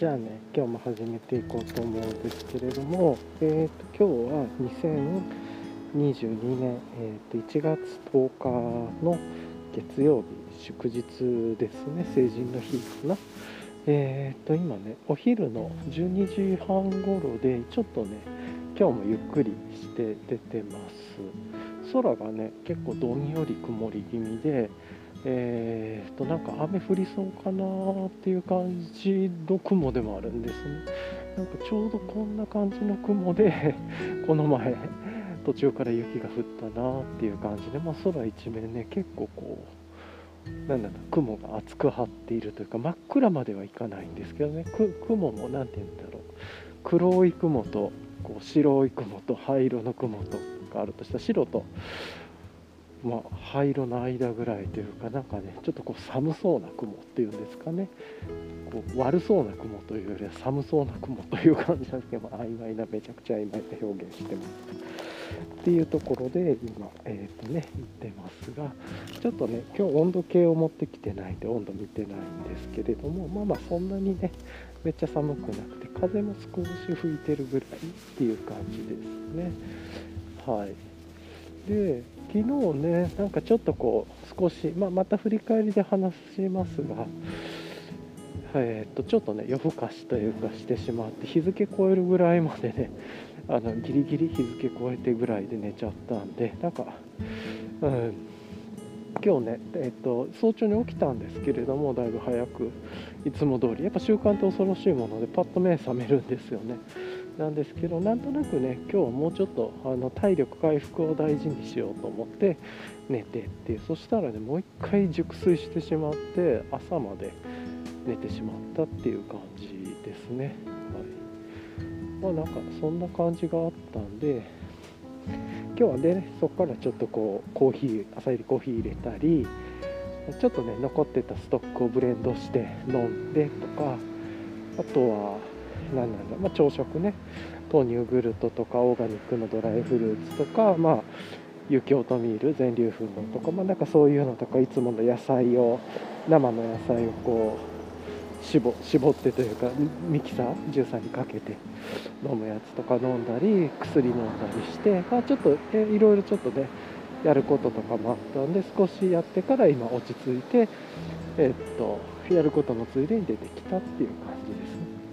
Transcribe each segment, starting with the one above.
じゃあね今日も始めていこうと思うんですけれどもえっ、と今日は2022年、えー、と1月10日の月曜日祝日ですね成人の日かな。えっ、と今ねお昼の12時半頃でちょっとね今日もゆっくりして出てます。空がね結構どんより曇り気味でえー、となんか雨降りそうかなっていう感じの雲でもあるんですね。なんかちょうどこんな感じの雲で この前途中から雪が降ったなっていう感じで、まあ、空一面ね結構こうなんだろう雲が厚く張っているというか真っ暗まではいかないんですけどね。雲も何て言うんだろう。黒い雲とこう白い雲と灰色の雲とかあるとしたら白とまあ、灰色の間ぐらいというかなんかねちょっとこう寒そうな雲っていうんですかね。こう悪そうな雲というよりは寒そうな雲という感じなんですけど、まあ、曖昧なめちゃくちゃ曖昧な表現してます。っていうところで今えっ、ー、とね言ってますがちょっとね今日温度計を持ってきてないんで温度見てないんですけれどもまあまあそんなにねめっちゃ寒くなくて風も少し吹いてるぐらいっていう感じですね。はい。で昨日ねなんかちょっとこう少し、まあ、また振り返りで話しますがえー、っとちょっとね夜更かしというかしてしまって日付超えるぐらいまでねあのギリギリ日付超えてぐらいで寝ちゃったんでなんか、うん、今日ね、え、っと早朝に起きたんですけれどもだいぶ早くいつも通りやっぱ習慣って恐ろしいものでパッと目覚めるんですよね。なんですけどなんとなくね今日はもうちょっとあの体力回復を大事にしようと思って寝てってそしたらねもう一回熟睡してしまって朝まで寝てしまったっていう感じですね。はい。まあなんかそんな感じがあったんで今日はねそこからちょっとこうコーヒー朝入りコーヒー入れたりちょっとね残ってたストックをブレンドして飲んでとかあとは何なんだ、まあ、朝食ね豆乳グルトとかオーガニックのドライフルーツとか、まあ、雪オートミール全粒粉のとか、まあ、なんかそういうのとかいつもの野菜を生の野菜をこう絞絞ってというかミキサージューサーにかけて飲むやつとか飲んだり薬飲んだりして、まあ、ちょっとえいろいろちょっとねやることとかもあったんで少しやってから今落ち着いて、えっとやることのついでに出てきたっていう感じで。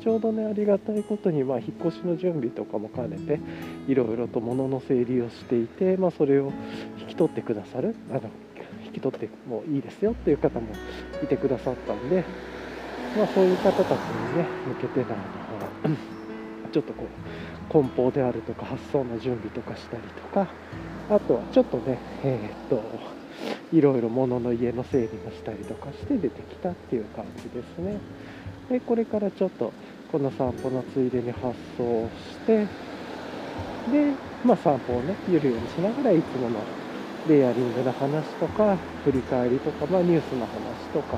ちょうどねありがたいことに、まあ、引っ越しの準備とかも兼ねていろいろと物の整理をしていて、まあ、それを引き取ってくださるあの引き取ってもいいですよっていう方もいてくださったんで、まあ、そういう方たちにね向けてのあのちょっとこう梱包であるとか発送の準備とかしたりとかあとはちょっとねえー、っといろいろ物の家の整理もしたりとかして出てきたっていう感じですね。でこれからちょっとこの散歩のついでに発送してで、まあ、散歩をねゆるゆるしながらいつものレイヤリングの話とか振り返りとか、まあ、ニュースの話とか、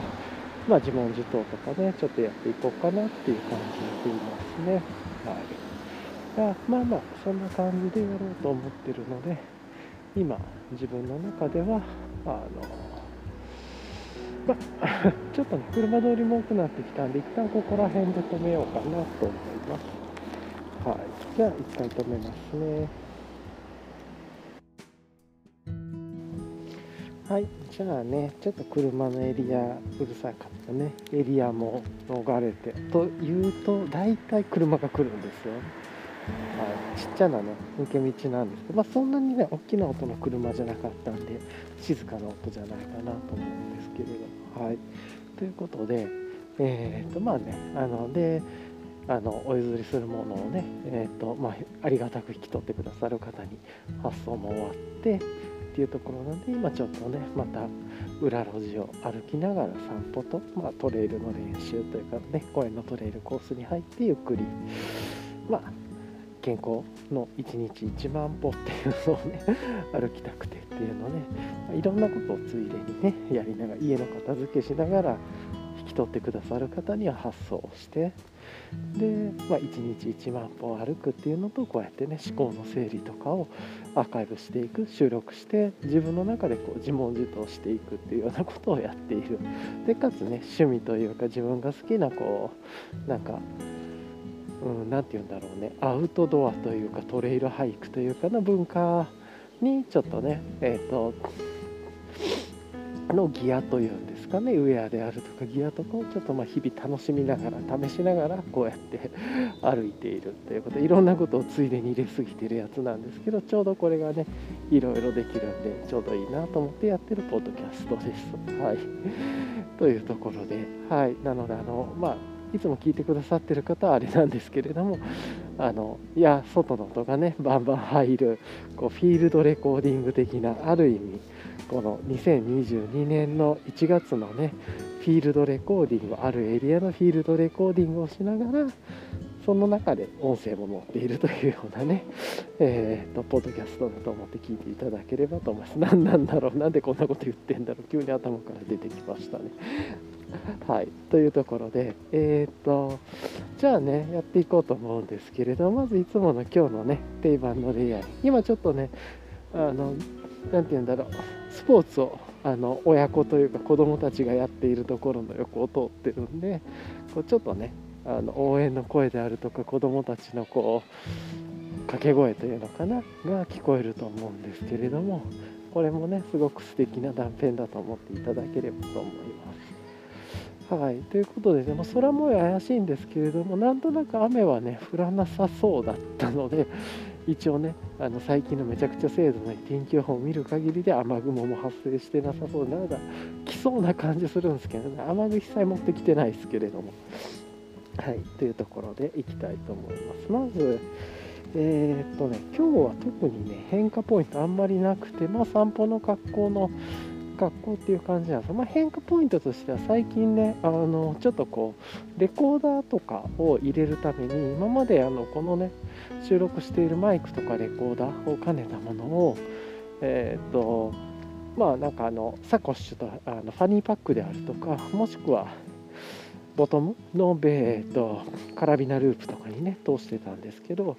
まあ、自問自答とかねちょっとやっていこうかなっていう感じでいますね。はい、まあまあそんな感じでやろうと思ってるので今自分の中ではあのまあ、ちょっとね、車通りも多くなってきたんで、一旦ここら辺で止めようかなと思います。はい。じゃあ、一回止めますね。はい。じゃあね、ちょっと車のエリア、うるさかったね、エリアも逃れて、というと、大体車が来るんですよ。はい、ちっちゃなね抜け道なんですけど、まあ、そんなにね大きな音の車じゃなかったんで静かな音じゃないかなと思うんですけれどはい。ということでえー、とまあねあのであのお譲りするものをね、えーとまあ、ありがたく引き取ってくださる方に発送も終わってっていうところなんで今ちょっとねまた裏路地を歩きながら散歩と、まあ、トレイルの練習というかね公園のトレイルコースに入ってゆっくりまあ健康の1日1万歩っていうのをね歩きたくて。っていうのねいろんなことをついでにねやりながら家の片付けしながら引き取ってくださる方には発送をしてで、まあ、1日1万歩歩くっていうのとこうやってね思考の整理とかをアーカイブしていく収録して自分の中でこう自問自答していくっていうようなことをやっている。でかつね趣味というか自分が好きなこうなんか何、うん、て言うんだろうねアウトドアというかトレイルハイクというかな文化にちょっとねえっ、ー、とのギアというんですかねウェアであるとかギアとかをちょっとま日々楽しみながら試しながらこうやって 歩いているということでいろんなことをついでに入れすぎてるやつなんですけどちょうどこれがねいろいろできるんでちょうどいいなと思ってやってるポッドキャストです。はい、というところで、はい、なのであのまあいつも聞いてくださってる方はあれなんですけれどもあのいや外の音がねバンバン入るこうフィールドレコーディング的なある意味この2022年の1月のねフィールドレコーディングあるエリアのフィールドレコーディングをしながらその中で音声も載っているというようなね、えーと、ポッドキャストだと思って聞いていただければと思います。何なんだろうなんでこんなこと言ってんだろう急に頭から出てきましたね。はい、というところで、えっ、と、じゃあね、やっていこうと思うんですけれど、まずいつもの今日のね、定番のレイヤー今ちょっとね、あの、何て言うんだろう、スポーツをあの親子というか子供たちがやっているところの横を通ってるんでこうちょっとねあの応援の声であるとか子供たちのこう掛け声というのかなが聞こえると思うんですけれどもこれもねすごく素敵な断片だと思っていただければと思います。はい、ということで、ね、も空模様怪しいんですけれどもなんとなく雨はね降らなさそうだったので 一応ねあの最近のめちゃくちゃ精度のいい天気予報を見る限りで雨雲も発生してなさそうなのが来そうな感じするんですけどね雨具一切持ってきてないですけれども。はい。というところでいきたいと思います。まずえー、っとね今日は特にね変化ポイントあんまりなくてまあ散歩の格好の格好っていう感じなんですまあ、変化ポイントとしては最近ねあのちょっとこうレコーダーとかを入れるために今まであのこのね収録しているマイクとかレコーダーを兼ねたものをえっ、とまあなんかあのサコッシュとあのファニーパックであるとかもしくはボトムのベーとカラビナループとかにね通してたんですけど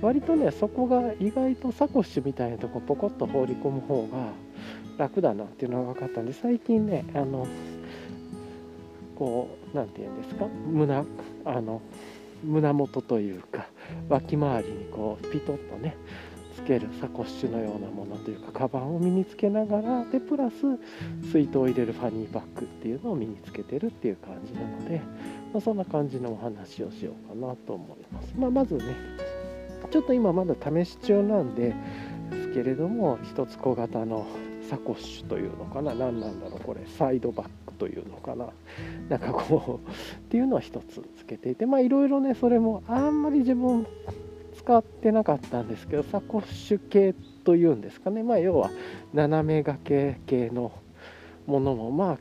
割とねそこが意外とサコッシュみたいなとこポコッと放り込む方が楽だなっていうのが分かったんで最近ねあのこう何て言うんですか？胸あの胸元というか脇回りにこうピトッとねつけるサコッシュのようなものというかカバンを身につけながらでプラス水筒を入れるファニーバッグっていうのを身につけてるっていう感じなので、まあ、そんな感じのお話をしようかなと思います、まあ、まずねちょっと今まだ試し中なんですけれども一つ小型のサコッシュというのかな？何なんだろう？これサイドバッグというのかな？なんかこうっていうのは一つつけていてまあいろいろねそれもあんまり自分使ってなかったんですけどサコッシュ系というんですかね。まあ要は斜め掛け系のものもまあ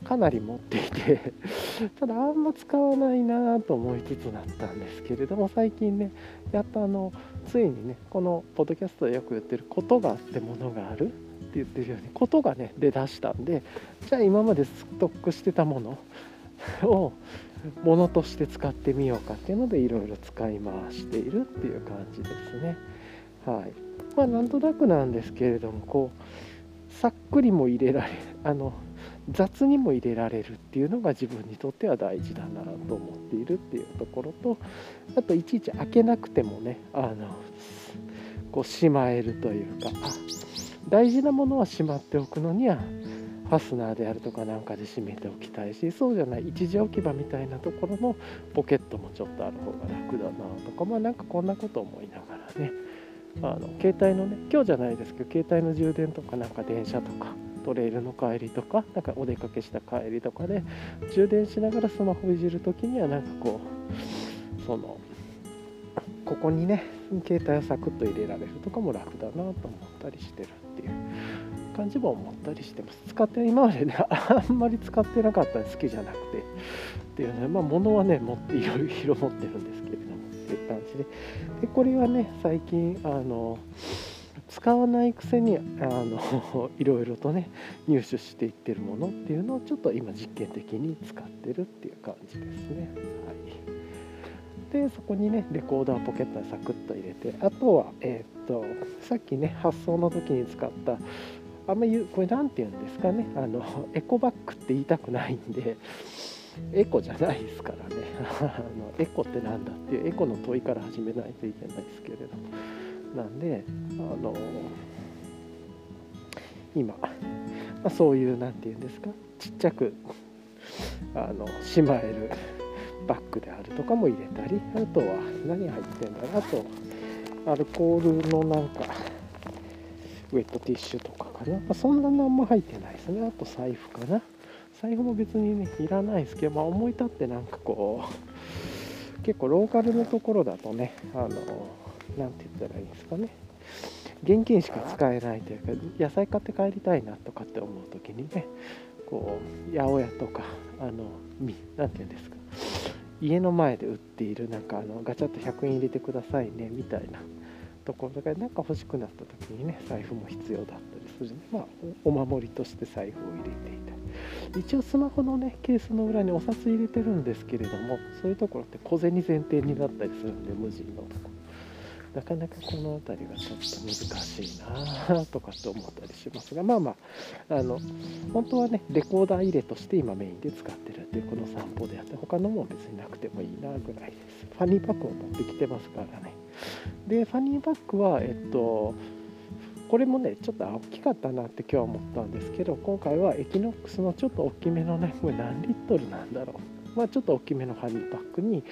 かなり持っていて ただあんま使わないなと思いつつだったんですけれども最近ねやっとあのついにねこのポッドキャストでよく言ってることがあってものがある。って言ってるようにことがね出だしたんでじゃあ今までストックしてたものをものとして使ってみようかっていうのでいろいろ使い回しているっていう感じですね。はい。まあなんとなくなんですけれどもこうさっくりも入れられあの雑にも入れられるっていうのが自分にとっては大事だなと思っているっていうところとあといちいち開けなくてもねあのこうしまえるというかあ大事なものはしまっておくのにはファスナーであるとかなんかで閉めておきたいしそうじゃない一時置き場みたいなところのポケットもちょっとある方が楽だなとかまあなんかこんなこと思いながらね。あの携帯のね今日じゃないですけど携帯の充電とかなんか電車とかトレイルの帰りとかなんかお出かけした帰りとかで充電しながらスマホいじる時にはなんかこうそのここにね携帯をサクッと入れられるとかも楽だなと思ったりしてるっていう感じも思ったりしてます。使って今までね あんまり使ってなかったんで好きじゃなくて。っていうねまあ物はね持っていろいろ持ってるんですけれどもっていう感じで。でこれはね最近あの使わないくせにあの いろいろとね入手していってるものっていうのをちょっと今実験的に使ってるっていう感じですね。はい、でそこにねレコーダーポケットにサクッと入れてあとは、えー、っとさっきね発送の時に使ったあんまりこれ何て言うんですかねあのエコバッグって言いたくないんでエコじゃないですからね。あのエコって何だっていうエコの問いから始めないといけないですけれども。なんであの今、まあ、そういう何て言うんですかちっちゃくあのしまえるバッグであるとかも入れたりあとは何入ってんだろうあとアルコールのなんかウェットティッシュとかかな、まあ、そんな何も入ってないですね。あと財布かな。財布も別にねいらないですけど、まあ、思い立ってなんかこう結構ローカルのところだとねあの何て言ったらいいんですかね。現金しか使えないというか野菜買って帰りたいなとかって思う時にねこう八百屋とかあの何て言うんですか。家の前で売っているなんかあのガチャッと100円入れてくださいねみたいな。ところがなんか欲しくなった時にね財布も必要だったりする。んでまあお守りとして財布を入れていたり。一応スマホのねケースの裏にお札入れてるんですけれどもそういうところって小銭前提になったりするんで無人のとこ。なかなかこの辺りはちょっと難しいなとかって思ったりしますがまあまああの本当はねレコーダー入れとして今メインで使ってるっていうこの散歩であって他のも別になくてもいいなぐらいです。ファニーパックも持ってきてますからね。でファニーパックはえっとこれもねちょっと大きかったなって今日は思ったんですけど今回はエキノックスのちょっと大きめのねこれ何リットルなんだろう。まあ、ちょっと大きめのファニーパックに、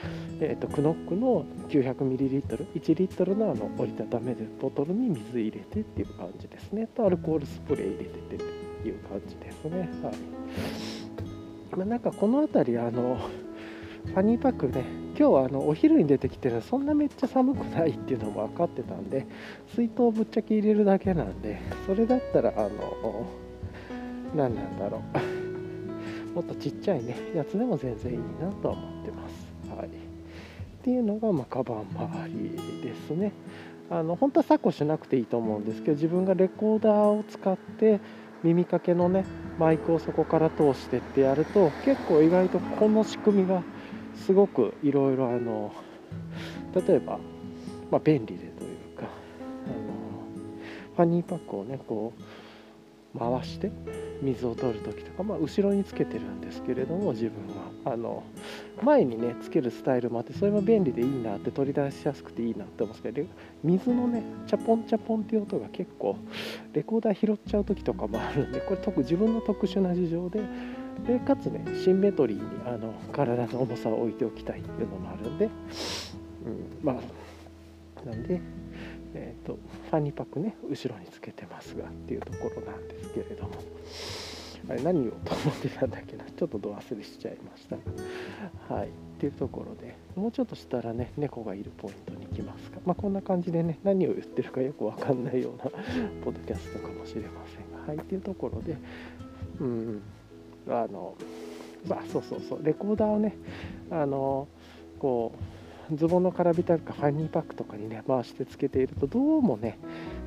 えーと、 CNOC の 900ml1 リットルのあの折りたためるボトルに水入れてっていう感じですね。とアルコールスプレー入れててっていう感じですね。はい。まあ、なんかこの辺りあのファニーパックね今日はあのお昼に出てきてるそんなめっちゃ寒くないっていうのも分かってたんで水筒ぶっちゃけ入れるだけなんでそれだったらあの何なんだろう。もっとちっちゃいねやつでも全然いいなとは思ってます。はい、っていうのが、まあ、カバン周りですね。あの本当はサコしなくていいと思うんですけど自分がレコーダーを使って耳かけのねマイクをそこから通してってやると結構意外とこの仕組みがすごくいろいろあの例えば、まあ、便利でというかあのファニーパックをねこう回して水を取る時とか、まあ、後ろにつけてるんですけれども自分は。あの前にねつけるスタイルもあってそれも便利でいいなって取り出しやすくていいなって思うんですけど水のねチャポンチャポンっていう音が結構レコーダー拾っちゃう時とかもあるんでこれ特自分の特殊な事情ででかつねシンメトリーにあの体の重さを置いておきたいっていうのもあるんで、うん、まあなんでえーと、ファニパクね後ろにつけてますがっていうところなんですけれども。あれ何をと思ってたんだっけなちょっとど忘れしちゃいました。はい。っていうところでもうちょっとしたらね猫がいるポイントに行きますが、まあ、こんな感じでね何を言ってるかよくわかんないようなポッドキャストかもしれませんが。はい。っていうところでうん。あのまあそうそうそう。レコーダーをねあのこうズボンの空びたかファニーパックとかにね回してつけているとどうもね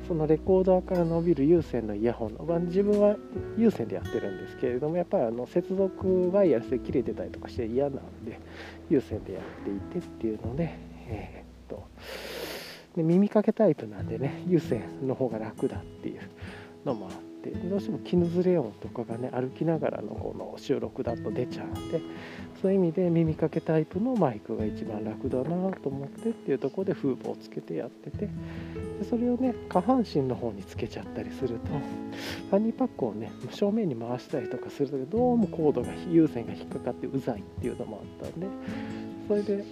そのレコーダーから伸びる有線のイヤホンの、まあ、自分は有線でやってるんですけれどもやっぱりあの接続ワイヤレスで切れてたりとかして嫌なんで有線でやっていてっていうのでえー、っとで耳かけタイプなんでね有線の方が楽だっていうのもあってどうしても絹ずれ音とかがね歩きながらのこの収録だと出ちゃうんでそういう意味で耳かけタイプのマイクが一番楽だなと思ってっていうところで風防をつけてやっててでそれをね下半身の方につけちゃったりするとファニーパックをね正面に回したりとかするとどうもコードが有線が引っかかってうざいっていうのもあったんでそれで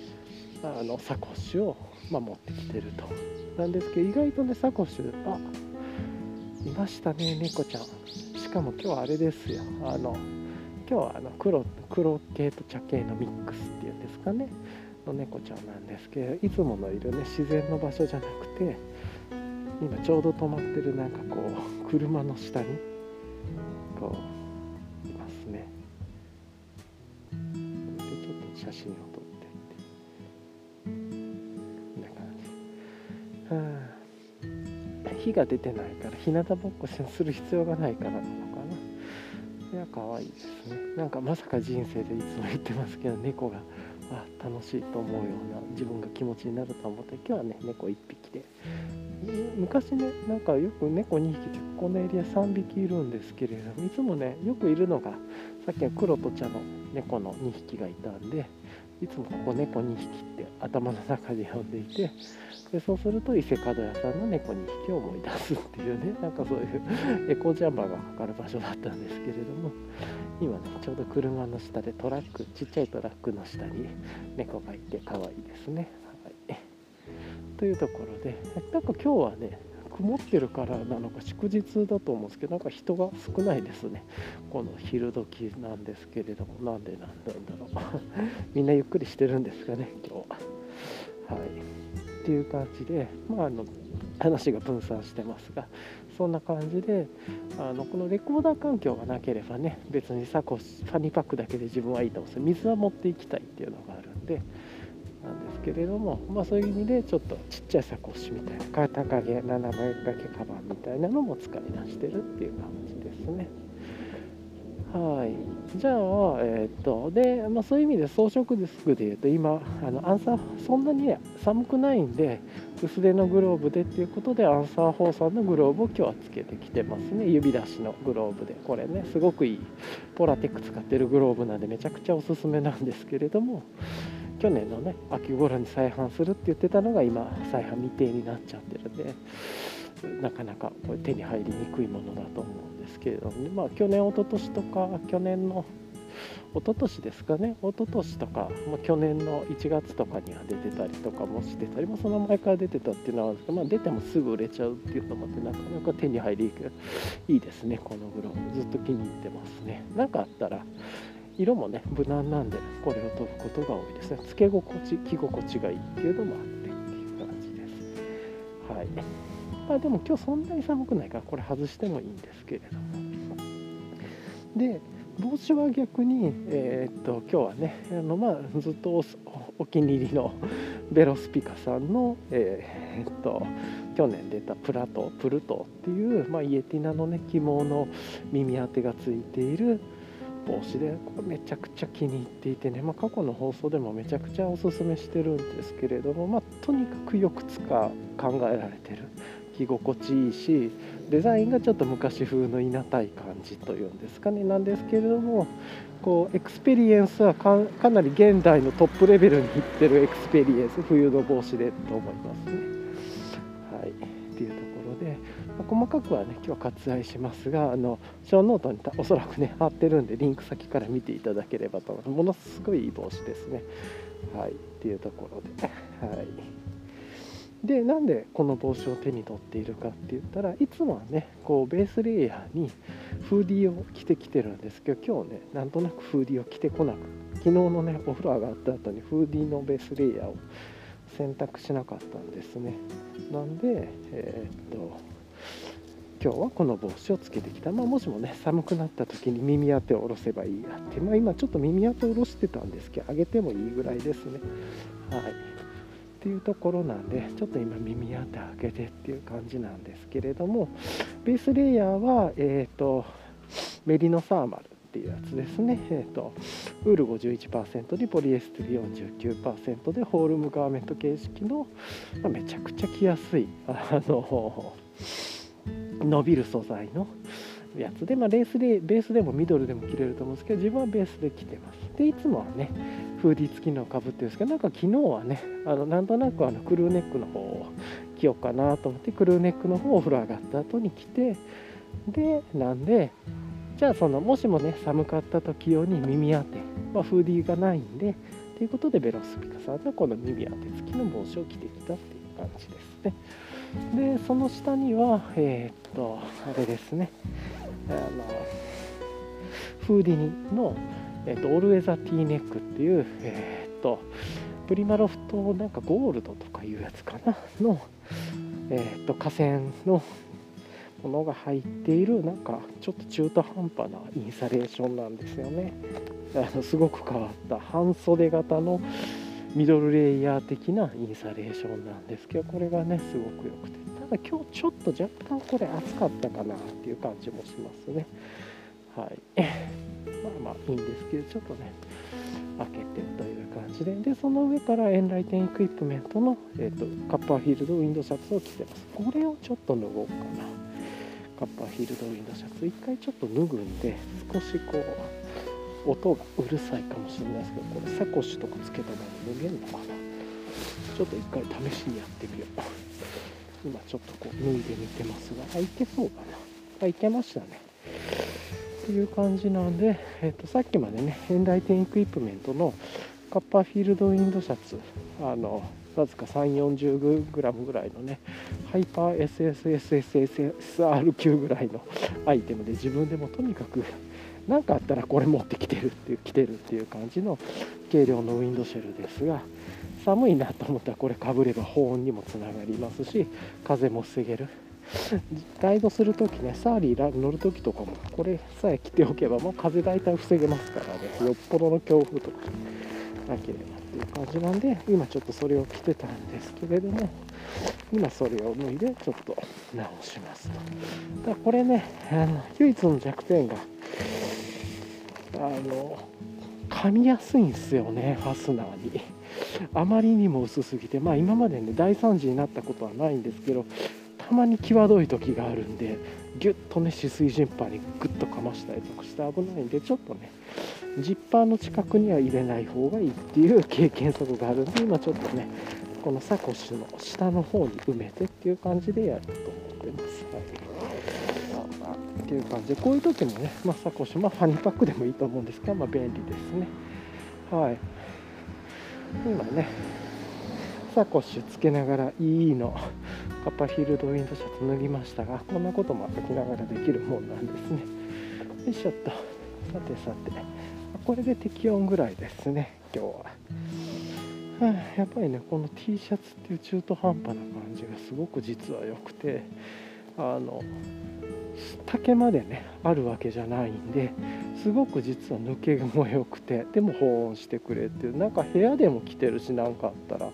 あのサコッシュを、まあ、持ってきてると。なんですけど意外とねサコッシュあいましたね猫ちゃん。しかも今日はあれですよ。あの今日はあの黒黒系と茶系のミックスっていうんですかねの猫ちゃんなんですけどいつものいるね自然の場所じゃなくて今ちょうど止まってるなんかこう車の下にこういますね。でちょっと写真を撮ってってこんな感じ。はあ。火が出てないから日向ぼっこする必要がないからな可愛いですね。なんかまさか人生でいつも言ってますけど猫があ楽しいと思うような自分が気持ちになると思って今日はね猫1匹で。昔ねなんかよく猫2匹ってこのエリア3匹いるんですけれどもいつもねよくいるのがさっきの黒と茶の猫の2匹がいたんでいつもここ猫2匹って頭の中で呼んでいてでそうすると伊勢門屋さんの猫2匹を思い出すっていうね なんかそういうエコジャンバーがかかる場所だったんですけれども今ねちょうど車の下でトラックちっちゃいトラックの下に猫がいて可愛いですね、はい、というところでなんか今日はね曇ってるからなのか祝日だと思うんですけどなんか人が少ないですね。この昼時なんですけれどもなんでなんだろう。みんなゆっくりしてるんですかね今日は。はい。っていう感じでまああの話が分散してますがそんな感じであのこのレコーダー環境がなければね別にサコファニーパックだけで自分はいいと思うんです水は持っていきたいっていうのがあるんでなんですけれども、まあ、そういう意味でちょっとちっちゃいサコッシュみたいな肩掛け斜め掛けカバンみたいなのも使い出してるっていう感じですね。はい、じゃあ、えー、っとでまあ、そういう意味で装飾デスクでいうと今あのアンサーそんなに寒くないんで薄手のグローブでっていうことでアンサー4さんのグローブを今日はつけてきてますね。指出しのグローブで。これねすごくいい。ポラテック使ってるグローブなんでめちゃくちゃおすすめなんですけれども。去年のね秋頃に再販するって言ってたのが今再販未定になっちゃってるんでなかなかこれ手に入りにくいものだと思うんですけれども、まあ去年一昨年とか去年の一昨年ですかね。一昨年とか、まあ、去年の1月とかには出てたりとかもしてたりもその前から出てたっていうのはまあ、出てもすぐ売れちゃうっていうのもあってなかなか手に入りいいですねこのグローブずっと気に入ってますね。何かあったら色もね無難なんでこれを取ることが多いですね。つけ心地着心地がいいっていうのもあってっていう感じです。はい。まあでも今日そんなに寒くないからこれ外してもいいんですけれども。で帽子は逆に、えー、っと今日はねあの、まあ、ずっとお気に入りの ベロスピカさんの、えー、っと去年出たプラトプルトっていう、まあ、イエティナのね肝の耳当てがついている帽子でこれめちゃくちゃ気に入っていてね、まあ、過去の放送でもめちゃくちゃおすすめしてるんですけれども、まあ、とにかくよく使う考えられてる着心地いいしデザインがちょっと昔風のいなたい感じというんですかねなんですけれどもこう experience はかなり現代のトップレベルにいってる experience 冬の帽子でと思いますね。ま、細かくはね今日は割愛しますがあのショーノートにおそらくね貼ってるんでリンク先から見ていただければと思いますものすごいいい帽子ですね。はい、っていうところで。はいでなんでこの帽子を手に取っているかって言ったらいつもはねこうベースレイヤーにフーディーを着てきてるんですけど今日ねなんとなくフーディーを着てこなく昨日のねお風呂上がった後にフーディーのベースレイヤーを選択しなかったんですねなんでえー、っと今日はこの帽子をつけてきた、まあ、もしもね寒くなった時に耳当てを下ろせばいいやって、まあ、今ちょっと耳当てを下ろしてたんですけど上げてもいいぐらいですね。はい。っていうところなんでちょっと今耳当て開けてっていう感じなんですけれどもベースレイヤーは、えーと、メリノサーマルっていうやつですね、えーと、ウール51%にポリエステル49%でホールムガーメント形式の、まあ、めちゃくちゃ着やすいあの伸びる素材のやつで、まあ、レースでベースでもミドルでも着れると思うんですけど自分はベースで着てます。でいつもはねフーディー付きのをかぶってるんですけどなんか昨日はねあのなんとなくあのクルーネックの方を着ようかなと思ってクルーネックの方をお風呂上がった後に着てでなんでじゃあそのもしもね寒かった時用に耳当て、まあ、フーディーがないんでということでベロスピカさんのこの耳当て付きの帽子を着てきたっていう感じですね。でその下にはえー、っとあれですね。あのフーディニのえーと、オールウェザーティーネックっていう、えーと、プリマロフトなんかゴールドとかいうやつかな。の、えーと、河川のものが入っているなんかちょっと中途半端なインサレーションなんですよね。あのすごく変わった半袖型のミドルレイヤー的なインサレーションなんですけどこれがねすごく良くて。ただ今日ちょっと若干これ暑かったかなっていう感じもしますね。はい。まあまあいいんですけどちょっとね開けてという感じで。でその上からエンライテンエクイプメントの、えーと、カッパーフィールドウィンドシャツを着てます。これをちょっと脱ごうかな。カッパーフィールドウィンドシャツ。一回ちょっと脱ぐんで少しこう音がうるさいかもしれないですけどこれサコッシュとかつけたまま脱げるのかなちょっと一回試しにやってみよう今ちょっとこう脱いでみてますがあいけそうかな。あいけましたね。っていう感じなんで、えー、とさっきまでねエンライクイプメントのカッパーフィールドウィンドシャツあのわずか3 4 0ラムぐらいのねハイパー SSSSSR 級ぐらいのアイテムで自分でもとにかく何かあったらこれ持ってきてるっていう来てるっていう感じの軽量のウィンドシェルですが寒いなと思ったらこれかぶれば保温にもつながりますし風も防げる。ライドするときねサーリー乗るときとかもこれさえ着ておけばもう風大体防げますからね。よっぽどの強風とかなければ。っていう感じなんで今ちょっとそれを着てたんですけれども今それを脱いでちょっと直しますと。だこれねあの唯一の弱点があの噛みやすいんですよねファスナーに。あまりにも薄すぎて。まあ今までね大惨事になったことはないんですけどたまに際どい時があるんでギュッとね止水ジンパーにグッとかましたりとかして危ないんでちょっとねジッパーの近くには入れない方がいいっていう経験則があるんで今ちょっとねこのサコッシュの下の方に埋めてっていう感じでやると思ってます。はい、っていう感じでこういう時もね、まあ、サコッシュ、まあ、ファニーパックでもいいと思うんですけど、まあ、便利ですね。はい。今ねサコッシュつけながら EE の。カッパフィールドウィンドシャツ脱ぎましたがこんなことも歩きながらできるもんなんですね。よいしょっとさてさて。これで適温ぐらいですね今日は、はあ、やっぱりねこの T シャツっていう中途半端な感じがすごく実は良くてあの丈までねあるわけじゃないんですごく実は抜けも良くてでも保温してくれっていうなんか部屋でも着てるし何かあったら。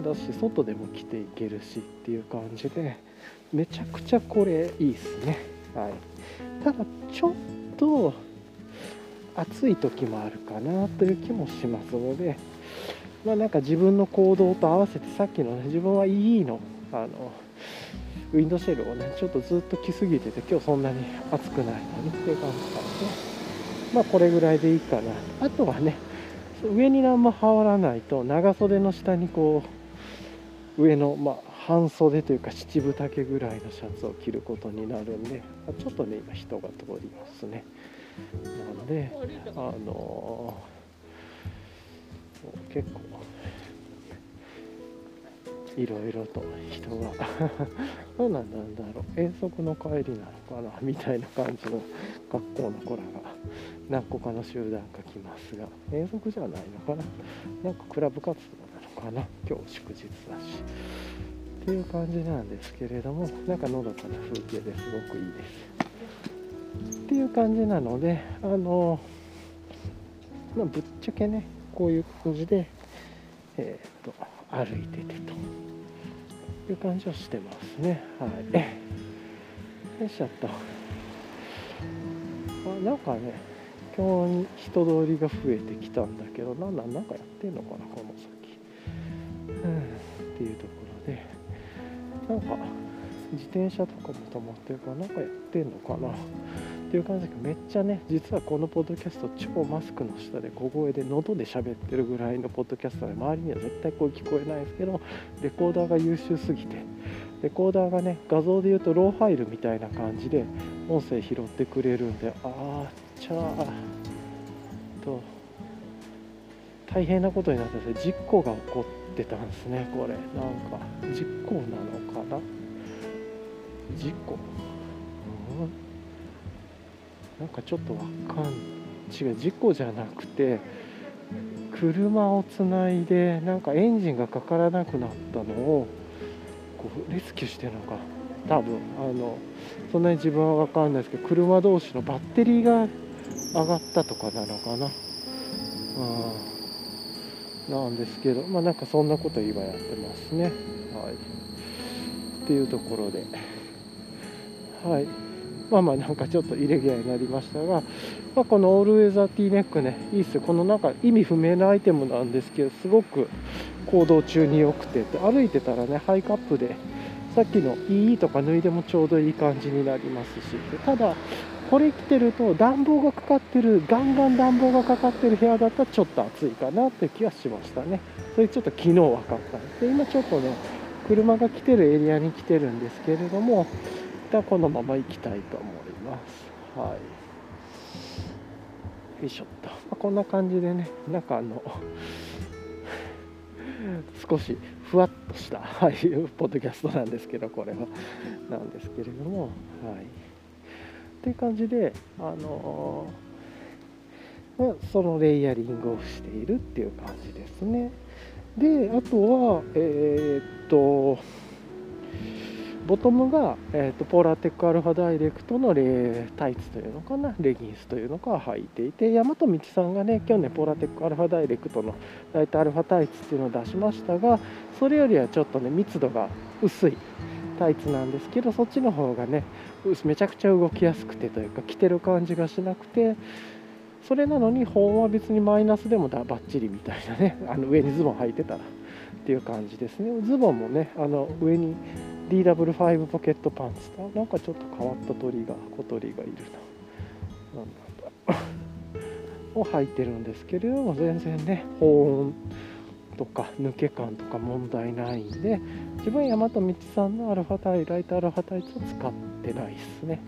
だし外でも着ていけるしっていう感じでめちゃくちゃこれいいですね。はい。ただちょっと暑い時もあるかなという気もしますのでまあなんか自分の行動と合わせてさっきのね自分はいいの。あのウィンドシェルをねちょっとずっと着すぎてて今日そんなに暑くないのにっていう感じな。のでまあこれぐらいでいいかな。あとはね上に何も羽織らないと長袖の下にこう上の、まあ、半袖というか七分丈ぐらいのシャツを着ることになるんでちょっとね今人が通りますね。なのであの、結構いろいろと人が どうなんだろう遠足の帰りなのかなみたいな感じの学校の子らが何個かの集団が来ますが遠足じゃないのかななんかクラブ活動なのかな今日祝日だしっていう感じなんですけれどもなんかのどかな風景ですごくいいです。っていう感じなのであのまあ、ぶっちゃけねこういう感じでえっ、と歩いててという感じをしてますね。はい。よいしょっと。あなんかね今日人通りが増えてきたんだけどなんなんなんかやってんのかなこの先。うん、っていうところで。なんか自転車とかも止まってるからなんかやってんのかな。っていう感じでめっちゃね実はこのポッドキャスト超マスクの下で小声で喉で喋ってるぐらいのポッドキャストで周りには絶対声聞こえないですけどレコーダーが優秀すぎて。レコーダーがね画像で言うとローファイルみたいな感じで音声拾ってくれるんであーちゃーと。大変なことになってて事故が起こってたんですねこれ。なんか事故なのかな。事故、なんかちょっとわかん違う事故じゃなくて車をつないでなんかエンジンがかからなくなったのをこうレスキューしてるのか。多分あのそんなに自分は分かんないですけど車同士のバッテリーが上がったとかなのかな。うん。なんですけどまあなんかそんなこと今やってますね。はい。っていうところで。はい。まあまあなんかちょっとイレギュラーになりましたが、まあ、このオールウェザーティーネックねいいっすよ。このなんか意味不明なアイテムなんですけどすごく行動中に良くて歩いてたらねハイクアップでさっきの EE とか脱いでもちょうどいい感じになりますし。ただこれ着てると暖房がかかってるガンガン暖房がかかってる部屋だったらちょっと暑いかなっていう気はしましたね。それちょっと昨日分かったんで今ちょっとね車が来てるエリアに来てるんですけれども一旦このまま行きたいと思います。はい。よいしょっと、まあ、こんな感じでねなんかあの 少しふわっとした、はいう、ポッドキャストなんですけどこれは。なんですけれども。はい。っていう感じであのまあ、そのレイヤリングをしているっていう感じですね。であとはえー、っとボトムが、えーと、ポーラーテックアルファダイレクトのレタイツというのかなレギンスというのか履いていて大和道さんがね去年ポーラーテックアルファダイレクトのライトアルファタイツっていうのを出しましたがそれよりはちょっとね密度が薄いタイツなんですけどそっちの方がねめちゃくちゃ動きやすくてというか着てる感じがしなくてそれなのに保温は別にマイナスでもだバッチリみたいなねあの上にズボン履いてたらっていう感じですね。ズボンもねあの上に DW5 ポケットパンツとなんかちょっと変わった鳥が小鳥がいるな。なんだ。を履いてるんですけれども全然ね保温とか抜け感とか問題ないんで自分大和道さんのアルファタイライトアルファタイツを使ってないですね。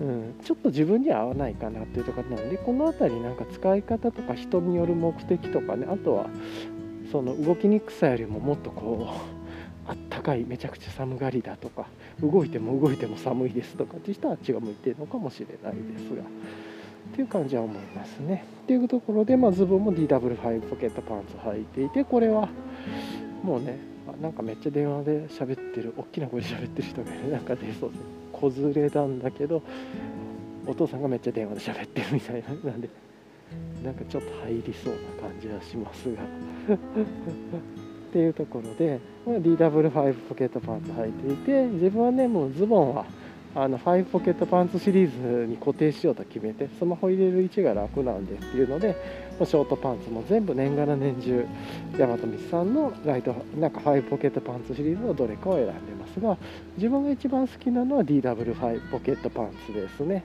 うん、ちょっと自分には合わないかなっていうところなんでこの辺りなんか使い方とか人による目的とかねあとはその動きにくさよりももっとこうあったかいめちゃくちゃ寒がりだとか動いても動いても寒いですとかって人はあっちが向いてるのかもしれないですがっていう感じは思いますね。っていうところで、まあ、ズボンも DW5 ポケットパンツ履いていてこれはもうねなんかめっちゃ電話で喋ってる大きな声で喋ってる人がいるなんか出そうです子連れなんだけどお父さんがめっちゃ電話で喋ってるみたいななんでなんかちょっと入りそうな感じはしますが。っていうところで、まあ、DW5 ポケットパンツ履いていて自分はねもうズボンはあの5ポケットパンツシリーズに固定しようと決めてスマホ入れる位置が楽なんでっていうのでまショートパンツも全部年がら年中山と道さんのライトなんか5ポケットパンツシリーズのどれかを選んでますが自分が一番好きなのは DW5 ポケットパンツですね。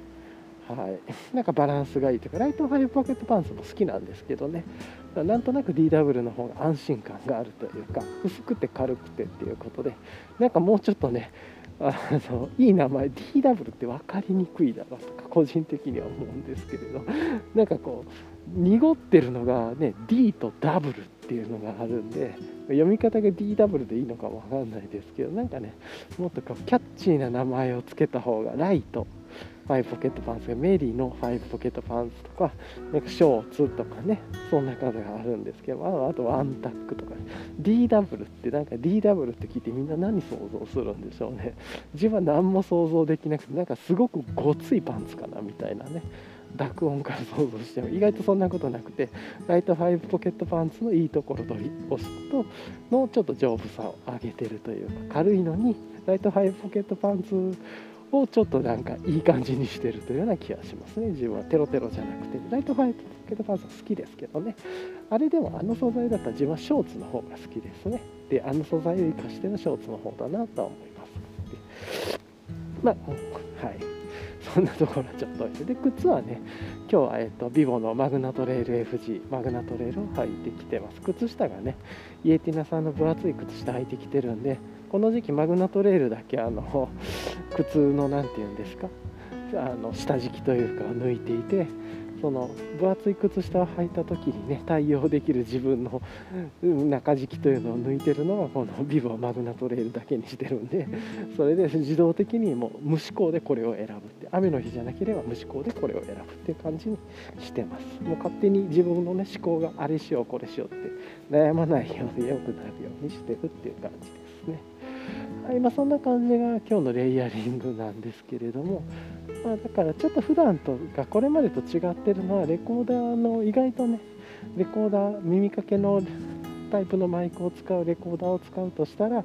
はい、なんかバランスがいいというかライトファイブポケットパンツも好きなんですけどね。なんとなく DW の方が安心感があるというか薄くて軽くてっていうことでなんかもうちょっとねあのいい名前 DW って分かりにくいだろうとか個人的には思うんですけれどなんかこう濁ってるのがね D と W っていうのがあるんで読み方が DW でいいのかも分かんないですけどなんかねもっとこうキャッチーな名前を付けた方がライト5ポケットパンツがメリーの5ポケットパンツとかなんかショーツとかねそんな方があるんですけどあとワンタックとか DW ってなんか DW って聞いてみんな何想像するんでしょうね。自分は何も想像できなくてなんかすごくごついパンツかなみたいなね。濁音から想像しても意外とそんなことなくてライト5ポケットパンツのいいところ取り押すとのちょっと丈夫さを上げてるというか軽いのにライト5ポケットパンツをちょっとなんかいい感じにしてるというような気がしますね。自分は。テロテロじゃなくて。ライトファイトポケットパンツ好きですけどね。あれでもあの素材だったら自分はショーツの方が好きですね。であの素材を生かしてのショーツの方だなとは思います。まあはい。そんなところちょっと置いてで靴はね今日は、えっと、ビボのマグナトレイル FG マグナトレイルを履いてきてます。靴下がねイエティナさんの分厚い靴下履いてきてるんでこの時期マグナトレイルだけあの 靴の何て言うんですか？あの下敷きというかを抜いていてその分厚い靴下を履いた時にね対応できる自分の中敷きというのを抜いてるのはこのビボマグナトレイルだけにしてるんでそれで自動的にもう無思考でこれを選ぶって雨の日じゃなければ無思考でこれを選ぶっていう感じにしてます。もう勝手に自分のね思考があれしようこれしようって悩まないように良くなるようにしてるっていう感じですね。はい、まあ、そんな感じが今日のレイヤリングなんですけれども、まあ、だからちょっと普段とかこれまでと違ってるのはレコーダーの意外とねレコーダー耳かけのタイプのマイクを使うレコーダーを使うとしたら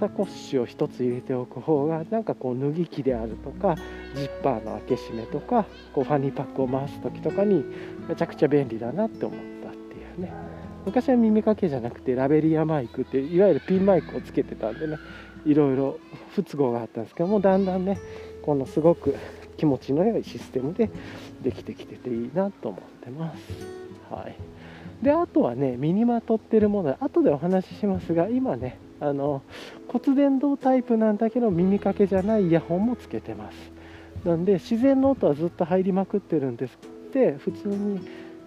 サコッシュを1つ入れておく方がなんかこう脱ぎ着であるとかジッパーの開け閉めとかこうファニーパックを回す時とかにめちゃくちゃ便利だなって思ったっていうね。昔は耳かけじゃなくてラベリアマイクっていわゆるピンマイクをつけてたんでねいろいろ不都合があったんですけどもだんだんねこのすごく気持ちの良いシステムでできてきてていいなと思ってます。はい。であとはね身にまとってるもの後でお話ししますが今ねあの骨伝導タイプなんだけど耳かけじゃないイヤホンもつけてます。なんで自然の音はずっと入りまくってるんです。って普通に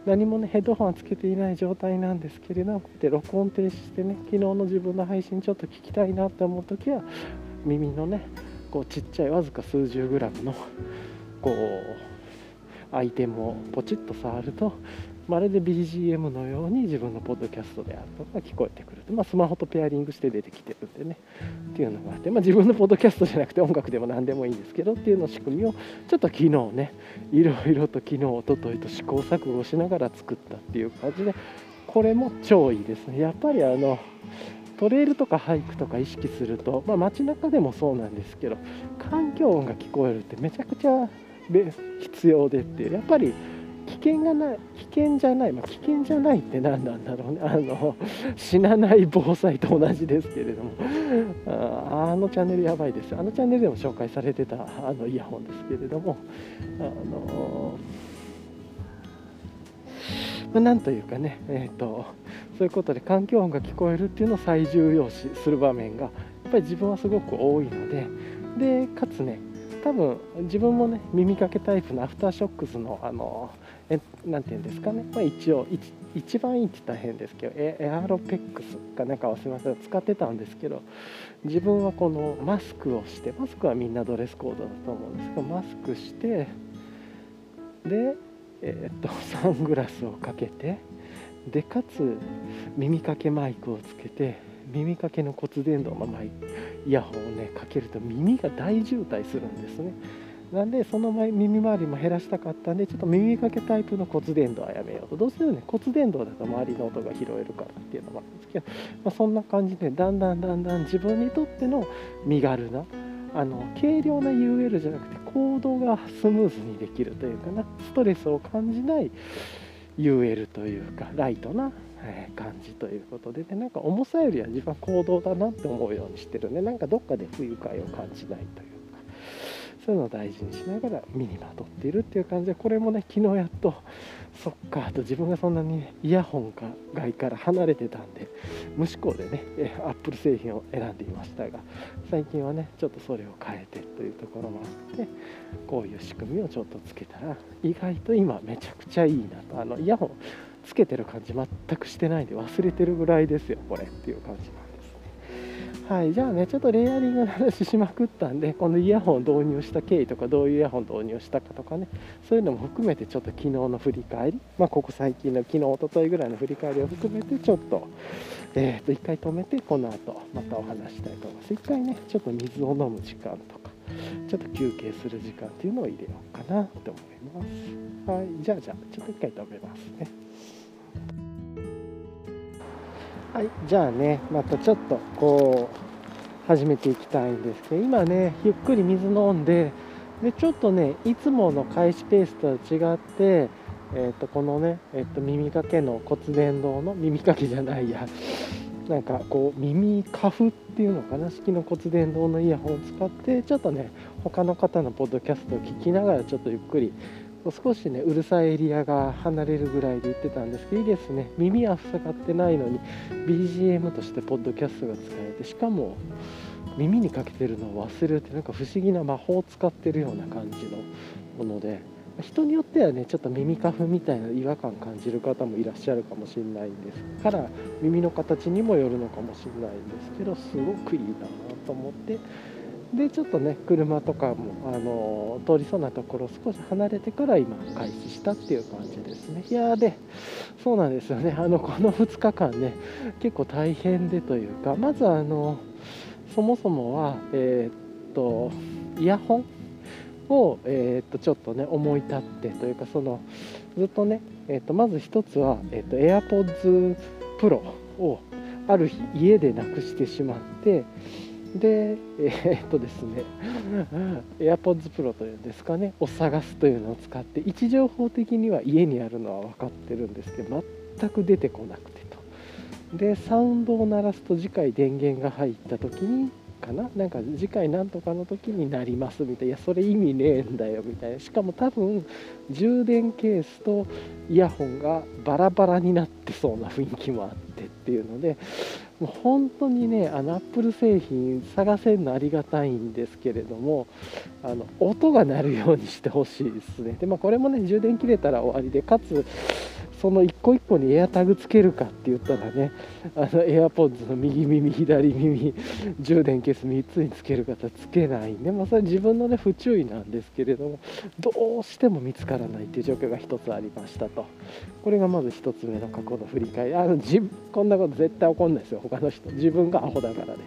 何もねヘッドホンはつけていない状態なんですけれどもこうやって録音停止してね昨日の自分の配信ちょっと聞きたいなって思う時は耳のねこうちっちゃいわずか数十グラムのこうアイテムをポチッと触るとまるで BGM のように自分のポッドキャストであるとか聞こえてくる、まあ、スマホとペアリングして出てきてるんでね。っていうのがあって、まあ、自分のポッドキャストじゃなくて音楽でも何でもいいんですけどっていうの仕組みをちょっと昨日ねいろいろと昨日おとといと試行錯誤しながら作ったっていう感じでこれも超いいですね。やっぱりあのトレイルとかハイクとか意識すると、まあ、街中でもそうなんですけど環境音が聞こえるってめちゃくちゃ必要でってやっぱり危険がない危険じゃない、まあ、危険じゃないって何なんだろうね。あの死なない防災と同じですけれども。あのチャンネルやばいです。あのチャンネルでも紹介されてたあのイヤホンですけれども。あのまあ、なんというかね、えーと、そういうことで環境音が聞こえるっていうのを最重要視する場面がやっぱり自分はすごく多いので。でかつね多分自分もね耳かけタイプのアフターショックスのあのえなんていうんですかね、まあ、一応一番いいって大変ですけどエアロペックスかなんか忘れません使ってたんですけど自分はこのマスクをしてマスクはみんなドレスコードだと思うんですけどマスクしてで、えー、っとサングラスをかけてでかつ耳かけマイクをつけて耳かけの骨伝導のマイイヤホンをねかけると耳が大渋滞するんですね。なんでその前耳周りも減らしたかったんでちょっと耳かけタイプの骨伝導はやめようと。どうせね。骨伝導だと周りの音が拾えるからっていうのもあるんですけど、まあ、そんな感じでだんだんだんだん自分にとっての身軽なあの軽量な UL じゃなくて行動がスムーズにできるというかなストレスを感じない UL というかライトな感じということで、ね、なんか重さよりは自分は行動だなって思うようにしてるねなんかどっかで不愉快を感じないというそういうのを大事にしながら身にまとっているっていう感じでこれもね昨日やっと そっかと自分がそんなに、ね、イヤホンか外から離れてたんで無思考でねアップル製品を選んでいましたが最近はねちょっとそれを変えてというところもあってこういう仕組みをちょっとつけたら意外と今めちゃくちゃいいなとあのイヤホンつけてる感じ全くしてないんで忘れてるぐらいですよこれっていう感じ。はい、じゃあね、ちょっとレイヤリングの話しまくったんで、このイヤホン導入した経緯とか、どういうイヤホン導入したかとかね、そういうのも含めて、ちょっと昨日の振り返り、まあ、ここ最近の昨日、おとといぐらいの振り返りを含めて、ちょっと、え、ー、と、一回止めて、この後、またお話したいと思います。一回ね、ちょっと水を飲む時間とか、ちょっと休憩する時間っていうのを入れようかなと思います。はい、じゃあ、じゃあ、ちょっと一回止めますね。はいじゃあねまたちょっとこう始めていきたいんですけど今ねゆっくり水飲んででちょっとねいつもの開始ペースとは違ってえーと、このね、えーと、耳かけの骨伝導の耳かけじゃないやなんかこう耳カフっていうのかな式の骨伝導のイヤホンを使ってちょっとね他の方のポッドキャストを聞きながらちょっとゆっくり少しねうるさいエリアが離れるぐらいで言ってたんですけどいいですね。耳は塞がってないのに BGM としてポッドキャストが使えてしかも耳にかけてるのを忘れるってなんか不思議な魔法を使ってるような感じのもので人によってはねちょっと耳花粉みたいな違和感感じる方もいらっしゃるかもしれないんですから耳の形にもよるのかもしれないんですけどすごくいいなと思ってでちょっとね車とかもあの通りそうなところ少し離れてから今開始したっていう感じですね。いやーでそうなんですよね。あのこの2日間ね結構大変でというかまずあのそもそもはえー、っとイヤホンを、えー、っとちょっとね思い立ってというかそのずっとね、えー、っとまず1つは、えっと AirPods Pro をある日家でなくしてしまってでえー、っとですね AirPods Pro というんですかねを探すというのを使って位置情報的には家にあるのは分かってるんですけど全く出てこなくてと。でサウンドを鳴らすと次回電源が入った時にかななんか次回なんとかの時になりますみたいないやそれ意味ねえんだよみたいな。しかも多分充電ケースとイヤホンがバラバラになってそうな雰囲気もあってっていうのでもう本当にねあのアップル製品探せるのありがたいんですけれどもあの音が鳴るようにしてほしいですね。で、まあ、これもね充電切れたら終わりでかつその一個一個にエアタグつけるかって言ったらねあの AirPods の右耳左耳充電ケース3つにつける方つけないんで、まあ、それ自分のね不注意なんですけれどもどうしても見つからないっていう状況が1つありましたと。これがまず1つ目の過去の振り返り。あの自こんなこと絶対起こんないですよ。他の人自分がアホだからで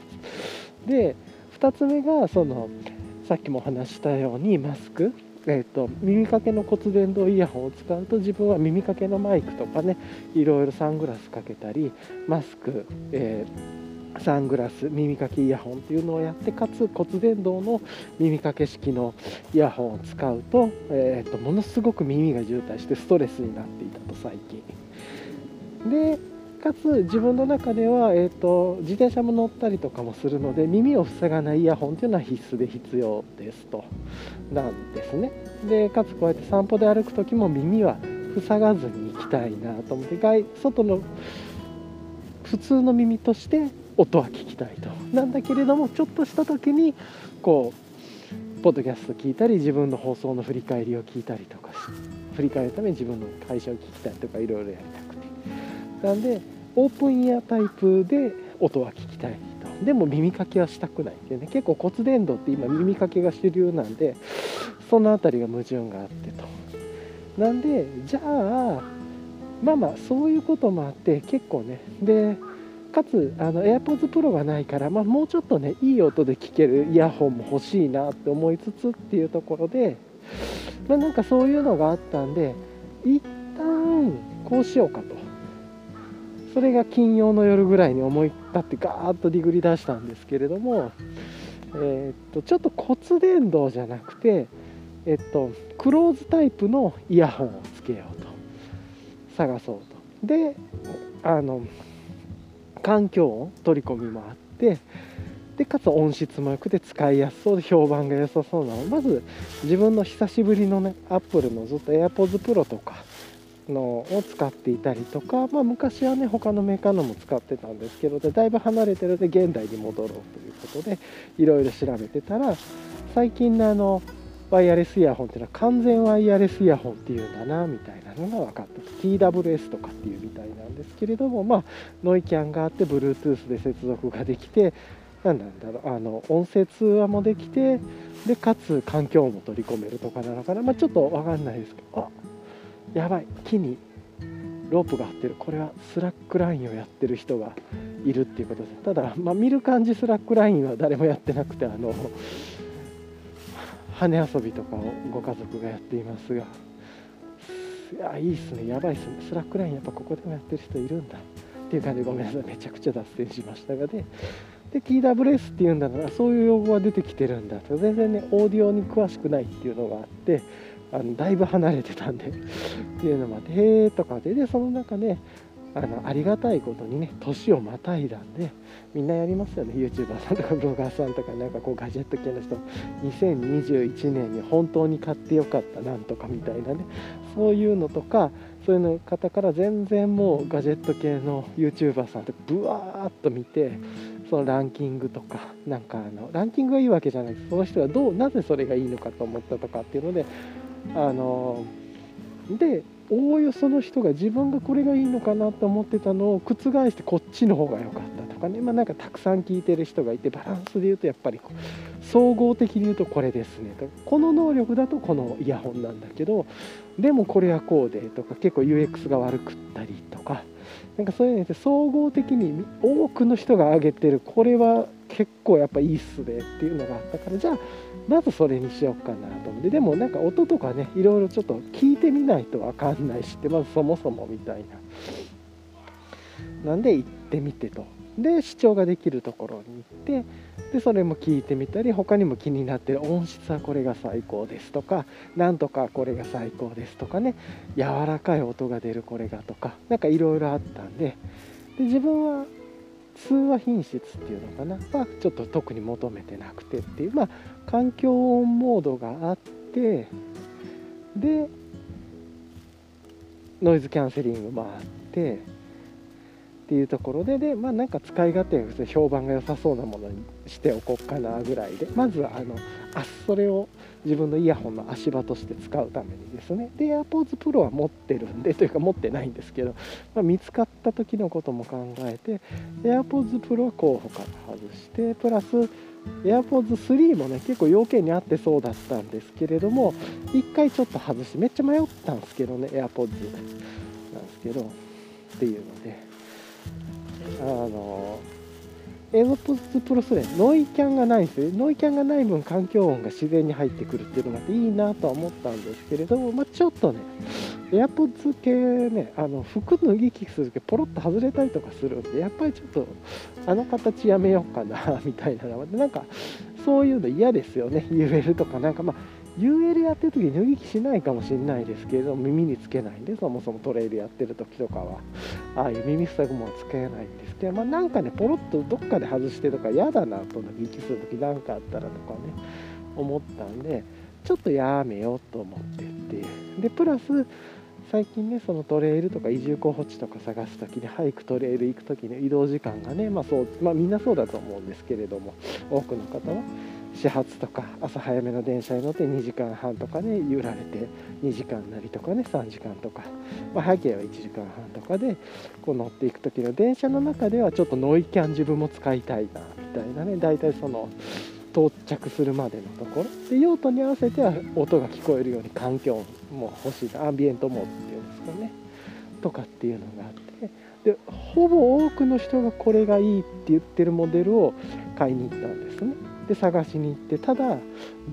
す。で2つ目がそのさっきも話したようにマスク。えーと、耳かけの骨伝導イヤホンを使うと自分は耳かけのマイクとかねいろいろサングラスかけたりマスク、えー、サングラス耳かけイヤホンっていうのをやってかつ骨伝導の耳かけ式のイヤホンを使うと,、えーとものすごく耳が渋滞してストレスになっていたと最近。でかつ自分の中では、えーと、自転車も乗ったりとかもするので耳を塞がないイヤホンというのは必須で必要ですと。なんですね。でかつこうやって散歩で歩く時も耳は塞がずに行きたいなと思って外外の普通の耳として音は聞きたいと。なんだけれどもちょっとした時にこうポッドキャスト聞いたり自分の放送の振り返りを聞いたりとか振り返るために自分の会社を聞きたいとかいろいろやりたくて。なんでオープンイヤータイプで音は聞きたい。とでも耳かけはしたくないってね。結構骨伝導って今耳かけが主流なんでその辺りが矛盾があってと。なんでじゃあまあまあそういうこともあって結構ね。でかつあの AirPods Pro がないから、まあ、もうちょっとねいい音で聴けるイヤホンも欲しいなって思いつつっていうところで、まあ、なんかそういうのがあったんで一旦こうしようかと。それが金曜の夜ぐらいに思い立ってガーッとディグり出したんですけれども、え、っとちょっと骨伝導じゃなくて、えっと、クローズタイプのイヤホンをつけようと。探そうと。であの環境音取り込みもあってでかつ音質も良くて使いやすそうで評判が良さそうなの。まず自分の久しぶりのねアップルのずっと AirPods Pro とかのを使っていたりとか、まあ、昔はね他のメーカーのも使ってたんですけどでだいぶ離れてるので現代に戻ろうということでいろいろ調べてたら最近のあのワイヤレスイヤホンっていうのは完全ワイヤレスイヤホンっていうんだなみたいなのが分かった TWS とかっていうみたいなんですけれどもまあノイキャンがあって Bluetooth で接続ができて何なんだろうあの音声通話もできてでかつ環境も取り込めるとかなのかな、まあ、ちょっと分かんないですけどあやばい。木にロープが張ってる。これはスラックラインをやってる人がいるっていうことです。ただ、まあ、見る感じスラックラインは誰もやってなくてあの羽遊びとかをご家族がやっていますが。いやいいっすね。やばいっすね。スラックラインやっぱここでもやってる人いるんだっていう感じでごめんなさい。めちゃくちゃ脱線しましたがでで TWS っていうんだからそういう用語が出てきてるんだと。全然ねオーディオに詳しくないっていうのがあってあのだいぶ離れてたんで っていうのもあってとかででその中で、あのありがたいことにね年をまたいだんでみんなやりますよね。YouTuber さんとかブロガーさんとかなんかこうガジェット系の人2021年に本当に買ってよかったなんとかみたいなねそういうのとかそういうの方から全然もうガジェット系の YouTuber さんってブワーッと見てそのランキングとかなんかあのランキングがいいわけじゃない。ですその人がどうなぜそれがいいのかと思ったとかっていうのであのでおおよその人が自分がこれがいいのかなと思ってたのを覆してこっちの方が良かったとかね、まあ、なんかたくさん聞いてる人がいてバランスで言うとやっぱりこう総合的に言うとこれですね。とこの能力だとこのイヤホンなんだけどでもこれはこうでとか結構 UX が悪くったりとかなんかそういうので総合的に多くの人が挙げてるこれは結構やっぱいいっすねっていうのがあったからじゃあまずそれにしようかなと思って。でもなんか音とかねいろいろちょっと聞いてみないと分かんないしってまずそもそもみたいな。なんで行ってみてと。で視聴ができるところに行ってでそれも聞いてみたり他にも気になってる音質はこれが最高ですとかなんとかこれが最高ですとかね。柔らかい音が出るこれがとか何かいろいろあったんで。で自分は通話品質っていうのかな。はちょっと特に求めてなくてっていう。まあ環境音モードがあってでノイズキャンセリングもあってっていうところででまあなんか使い勝手が評判が良さそうなものにしておこうかなぐらいで。まずはあのあそれを自分のイヤホンの足場として使うためにですね。で AirPods Pro は持ってるんで というか持ってないんですけど、まあ、見つかった時のことも考えて AirPods Pro は候補から外してプラス AirPods 3もね結構要件に合ってそうだったんですけれども1回ちょっと外してめっちゃ迷ったんですけどね AirPods なんですけどっていうのであの AirPods Pro 3ノイキャンがないんですよノイキャンがない分環境音が自然に入ってくるっていうのがあっていいなとは思ったんですけれども、まあ、ちょっとね AirPods 系ねあの服脱ぎ着する時ポロッと外れたりとかするんでやっぱりちょっとあの形やめようかなみたいなのでなんかそういうの嫌ですよね UL とかなんか。まあ UL やってる時に脱ぎ着しないかもしれないですけれども耳につけないんでそもそもトレイルやってる時とかはああいう耳塞ぐもつけないんですけどまあなんかねポロッとどっかで外してとか嫌だなと脱ぎ着する時なんかあったらとかね思ったんでちょっとやめようと思ってってでプラス最近ねそのトレイルとか移住候補地とか探す時にハイクトレイル行く時の移動時間がねまあそうまあみんなそうだと思うんですけれども多くの方は始発とか朝早めの電車に乗って2時間半とかね揺られて2時間なりとかね3時間とか、まあ、早ければ1時間半とかでこう乗っていく時の電車の中ではちょっとノイキャン自分も使いたいなみたいなね大体その到着するまでのところ。で用途に合わせては音が聞こえるように環境も欲しいなアンビエントモードっていうんですかね。とかっていうのがあってでほぼ多くの人がこれがいいって言ってるモデルを買いに行ったんですね。で探しに行ってただ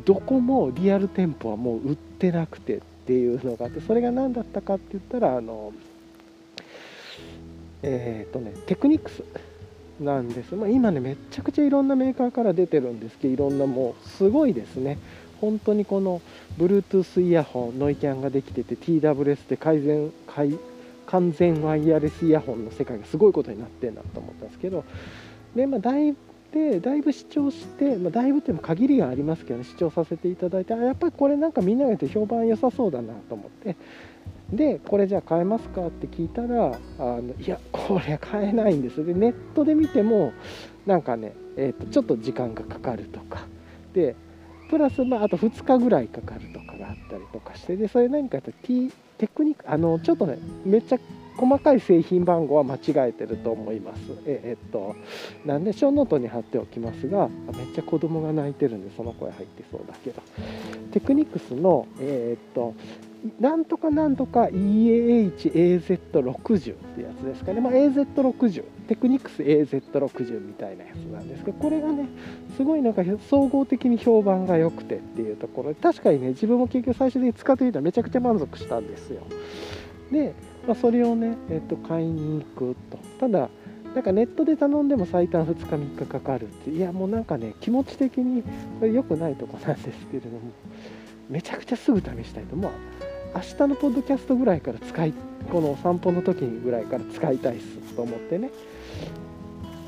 どこもリアル店舗はもう売ってなくてっていうのがあってそれが何だったかって言ったらあのえっ、ー、とねテクニクスなんです、まあ、今ねめちゃくちゃいろんなメーカーから出てるんですけどいろんなもうすごいですね。本当にこの Bluetooth イヤホンノイキャンができてて TWS で改善完全ワイヤレスイヤホンの世界がすごいことになってんなと思ったんですけどで、まあ、だいでだいぶ視聴して、まあ、だいぶっても限りがありますけど、ね、視聴させていただいてあやっぱりこれなんかみんなが言って評判良さそうだなと思ってでこれじゃあ買えますかって聞いたらあのいやこれ買えないんです。でネットで見てもなんかね、えーと、ちょっと時間がかかるとか。でプラス、まあ、あと2日ぐらいかかるとかがあったりとかしてでそれ何かとテクニックあのちょっとねめっちゃ細かい製品番号は間違えてると思います。ええっと、なんで、ショーノートに貼っておきますが、めっちゃ子供が泣いてるんで、その声入ってそうだけど、テクニクスの、えー、っと、なんとかなんとか EAHAZ60 ってやつですかね、まあ、AZ60 テクニクス AZ60 みたいなやつなんですけどこれがねすごいなんか総合的に評判が良くてっていうところで確かにね自分も結局最終的に使ってみたらめちゃくちゃ満足したんですよ。でまあ、それをね、えっと、買いに行くと。ただなんかネットで頼んでも最短2日3日かかるっていやもうなんかね気持ち的にこれ良くないとこなんですけれどもめちゃくちゃすぐ試したいと。まあ明日のポッドキャストぐらいから使いこの散歩の時ぐらいから使いたいっすと思ってね。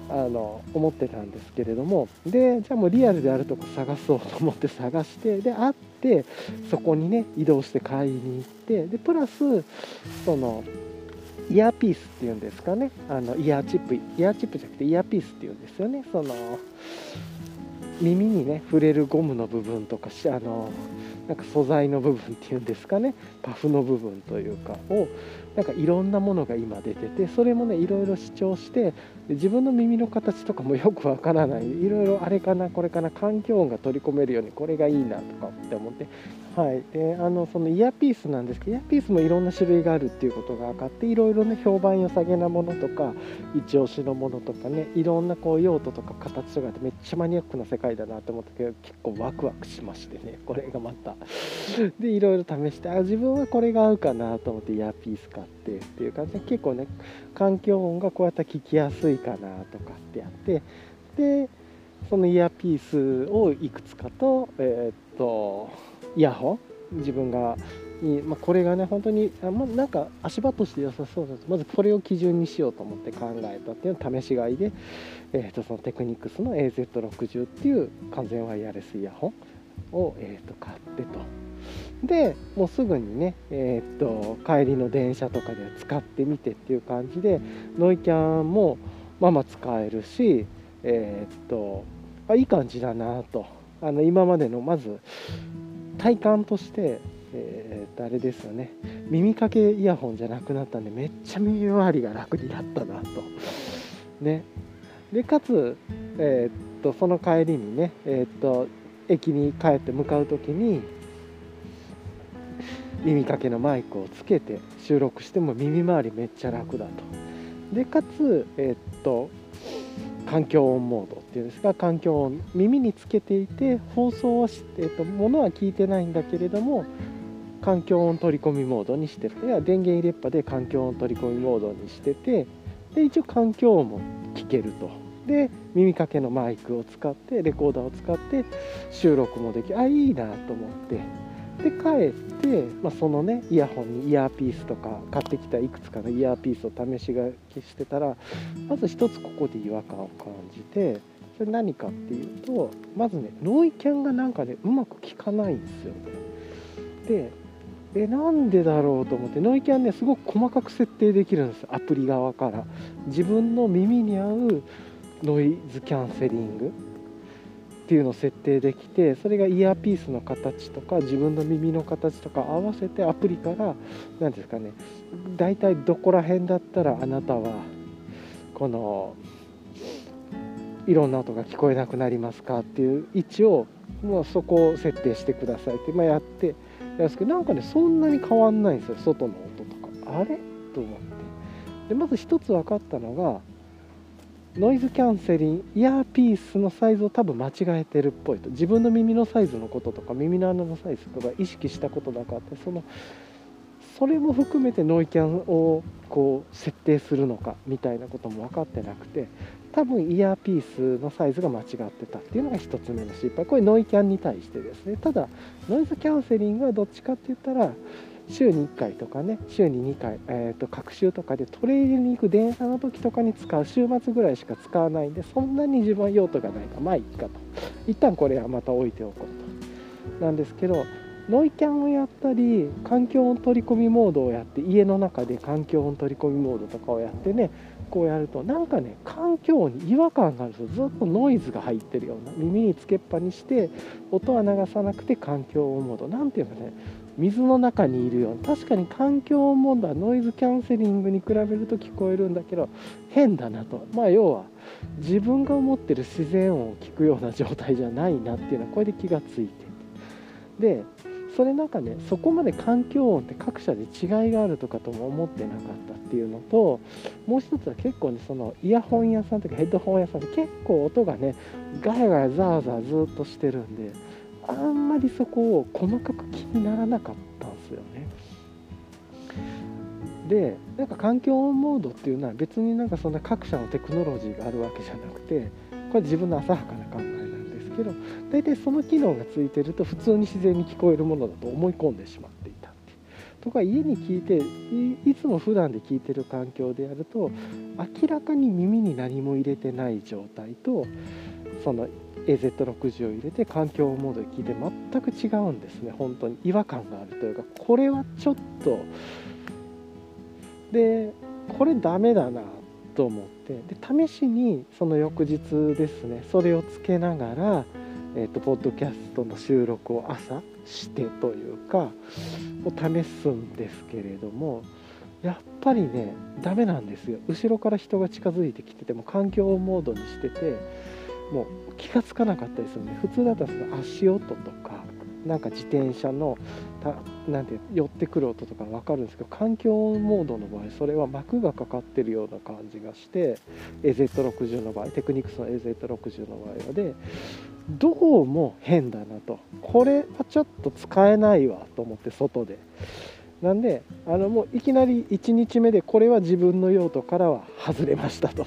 あの思ってたんですけれども。でじゃあもうリアルであるとこ探そうと思って探してで会ってそこにね移動して買いに行ってでプラスそのイヤーピースっていうんですかね。あのイヤーチップ。イヤーチップじゃなくてイヤーピースっていうんですよね。その耳にね触れるゴムの部分とかあのなんか素材の部分っていうんですかね。パフの部分というかをなんかいろんなものが今出ててそれもねいろいろ主張して自分の耳の形とかもよくわからない。いろいろあれかなこれかな環境音が取り込めるようにこれがいいなとかって思ってはい、であのそのイヤーピースなんですけどイヤーピースもいろんな種類があるっていうことが分かっていろいろね評判良さげなものとか一押しのものとかねいろんなこう用途とか形とかでめっちゃマニアックな世界だなと思ったけど結構ワクワクしましてねこれがまた。でいろいろ試してあ自分はこれが合うかなと思ってイヤーピース買ってっていう感じで結構ね環境音がこうやったら聞きやすいかなとかってやってでそのイヤーピースをいくつかとえーっとイヤホン？自分が、まあ、これがね本当にあ、まあ、なんか足場として良さそうだと。まずこれを基準にしようと思って考えたっていうのを試し買いで、えー、とそのテクニクスの AZ60 っていう完全ワイヤレスイヤホンを、えー、と買ってと。でもうすぐにね、えー、と帰りの電車とかで使ってみてっていう感じでノイキャンもまあまあ使えるしえー、っとあいい感じだなと。あの今までのまず体感として、えー、あれですよね耳かけイヤホンじゃなくなったんでめっちゃ耳周りが楽になったなと。ね、でかつ、えー、っとその帰りにね、えー、っと駅に帰って向かう時に耳かけのマイクをつけて収録しても耳周りめっちゃ楽だと。でかつ、えー、っと環境音モードっていうんですか環境音耳につけていて放送はし、えー、とものは聞いてないんだけれども環境音取り込みモードにしてる。いや電源入れっぱで環境音取り込みモードにしててで一応環境音も聞けると。で耳かけのマイクを使ってレコーダーを使って収録もできあいいなと思って。で帰って、まあ、そのねイヤホンにイヤーピースとか買ってきたいくつかのイヤーピースを試し書きしてたらまず一つここで違和感を感じてそれ何かっていうとまずねノイキャンがなんかねうまく効かないんですよ。ねでえなんでだろうと思ってノイキャンねすごく細かく設定できるんですアプリ側から。自分の耳に合うノイズキャンセリング。っていうのを設定できてそれがイヤーピースの形とか自分の耳の形とか合わせてアプリから何ですかね大体どこら辺だったらあなたはこのいろんな音が聞こえなくなりますか？っていう位置をもうそこを設定してくださいって、まあ、やってやるんですけどなんかねそんなに変わんないんですよ。外の音とか。あれ？と思って。でまず一つ分かったのがノイズキャンセリングイヤーピースのサイズを多分間違えてるっぽいと。自分の耳のサイズのこととか耳の穴のサイズとか意識したことなかった。そのそれも含めてノイキャンをこう設定するのかみたいなことも分かってなくて多分イヤーピースのサイズが間違ってたっていうのが1つ目の失敗。これノイキャンに対してですね。ただノイズキャンセリングはどっちかって言ったら週に1回とかね週に2回、えー、と各週とかでトレイルに行く電車の時とかに使う週末ぐらいしか使わないんでそんなに自分は用途がないか。まあいいかと。一旦これはまた置いておこうと。なんですけどノイキャンをやったり環境音取り込みモードをやって家の中で環境音取り込みモードとかをやってねこうやるとなんかね環境に違和感があるんですよずっとノイズが入ってるような耳につけっぱにして音は流さなくて環境音モード。なんていうかね水の中にいるような確かに環境音モードはノイズキャンセリングに比べると聞こえるんだけど変だなと。まあ要は自分が思ってる自然音を聞くような状態じゃないなっていうのはこれで気がついて。でそれなんかねそこまで環境音って各社で違いがあるとかとも思ってなかったっていうのともう一つは結構ねそのイヤホン屋さんとかヘッドホン屋さんで結構音がねガヤガヤザーザーずっとしてるんであんまりそこを細かく気にならなかったんですよね。でなんか環境音モードっていうのは別になんかそんな各社のテクノロジーがあるわけじゃなくてこれ自分の浅はかな考えなんですけど大体その機能がついてると普通に自然に聞こえるものだと思い込んでしまうとか家に聞いていつも普段で聞いてる環境でやると明らかに耳に何も入れてない状態とその AZ60 を入れて環境モードで聞いて全く違うんですね。本当に違和感があるというかこれはちょっとでこれダメだなと思ってで試しにその翌日ですねそれをつけながら、えーと、ポッドキャストの収録を朝してというかを試すんですけれどもやっぱりねダメなんですよ。後ろから人が近づいてきてても環境モードにしててもう気が付かなかったりするんで普通だったらその足音とかなんか自転車のたなんて寄ってくる音とか分かるんですけど環境モードの場合それは膜がかかってるような感じがして AZ60 の場合テクニクスの AZ60 の場合はでどうも変だなと。これはちょっと使えないわと思って外で。なんであのもういきなり1日目でこれは自分の用途からは外れましたと。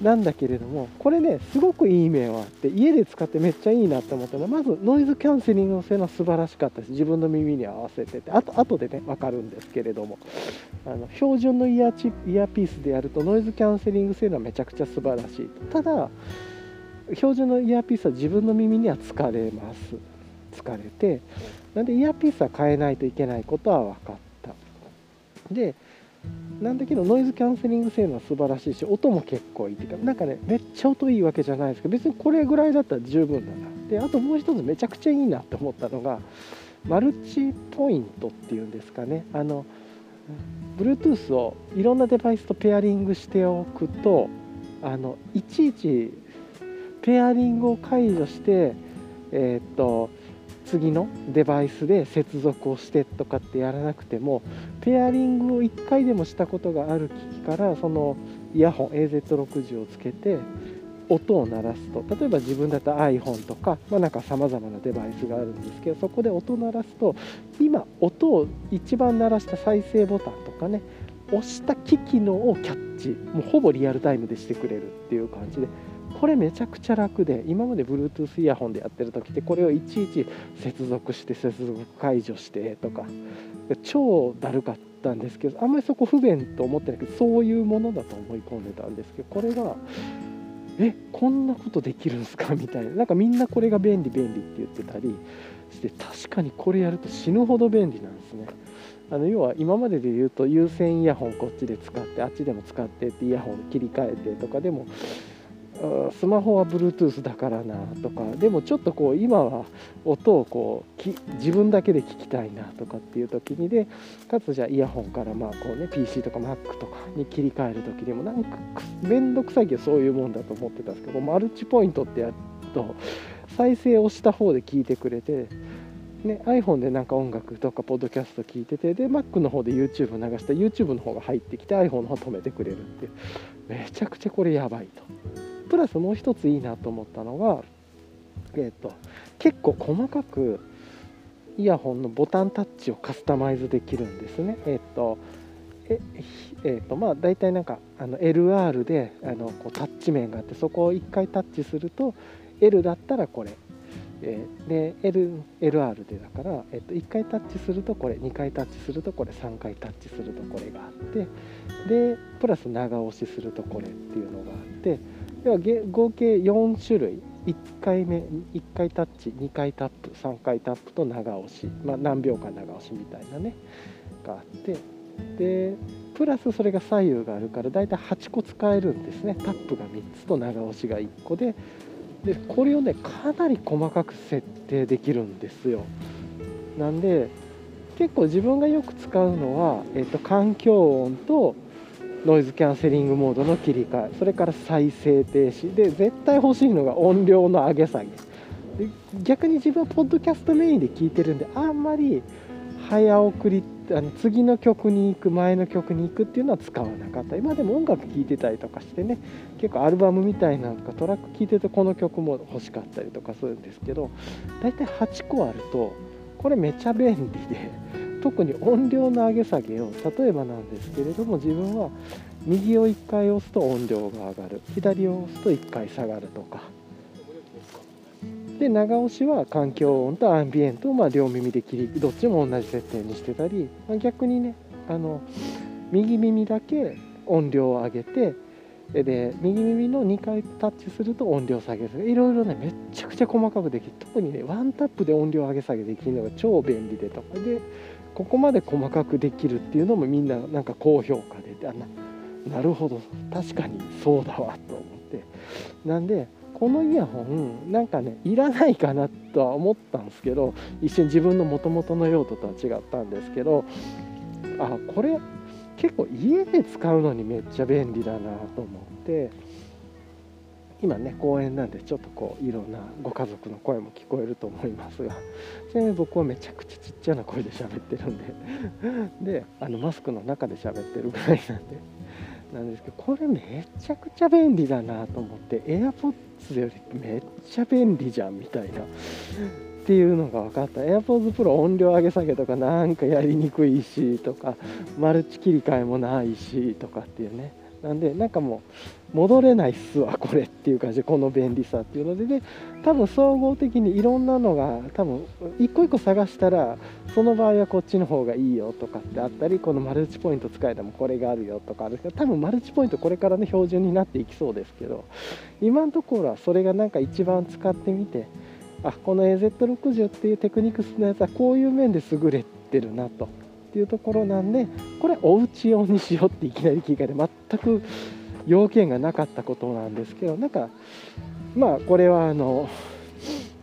なんだけれどもこれねすごくいい面はあって家で使ってめっちゃいいなって思ったのはまずノイズキャンセリングの性能素晴らしかったし自分の耳に合わせてて。あと後でね分かるんですけれども。あの標準のイヤチイヤピースでやるとノイズキャンセリング性能はめちゃくちゃ素晴らしいただ標準のイヤーピースは自分の耳には疲れます。疲れて。なんでイヤーピースは変えないといけないことは分かった。でなんだけどノイズキャンセリング性能は素晴らしいし音も結構いいっていうかなんかねめっちゃ音いいわけじゃないですけど別にこれぐらいだったら十分だ。なであともう一つめちゃくちゃいいなって思ったのがマルチポイントっていうんですかね。あの Bluetooth をいろんなデバイスとペアリングしておくとあのいちいちペアリングを解除してえー、っと次のデバイスで接続をしてとかってやらなくてもペアリングを1回でもしたことがある機器からそのイヤホン AZ60 をつけて音を鳴らすと。例えば自分だったら iPhone とか、まあ、なんかさまざまなデバイスがあるんですけどそこで音を鳴らすと今音を一番鳴らした再生ボタンとかね押した機器のをキャッチ。もうほぼリアルタイムでしてくれるっていう感じで。これめちゃくちゃ楽で今まで Bluetooth イヤホンでやってる時ってこれをいちいち接続して接続解除してとか超だるかったんですけどあんまりそこ不便と思ってないけどそういうものだと思い込んでたんですけどこれがえこんなことできるんすか？みたいな。なんかみんなこれが便利便利って言ってたりして確かにこれやると死ぬほど便利なんですね。あの要は今までで言うと有線イヤホンこっちで使ってあっちでも使ってってイヤホン切り替えてとかでもスマホは Bluetooth だからなとかでもちょっとこう今は音をこう自分だけで聞きたいなとかっていう時にでかつじゃあイヤホンからまあこうね PC とか Mac とかに切り替える時にもなんか面倒くさいけどそういうもんだと思ってたんですけどマルチポイントってやると再生をした方で聞いてくれてね、iPhone でなんか音楽とかポッドキャスト聞いててで Mac の方で YouTube 流した YouTube の方が入ってきて iPhone の方止めてくれるっていう。めちゃくちゃこれやばいと。プラスもう一ついいなと思ったのが、えーと、結構細かくイヤホンのボタンタッチをカスタマイズできるんですね。えっ、ー、とええーとまあ、大体なんかあの LR であのこうタッチ面があってそこを1回タッチすると L だったらこれ、えー、で L LR でだから、えー、と1回タッチするとこれ。2回タッチするとこれ。3回タッチするとこれがあって。でプラス長押しするとこれっていうのがあって。では合計4種類。1回目1回タッチ2回タップ3回タップと長押し、まあ、何秒間長押しみたいなね。があって。でプラスそれが左右があるからだいたい8個使えるんですね。タップが3つと長押しが1個で。でこれをねかなり細かく設定できるんですよ。なんで結構自分がよく使うのは、えっと、環境音とノイズキャンセリングモードの切り替えそれから再生停止。で絶対欲しいのが音量の上げ下げ。逆に自分はポッドキャストメインで聞いてるんであんまり早送りあの次の曲に行く前の曲に行くっていうのは使わなかった。今でも音楽聴いてたりとかしてね結構アルバムみたいなのかトラック聴いてるとこの曲も欲しかったりとかするんですけど大体8個あるとこれめちゃ便利で特に音量の上げ下げを例えばなんですけれども自分は右を1回押すと音量が上がる。左を押すと1回下がるとか。で長押しは環境音とアンビエントをまあ両耳で切りどっちも同じ設定にしてたり、まあ、逆にねあの右耳だけ音量を上げてで右耳の2回タッチすると音量下げる。いろいろねめっちゃくちゃ細かくできる。特にねワンタップで音量上げ下げできるのが超便利でとかでここまで細かくできるっていうのもみんななんか高評価であななるほど確かにそうだわと思って。なんでこのイヤホンなんかねいらないかなとは思ったんですけど一瞬自分のもともとの用途とは違ったんですけどあこれ結構家で使うのにめっちゃ便利だなと思って。今ね公園なんでちょっとこういろんなご家族の声も聞こえると思いますがちなみに僕はめちゃくちゃちっちゃな声で喋ってるんで であのマスクの中で喋ってるぐらいなんでなんですけどこれめちゃくちゃ便利だなと思って AirPods よりめっちゃ便利じゃんみたいなっていうのが分かった。AirPods Pro 音量上げ下げとかなんかやりにくいしとかマルチ切り替えもないしとかっていうね。なんでなんかもう戻れないっすわこれっていう感じでこの便利さっていうのでで多分総合的にいろんなのが多分一個一個探したらその場合はこっちの方がいいよとかってあったりこのマルチポイント使えてもこれがあるよとかあるけど多分マルチポイントこれからね標準になっていきそうですけど今のところはそれがなんか一番使ってみてあこの AZ60 っていうテクニクスのやつはこういう面で優れてるなと。っていうところなんでこれお家用にしようっていきなり聞いて全く要件がなかったことなんですけどなんかまあこれはあの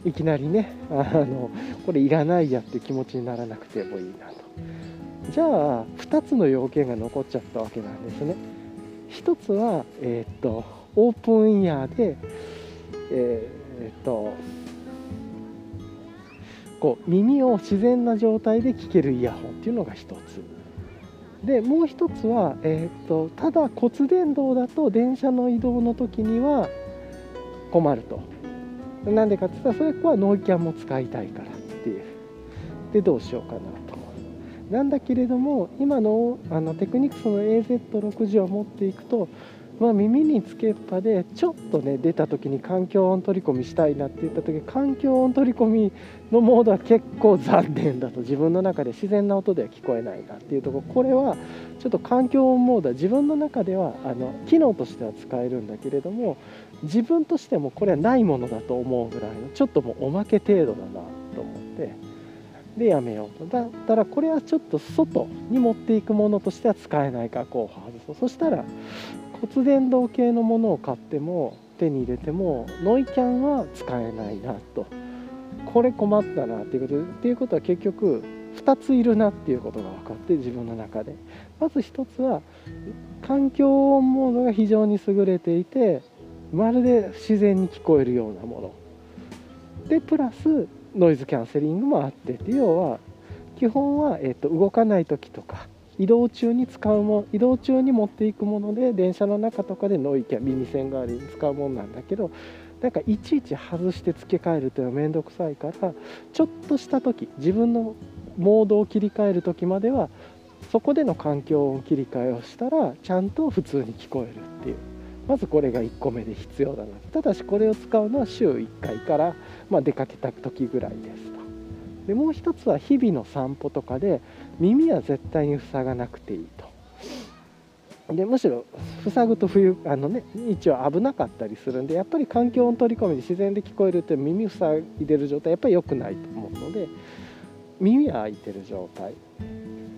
いきなりねあのこれいらないやって気持ちにならなくてもいいなと。じゃあ2つの要件が残っちゃったわけなんですね。1つはえー、っとオープンイヤーでえー、っとこう耳を自然な状態で聞けるイヤホンっていうのが一つ。でもう一つは、えーと、ただ骨伝導だと電車の移動の時には困ると。なんでかって言ったらそれはノイキャンも使いたいからっていう。でどうしようかなと。なんだけれども今のあのテクニクスの AZ60 を持っていくとまあ、耳につけっぱでちょっとね出た時に環境音取り込みしたいなって言った時環境音取り込みのモードは結構残念だと。自分の中で自然な音では聞こえないなっていうとこ。ろこれはちょっと環境音モードは自分の中ではあの機能としては使えるんだけれども自分としてもこれはないものだと思うぐらいのちょっともうおまけ程度だなと思ってでやめようと。だったらこれはちょっと外に持っていくものとしては使えないか候補外そうそしたら骨伝導系のものを買っても手に入れてもノイキャンは使えないなと。これ困ったなっていうことでっていうことは結局2ついるなっていうことが分かって自分の中で。まず1つは環境音モードが非常に優れていてまるで自然に聞こえるようなもの。でプラスノイズキャンセリングもあってって。いう要は基本は、えー、と動かない時とか移動中に使うも移動中に持っていくもので電車の中とかでノイキャ耳栓代わりに使うものなんだけどなんかいちいち外して付け替えるというのは面倒くさいからちょっとした時自分のモードを切り替える時まではそこでの環境音切り替えをしたらちゃんと普通に聞こえるっていう。まずこれが1個目で必要だな。ただしこれを使うのは週1回から、まあ、出かけた時ぐらいですと。でもう一つは日々の散歩とかで耳は絶対に塞がなくていいと。でむしろ塞ぐと冬あのね一応危なかったりするんでやっぱり環境音取り込みで自然で聞こえるって耳塞いでる状態やっぱり良くないと思うので耳は開いてる状態。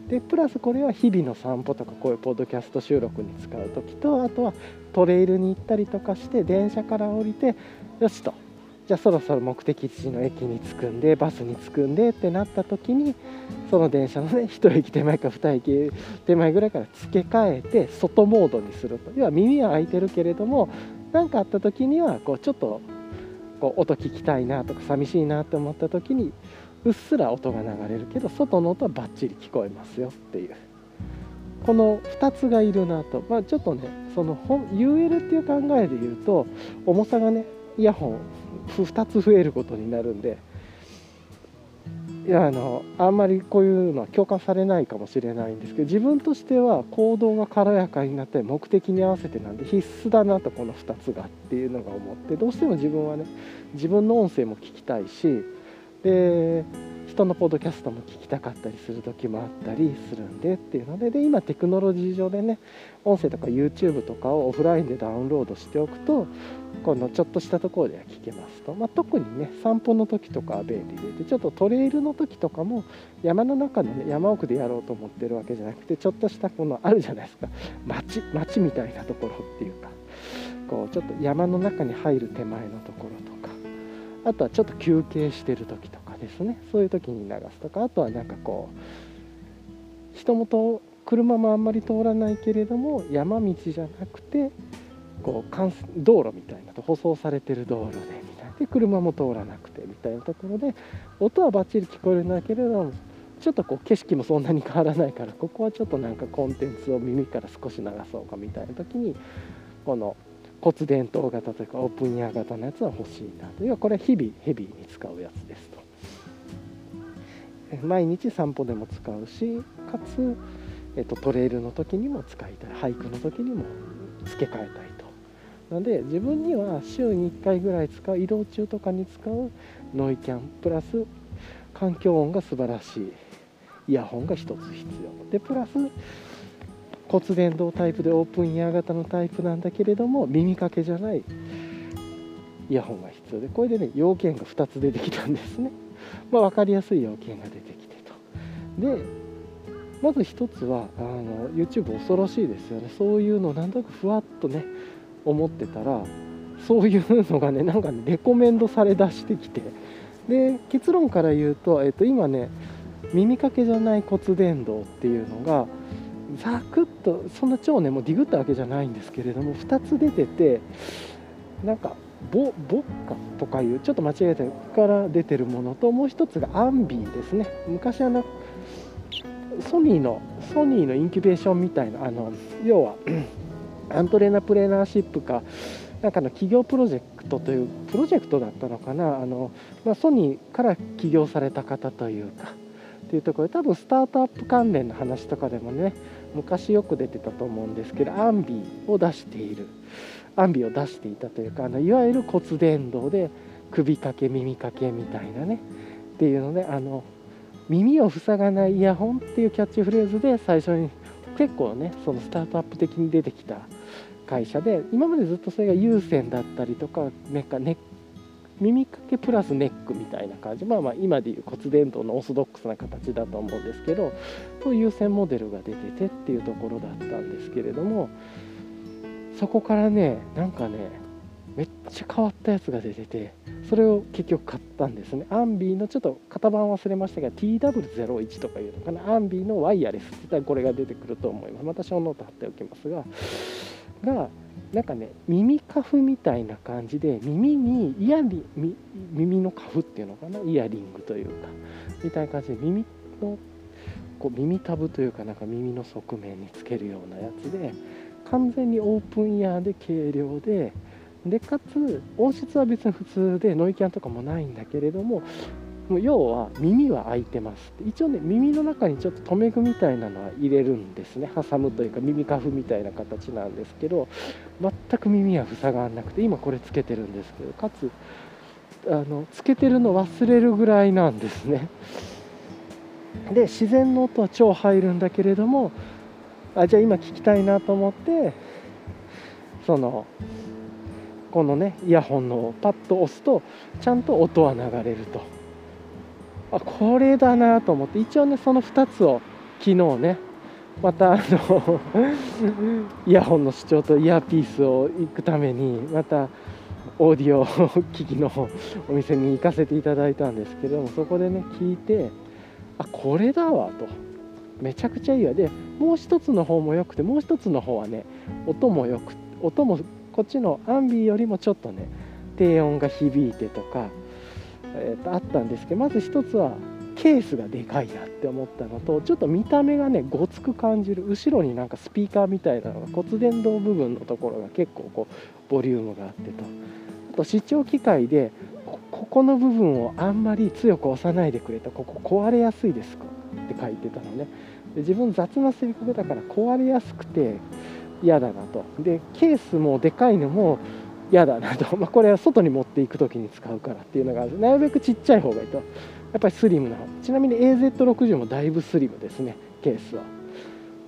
でプラスこれは日々の散歩とかこういうポッドキャスト収録に使う時とあとはトレイルに行ったりとかして電車から降りてよしと。じゃあそろそろ目的地の駅に着くんでバスに着くんでってなった時にその電車のね1駅手前か2駅手前ぐらいから付け替えて外モードにすると。要は耳は開いてるけれども何かあった時にはこうちょっとこう音聞きたいなとか寂しいなって思った時にうっすら音が流れるけど外の音はバッチリ聞こえますよっていう。この2つがいるなと、まあ、ちょっとねその UL っていう考えで言うと重さがねイヤホン2つ増えることになるんでいやあのあんまりこういうのは共感されないかもしれないんですけど自分としては行動が軽やかになって目的に合わせてなんで必須だなとこの2つがっていうのが思ってどうしても自分はね自分の音声も聞きたいしで人のポッドキャストも聞きたかったりする時もあったりするんでっていうのでで今テクノロジー上でね音声とか YouTube とかをオフラインでダウンロードしておくとこのちょっとしたところでは聞けますと、まあ、特にね散歩の時とかは便利ででちょっとトレイルの時とかも山の中の、ね、山奥でやろうと思ってるわけじゃなくてちょっとしたこのあるじゃないですか。街街みたいなところっていうか。こうちょっと山の中に入る手前のところとか。あとはちょっと休憩してる時とか。ですね。そういう時に流すとかあとはなんかこう人もと車もあんまり通らないけれども山道じゃなくてこう道路みたいなと舗装されてる道路でみたいで車も通らなくてみたいなところで音はバッチリ聞こえるんだけれどもちょっとこう景色もそんなに変わらないからここはちょっとなんかコンテンツを耳から少し流そうかみたいな時にこの骨伝導型というかオープンイヤー型のやつは欲しいなと。要はこれは日々ヘビーに使うやつです。毎日散歩でも使うしかつ、えっと、トレイルの時にも使いたい俳句の時にも付け替えたいと。なので自分には週に1回ぐらい使う移動中とかに使うノイキャンプラス環境音が素晴らしい。イヤホンが1つ必要。でプラス骨伝導タイプでオープンイヤー型のタイプなんだけれども耳かけじゃないイヤホンが必要。でこれでね要件が2つ出てきたんですね、まあ、分かりやすい要件が出てきてと。でまず1つはあの YouTube 恐ろしいですよね。そういうのなんとなくふわっとね思ってたらそういうのがねなんかねレコメンドされだしてきて。で結論から言うと、えっと、今ね耳かけじゃない骨伝導っていうのがザクッとそんな超ねもうディグったわけじゃないんですけれども2つ出ててなんかボボッカとかいうちょっと間違えたから出てるものともう1つがアンビーですね。昔あのソニーのソニーのインキュベーションみたいなあの要は アントレーナープレーナーシップかなんかの企業プロジェクトというプロジェクトだったのかな。あの、まあ、ソニーから起業された方というかっていうところで多分スタートアップ関連の話とかでもね昔よく出てたと思うんですけどアンビーを出している。アンビを出していたというかあのいわゆる骨伝導で首掛け耳掛けみたいなね。っていうのであの耳を塞がないイヤホンっていうキャッチフレーズで最初に結構ねそのスタートアップ的に出てきた会社で今までずっとそれが有線だったりとかメカネ耳かけプラスネックみたいな感じ。まあまあ今でいう骨伝導のオーソドックスな形だと思うんですけどそういう線モデルが出ててっていうところだったんですけれどもそこからねなんかねめっちゃ変わったやつが出ててそれを結局買ったんですね。アンビーのちょっと型番忘れましたが TW01 とかいうのかな。アンビーのワイヤレスって言ったらこれが出てくると思います。またショーノート貼っておきますが。がなんかね耳カフみたいな感じで耳にイヤリ耳のカフっていうのかな。イヤリングというか。みたいな感じで耳のこう耳タブというかなんか耳の側面につけるようなやつで完全にオープンイヤーで軽量ででかつ音質は別に普通でノイキャンとかもないんだけれどももう要は耳は開いてます。一応ね耳の中にちょっと留め具みたいなのは入れるんですね。挟むというか耳カフみたいな形なんですけど全く耳は塞がらなくて今これつけてるんですけどかつあのつけてるの忘れるぐらいなんですね。で自然の音は超入るんだけれどもあじゃあ今聞きたいなと思ってそのこのねイヤホンのパッと押すとちゃんと音は流れると。あこれだなと思って一応ねその2つを昨日ねまたあの イヤホンの視聴とイヤーピースを行くためにまたオーディオ機器のお店に行かせていただいたんですけどもそこでね聞いてあこれだわと。めちゃくちゃいいわ。でもう一つの方も良くてもう一つの方はね音もよく音もこっちのアンビーよりもちょっとね低音が響いてとかえー、とあったんですけどまず一つはケースがでかいなって思ったのとちょっと見た目がねごつく感じる後ろになんかスピーカーみたいなのが骨伝導部分のところが結構こうボリュームがあってと。あと視聴機械でここの部分をあんまり強く押さないでくれとここ壊れやすいですかって書いてたのね。自分雑な性格だから壊れやすくて嫌だなと。でケースもでかいのも嫌だなと、まあ、これは外に持っていく時に使うからっていうのがなるべくちっちゃい方がいいと。やっぱりスリムな方。ちなみに AZ60 もだいぶスリムですね。ケースは。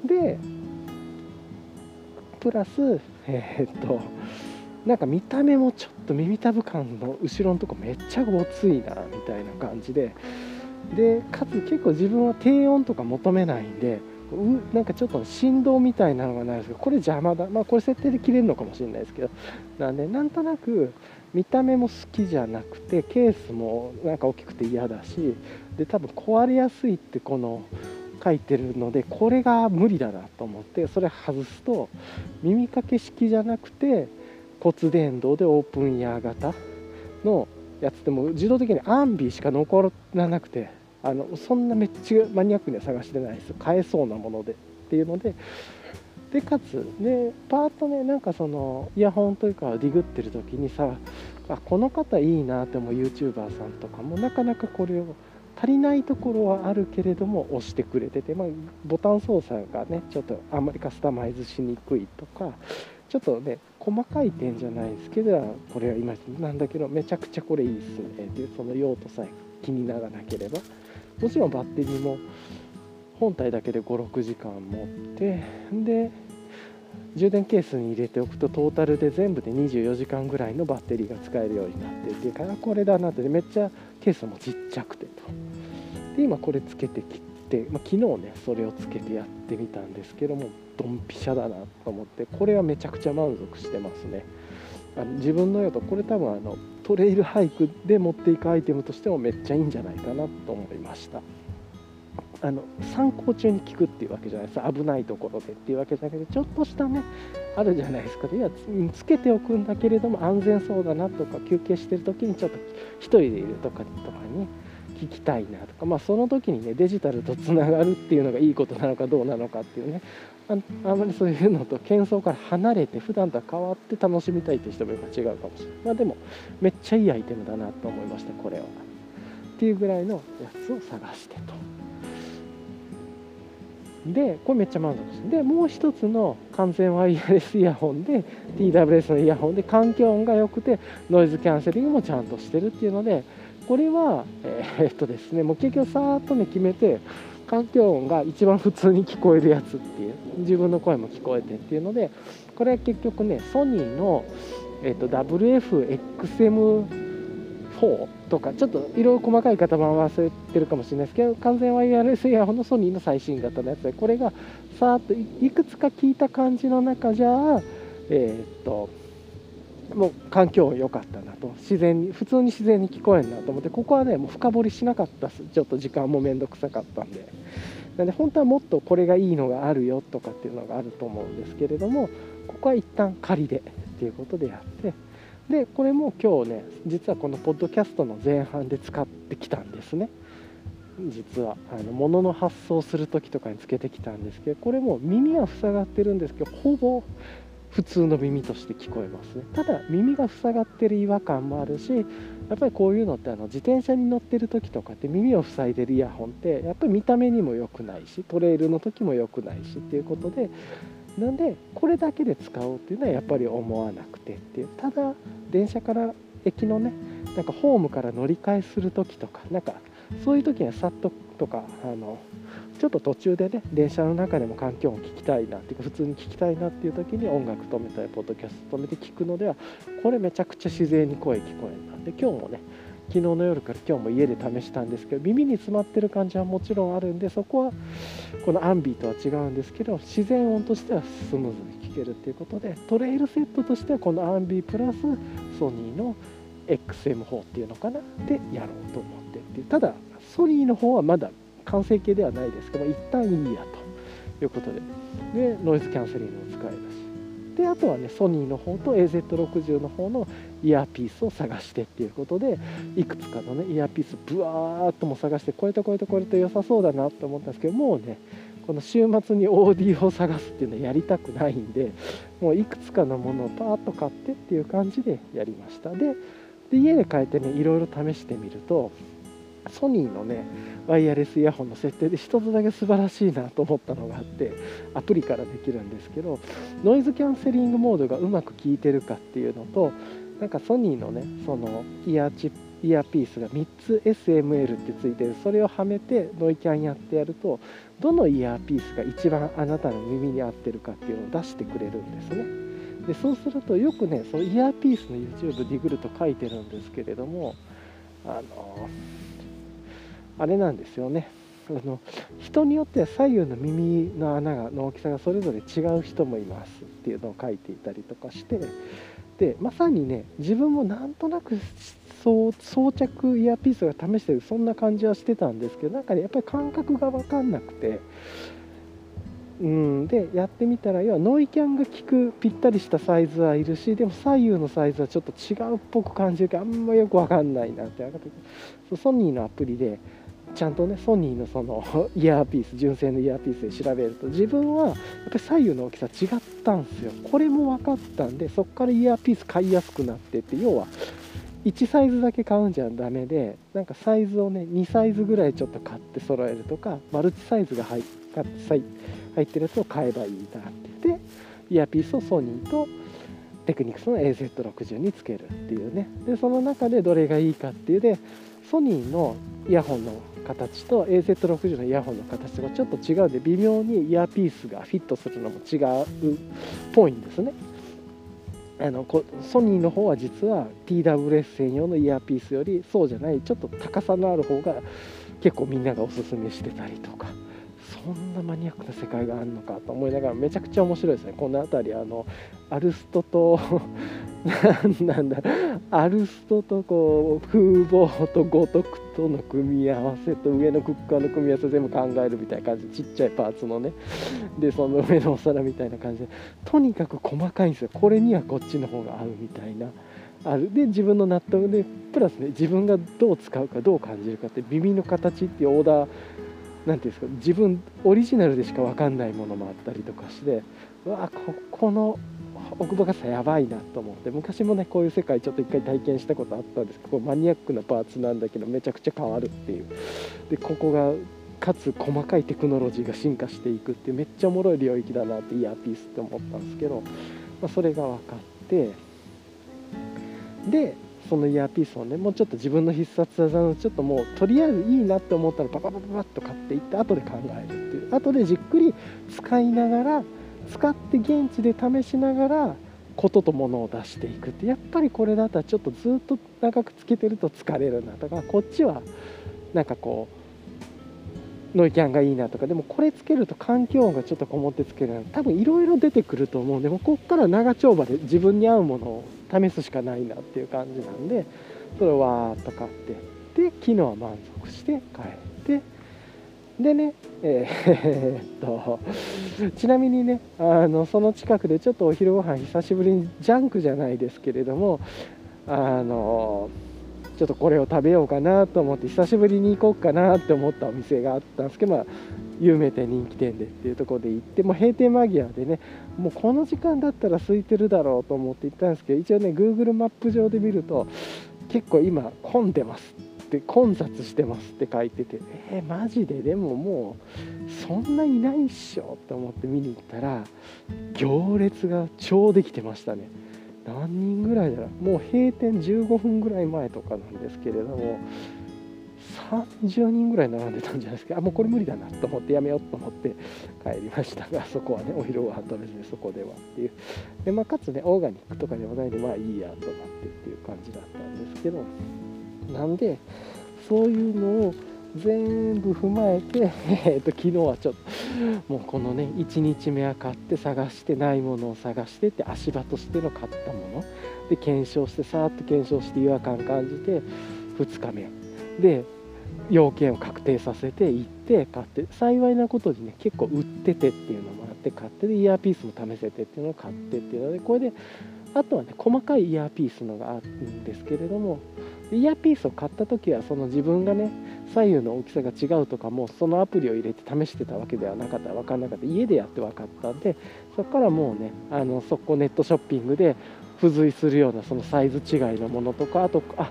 でプラスえー、っとなんか見た目もちょっと耳たぶ感の後ろのとこめっちゃごついなみたいな感じで。でかつ結構自分は低音とか求めないんでうなんかちょっと振動みたいなのがないですけどこれ邪魔だ。まあこれ設定で切れるのかもしれないですけど。なんでなんとなく見た目も好きじゃなくてケースもなんか大きくて嫌だしで多分壊れやすいってこの書いてるのでこれが無理だなと思ってそれ外すと耳かけ式じゃなくて骨伝導でオープンイヤー型のやつでも自動的にアンビーしか残らなくてあのそんなめっちゃマニアックには探してないです買えそうなもので。っていうので。でかつねパーッとねなんかそのイヤホンというかディグってる時にさあこの方いいなって思う YouTuber さんとかもなかなかこれを足りないところはあるけれども押してくれてて、まあ、ボタン操作がねちょっとあんまりカスタマイズしにくいとかちょっとね細かい点じゃないですけどこれは今なんだけどめちゃくちゃこれいいっすね。でその用途さえ気にならなければもちろんバッテリーも本体だけで56時間持ってで充電ケースに入れておくとトータルで全部で24時間ぐらいのバッテリーが使えるようになってっていうからこれだなってめっちゃケースもちっちゃくてと。で今これつけてきて、まあ、昨日ねそれをつけてやってみたんですけどもドンピシャだなと思ってこれはめちゃくちゃ満足してますね。あの自分の用途これ多分あのトレイルハイクで持っていくアイテムとしてもめっちゃいいんじゃないかなと思いました。あの参考中に聞くっていうわけじゃないです。危ないところでっていうわけじゃなくてちょっとしたねあるじゃないですか。いやつけておくんだけれども安全そうだなとか休憩してる時にちょっと1人でいるとかとかに聞きたいなとか、まあ、その時にねデジタルとつながるっていうのがいいことなのかどうなのかっていうねああまりそういうのと喧騒から離れて普段とは変わって楽しみたいっていう人も今違うかもしれない。まあでもめっちゃいいアイテムだなと思いましたこれは。っていうぐらいのやつを探してと。でこれめっちゃ満足してでもう一つの完全ワイヤレスイヤホンで TWS のイヤホンで環境音が良くてノイズキャンセリングもちゃんとしてるっていうのでこれはえー、っとですねもう結局さーっとね決めて環境音が一番普通に聞こえるやつっていう。自分の声も聞こえてっていうのでこれは結局ねソニーの、えー、と WFXM4 とかちょっといろいろ細かい型番忘れてるかもしれないですけど完全ワイヤレスイヤホンのソニーの最新型のやつでこれがさーっといくつか聞いた感じの中じゃあえー、っともう環境良かったなと。自然に普通に自然に聞こえるなと思ってここはねもう深掘りしなかったですちょっと時間も面倒くさかったんで。なんで本当はもっとこれがいいのがあるよとかっていうのがあると思うんですけれどもここは一旦仮でっていうことでやってでこれも今日ね実はこのポッドキャストの前半で使ってきたんですね。実はあの物の発送する時とかにつけてきたんですけどこれも耳は塞がってるんですけどほぼ普通の耳として聞こえますね。ただ耳が塞がってる違和感もあるしやっぱりこういうのってあの自転車に乗ってる時とかって耳を塞いでるイヤホンってやっぱり見た目にも良くないしトレイルの時も良くないしっていうことでなんでこれだけで使おうっていうのはやっぱり思わなくてっていう。ただ電車から駅のねなんかホームから乗り換えする時とかなんかそういう時にはさっととかあのちょっと途中でね電車の中でも環境音聞きたいなっていうか普通に聞きたいなっていう時に音楽止めたりポッドキャスト止めて聞くのではこれめちゃくちゃ自然に声聞こえるな。で今日もね昨日の夜から今日も家で試したんですけど耳に詰まってる感じはもちろんあるんでそこはこのアンビーとは違うんですけど自然音としてはスムーズに聞けるっていうことでトレイルセットとしてはこのアンビープラスソニーの XM4 っていうのかなでやろうと思ってっていうただソニーの方はまだ完成形ではないです。けど一旦いいやということで。でノイズキャンセリングも使えるしであとはねソニーの方と AZ60 の方のイヤーピースを探してっていうことでいくつかのねイヤーピースブワーっとも探してこれとこれとこれと良さそうだなと思ったんですけどもうねこの週末にオーディオを探すっていうのはやりたくないんでもういくつかのものをパーッと買ってっていう感じでやりました。で家で帰ってねいろいろ試してみるとソニーのねワイヤレスイヤホンの設定で1つだけ素晴らしいなと思ったのがあってアプリからできるんですけどノイズキャンセリングモードがうまく効いてるかっていうのとなんかソニーのねそのイヤーチップイヤーピースが3つ SML ってついてる。それをはめてノイキャンやってやるとどのイヤーピースが一番あなたの耳に合ってるかっていうのを出してくれるんですね。でそうするとよくねそのイヤーピースの YouTube ディグルと書いてるんですけれどもあのあれなんですよね。あの人によっては左右の耳の穴がの大きさがそれぞれ違う人もいますっていうのを書いていたりとかしてでまさにね自分もなんとなく装着イヤーピースが試してるそんな感じはしてたんですけどなんかねやっぱり感覚が分かんなくて。うん、でやってみたら要はノイキャンが効くぴったりしたサイズはいるしでも左右のサイズはちょっと違うっぽく感じるけどあんまよくわかんないなってソニーのアプリでちゃんとねソニーのその イヤーピース純正のイヤーピースで調べると自分はやっぱり左右の大きさ違ったんですよ。これも分かったんでそこからイヤーピース買いやすくなってって要は1サイズだけ買うんじゃダメでなんかサイズをね2サイズぐらいちょっと買って揃えるとかマルチサイズが入っ入ってるやつを買えばいいなって。言ってイヤーピースをソニーとテクニクスの AZ60 につけるっていうね。でその中でどれがいいかっていうでソニーのイヤホンの形と AZ60 のイヤホンの形がちょっと違うで微妙にイヤーピースがフィットするのも違うっぽいんですね。あのこソニーの方は実は TWS 専用のイヤーピースよりそうじゃないちょっと高さのある方が結構みんながおすすめしてたりとか。そんなマニアックな世界があるのかと思いながらめちゃくちゃ面白いですね。この辺りあのアルストと なんだアルストとこう風貌と五徳との組み合わせと上のクッカーの組み合わせ全部考えるみたいな感じでちっちゃいパーツのね。でその上のお皿みたいな感じで。とにかく細かいんですよ。これにはこっちの方が合うみたいな。ある。で自分の納得でプラスね自分がどう使うかどう感じるかって耳の形っていうオーダー何ていうんですか自分オリジナルでしか分かんないものもあったりとかしてうわここの奥深さやばいなと思って昔もねこういう世界ちょっと一回体験したことあったんですけどマニアックなパーツなんだけどめちゃくちゃ変わるっていう。でここがかつ細かいテクノロジーが進化していくっていうめっちゃおもろい領域だなってイヤーピースって思ったんですけど、まあ、それが分かってでそのイヤーピースをねもうちょっと自分の必殺技のちょっともうとりあえずいいなって思ったらパパパパパッと買っていって後で考えるっていう後でじっくり使いながら使って現地で試しながらこととものを出していくってやっぱりこれだったらちょっとずっと長くつけてると疲れるなとかこっちはなんかこうノイキャンがいいなとかでもこれつけると環境音がちょっとこもってつける。多分いろいろ出てくると思う。んでもこっから長丁場で自分に合うものを試すしかないなっていう感じなんでそれをわーっと買って。で昨日は満足して帰って。でねえー、っとちなみにねあのその近くでちょっとお昼ご飯久しぶりにジャンクじゃないですけれどもあのちょっとこれを食べようかなと思って久しぶりに行こうかなって思ったお店があったんですけど、まあ、有名店人気店でっていうところで行ってもう閉店間際でねもうこの時間だったら空いてるだろうと思って行ったんですけど一応ね Google マップ上で見ると結構今混んでますっ混雑してますって書いててえー、マジで？でももうそんないないっしょって思って見に行ったら行列が超できてましたね。何人ぐらいだろう。もう閉店15分ぐらい前とかなんですけれども30人ぐらい並んでたんじゃないですか。あもうこれ無理だなと思ってやめようと思って帰りましたがそこはねお昼ご飯食べずにそこではっていう。で、まあ、かつねオーガニックとかではないでまあいいやとなってっていう感じだったんですけど。なんでそういうのを全部踏まえて、えーと、昨日はちょっともうこのね1日目は買って探してないものを探してって足場としての買ったもの。で検証してさーっと検証して違和感感じて2日目。で要件を確定させて行って買って幸いなことにね結構売っててっていうのもあって買ってでイヤーピースも試せてっていうのを買ってっていうのでこれであとはね細かいイヤーピースのがあるんですけれどもイヤーピースを買った時はその自分がね左右の大きさが違うとかもそのアプリを入れて試してたわけではなかった分かんなかった。家でやって分かったんでそこからもうねあのそこネットショッピングで付随するようなそのサイズ違いのものとかあとあ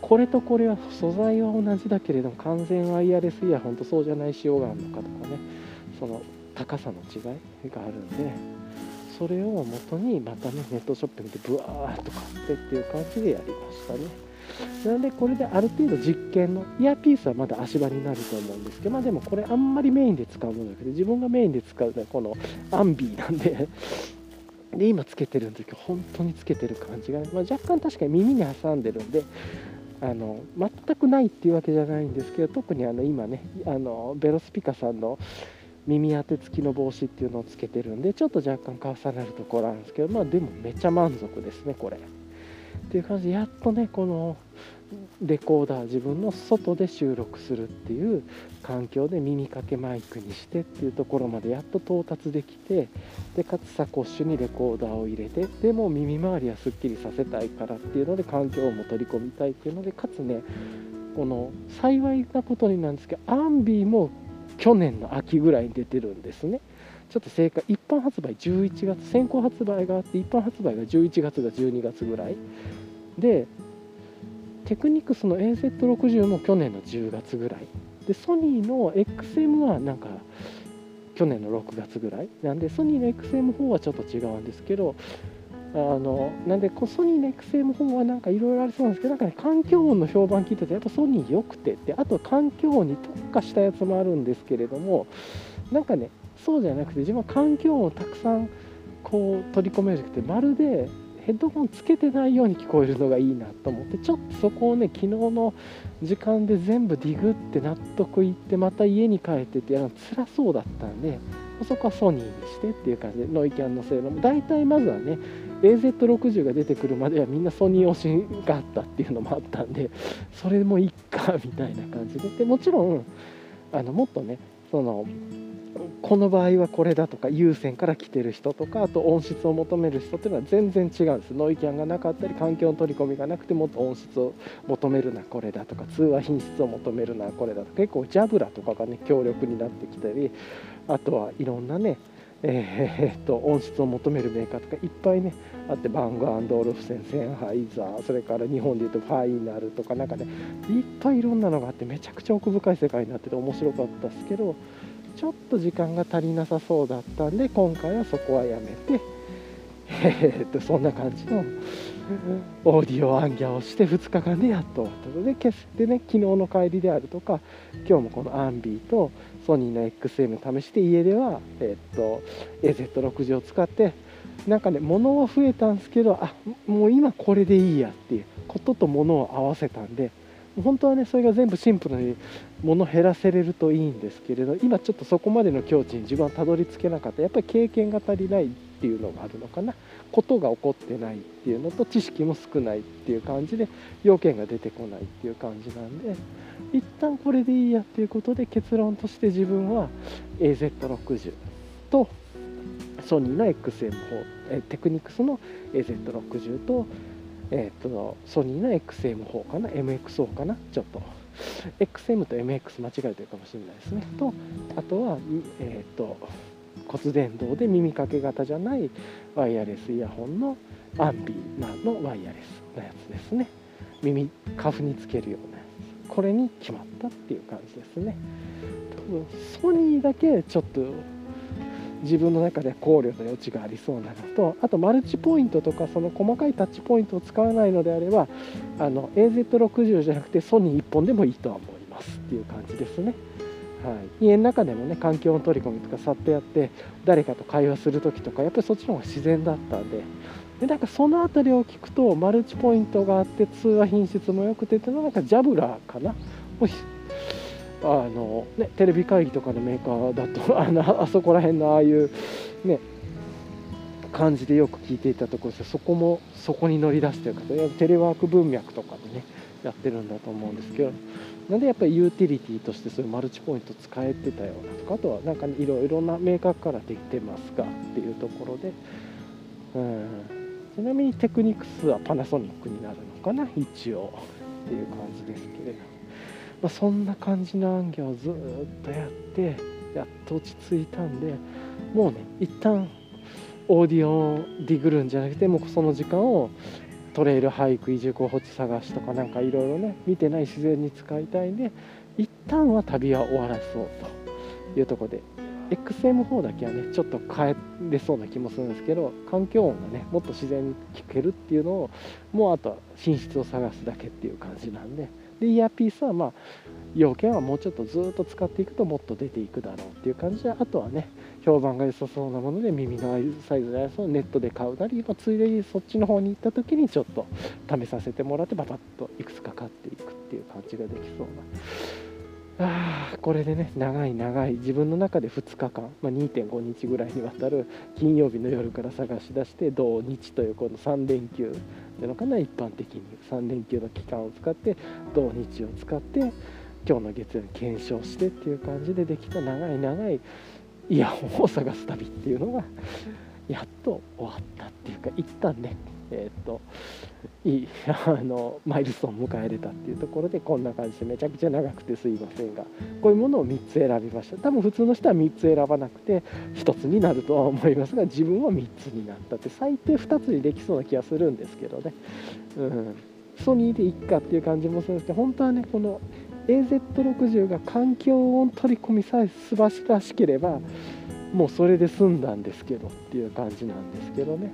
これとこれは素材は同じだけれども完全ワイヤレスイヤホンとそうじゃない仕様があるのかとかねその高さの違いがあるんでそれを元にまたねネットショッピングでブワーっと買ってっていう感じでやりましたね。なのでこれである程度実験のイヤーピースはまだ足場になると思うんですけどまあでもこれあんまりメインで使うものだけど自分がメインで使うのはこのアンビーなんで。で今つけてるんですけど本当につけてる感じが、まあ、若干確かに耳に挟んでるんであの全くないっていうわけじゃないんですけど特にあの今ねあのベロスピカさんの耳当て付きの帽子っていうのをつけてるんでちょっと若干重なるところあるんですけどまあでもめっちゃ満足ですねこれ。っていう感じでやっとねこのレコーダー自分の外で収録するっていう環境で耳かけマイクにしてっていうところまでやっと到達できてでかつサコッシュにレコーダーを入れてでも耳周りはすっきりさせたいからっていうので環境も取り込みたいっていうのでかつねこの幸いなことになんですけどアンビーも去年の秋ぐらいに出てるんですね。ちょっと正解一般発売11月先行発売があって一般発売が11月が12月ぐらい。でテクニクスの AZ60 も去年の10月ぐらい。でソニーの XM はなんか去年の6月ぐらいなんでソニーの XM4 はちょっと違うんですけどあのなんでこうソニーの XM4 はなんかいろいろありそうなんですけどなんかね環境音の評判聞いててやっぱソニー良くてってあと環境音に特化したやつもあるんですけれどもなんかねそうじゃなくて自分は環境音をたくさんこう取り込めるくてまるでヘッドホンつけてないように聞こえるのがいいなと思ってちょっとそこをね昨日の時間で全部ディグって納得いってまた家に帰っててやるの辛そうだったんでそこはソニーにしてっていう感じでノイキャンの性能も。大体まずはね AZ60 が出てくるまではみんなソニー推しがあったっていうのもあったんでそれもいっかみたいな感じで。でもちろんあのもっとねそのこの場合はこれだとか有線から来てる人とかあと音質を求める人っていうのは全然違うんです。ノイキャンがなかったり環境の取り込みがなくてもっと音質を求めるなこれだとか通話品質を求めるなこれだとか結構ジャブラとかがね強力になってきたりあとはいろんなねえー、っと音質を求めるメーカーとかいっぱいねあってバングアンドオルフセンセンハイザーそれから日本でいうとファイナルとかなんかねいっぱいいろんなのがあってめちゃくちゃ奥深い世界になってて面白かったですけどちょっと時間が足りなさそうだったんで今回はそこはやめてえー、っとそんな感じのオーディオアンギャをして2日間でやっと終わったので決してね昨日の帰りであるとか今日もこのアンビーとソニーの XM 試して家では、えー、っと AZ60 を使ってなんかね物は増えたんですけどあもう今これでいいやっていうことと物を合わせたんで本当はねそれが全部シンプルに物減らせれるといいんですけれど今ちょっとそこまでの境地に自分はたどり着けなかった。やっぱり経験が足りないっていうのがあるのかな。ことが起こってないっていうのと知識も少ないっていう感じで要件が出てこないっていう感じなんで一旦これでいいやっていうことで結論として自分は AZ60 とソニーの XM4 えテクニクスの AZ60 とえーと、ソニーの XM4 かな MXO かなちょっと。XM と MX 間違えてるかもしれないですね。とあとは、えーと、骨伝導で耳かけ型じゃないワイヤレスイヤホンのアンビーマンのワイヤレスのやつですね。耳カフにつけるようなこれに決まったっていう感じですね多分ソニーだけちょっと自分の中で考慮の余地がありそうなのとあとマルチポイントとかその細かいタッチポイントを使わないのであればあの AZ60 じゃなくてソニー1本でもいいとは思いますっていう感じですね。はい、家の中でもね環境の取り込みとかさっとやって誰かと会話する時とかやっぱりそっちの方が自然だったんででなんかその辺りを聞くとマルチポイントがあって通話品質も良くてってのはなんかジャブラーかな。あの、ね、テレビ会議とかのメーカーだと あのあそこら辺のああいうね感じでよく聞いていたところです。そこもそこに乗り出してる方テレワーク文脈とかでねやってるんだと思うんですけど。なんでやっぱりユーティリティとしてそういうマルチポイント使えてたようなとかあとはなんかいろいろなメーカーからできてますかっていうところで。うん。ちなみにテクニクスはパナソニックになるのかな？一応。っていう感じですけれど。まあ、そんな感じの暗記をずっとやってやっと落ち着いたんでもうね一旦オーディオディグるんじゃなくてもうその時間をトレイル俳句移住候補地探しとかなんかいろいろね見てない自然に使いたいんで一旦は旅は終わらそうというとこで XM4 だけはねちょっと変えれそうな気もするんですけど環境音がねもっと自然に聞けるっていうのをもうあとは寝室を探すだけっていう感じなんで。でイヤーピースはまあ要件はもうちょっとずっと使っていくともっと出ていくだろうっていう感じであとはね評判が良さそうなもので耳のサイズのやつをネットで買うなり、ま、ついでにそっちの方に行った時にちょっと試させてもらってパパッといくつか買っていくっていう感じができそうなあこれでね長い長い。自分の中で2日間、まあ、2.5日ぐらいにわたる金曜日の夜から探し出して土日というこの3連休なのかな一般的に3連休の期間を使って土日を使って今日の月曜日検証してっていう感じでできた長い長いイヤホンを探す旅っていうのがやっと終わったっていうか一旦ねえー、っといい あのマイルストーンを迎えれたっていうところでこんな感じでめちゃくちゃ長くてすいませんがこういうものを3つ選びました。多分普通の人は3つ選ばなくて1つになるとは思いますが自分は3つになったって最低2つにできそうな気がするんですけどね、うん、ソニーでいっかっていう感じもするんですけど本当はねこの AZ60 が環境音取り込みさえ素晴らしければもうそれで済んだんですけどっていう感じなんですけどね。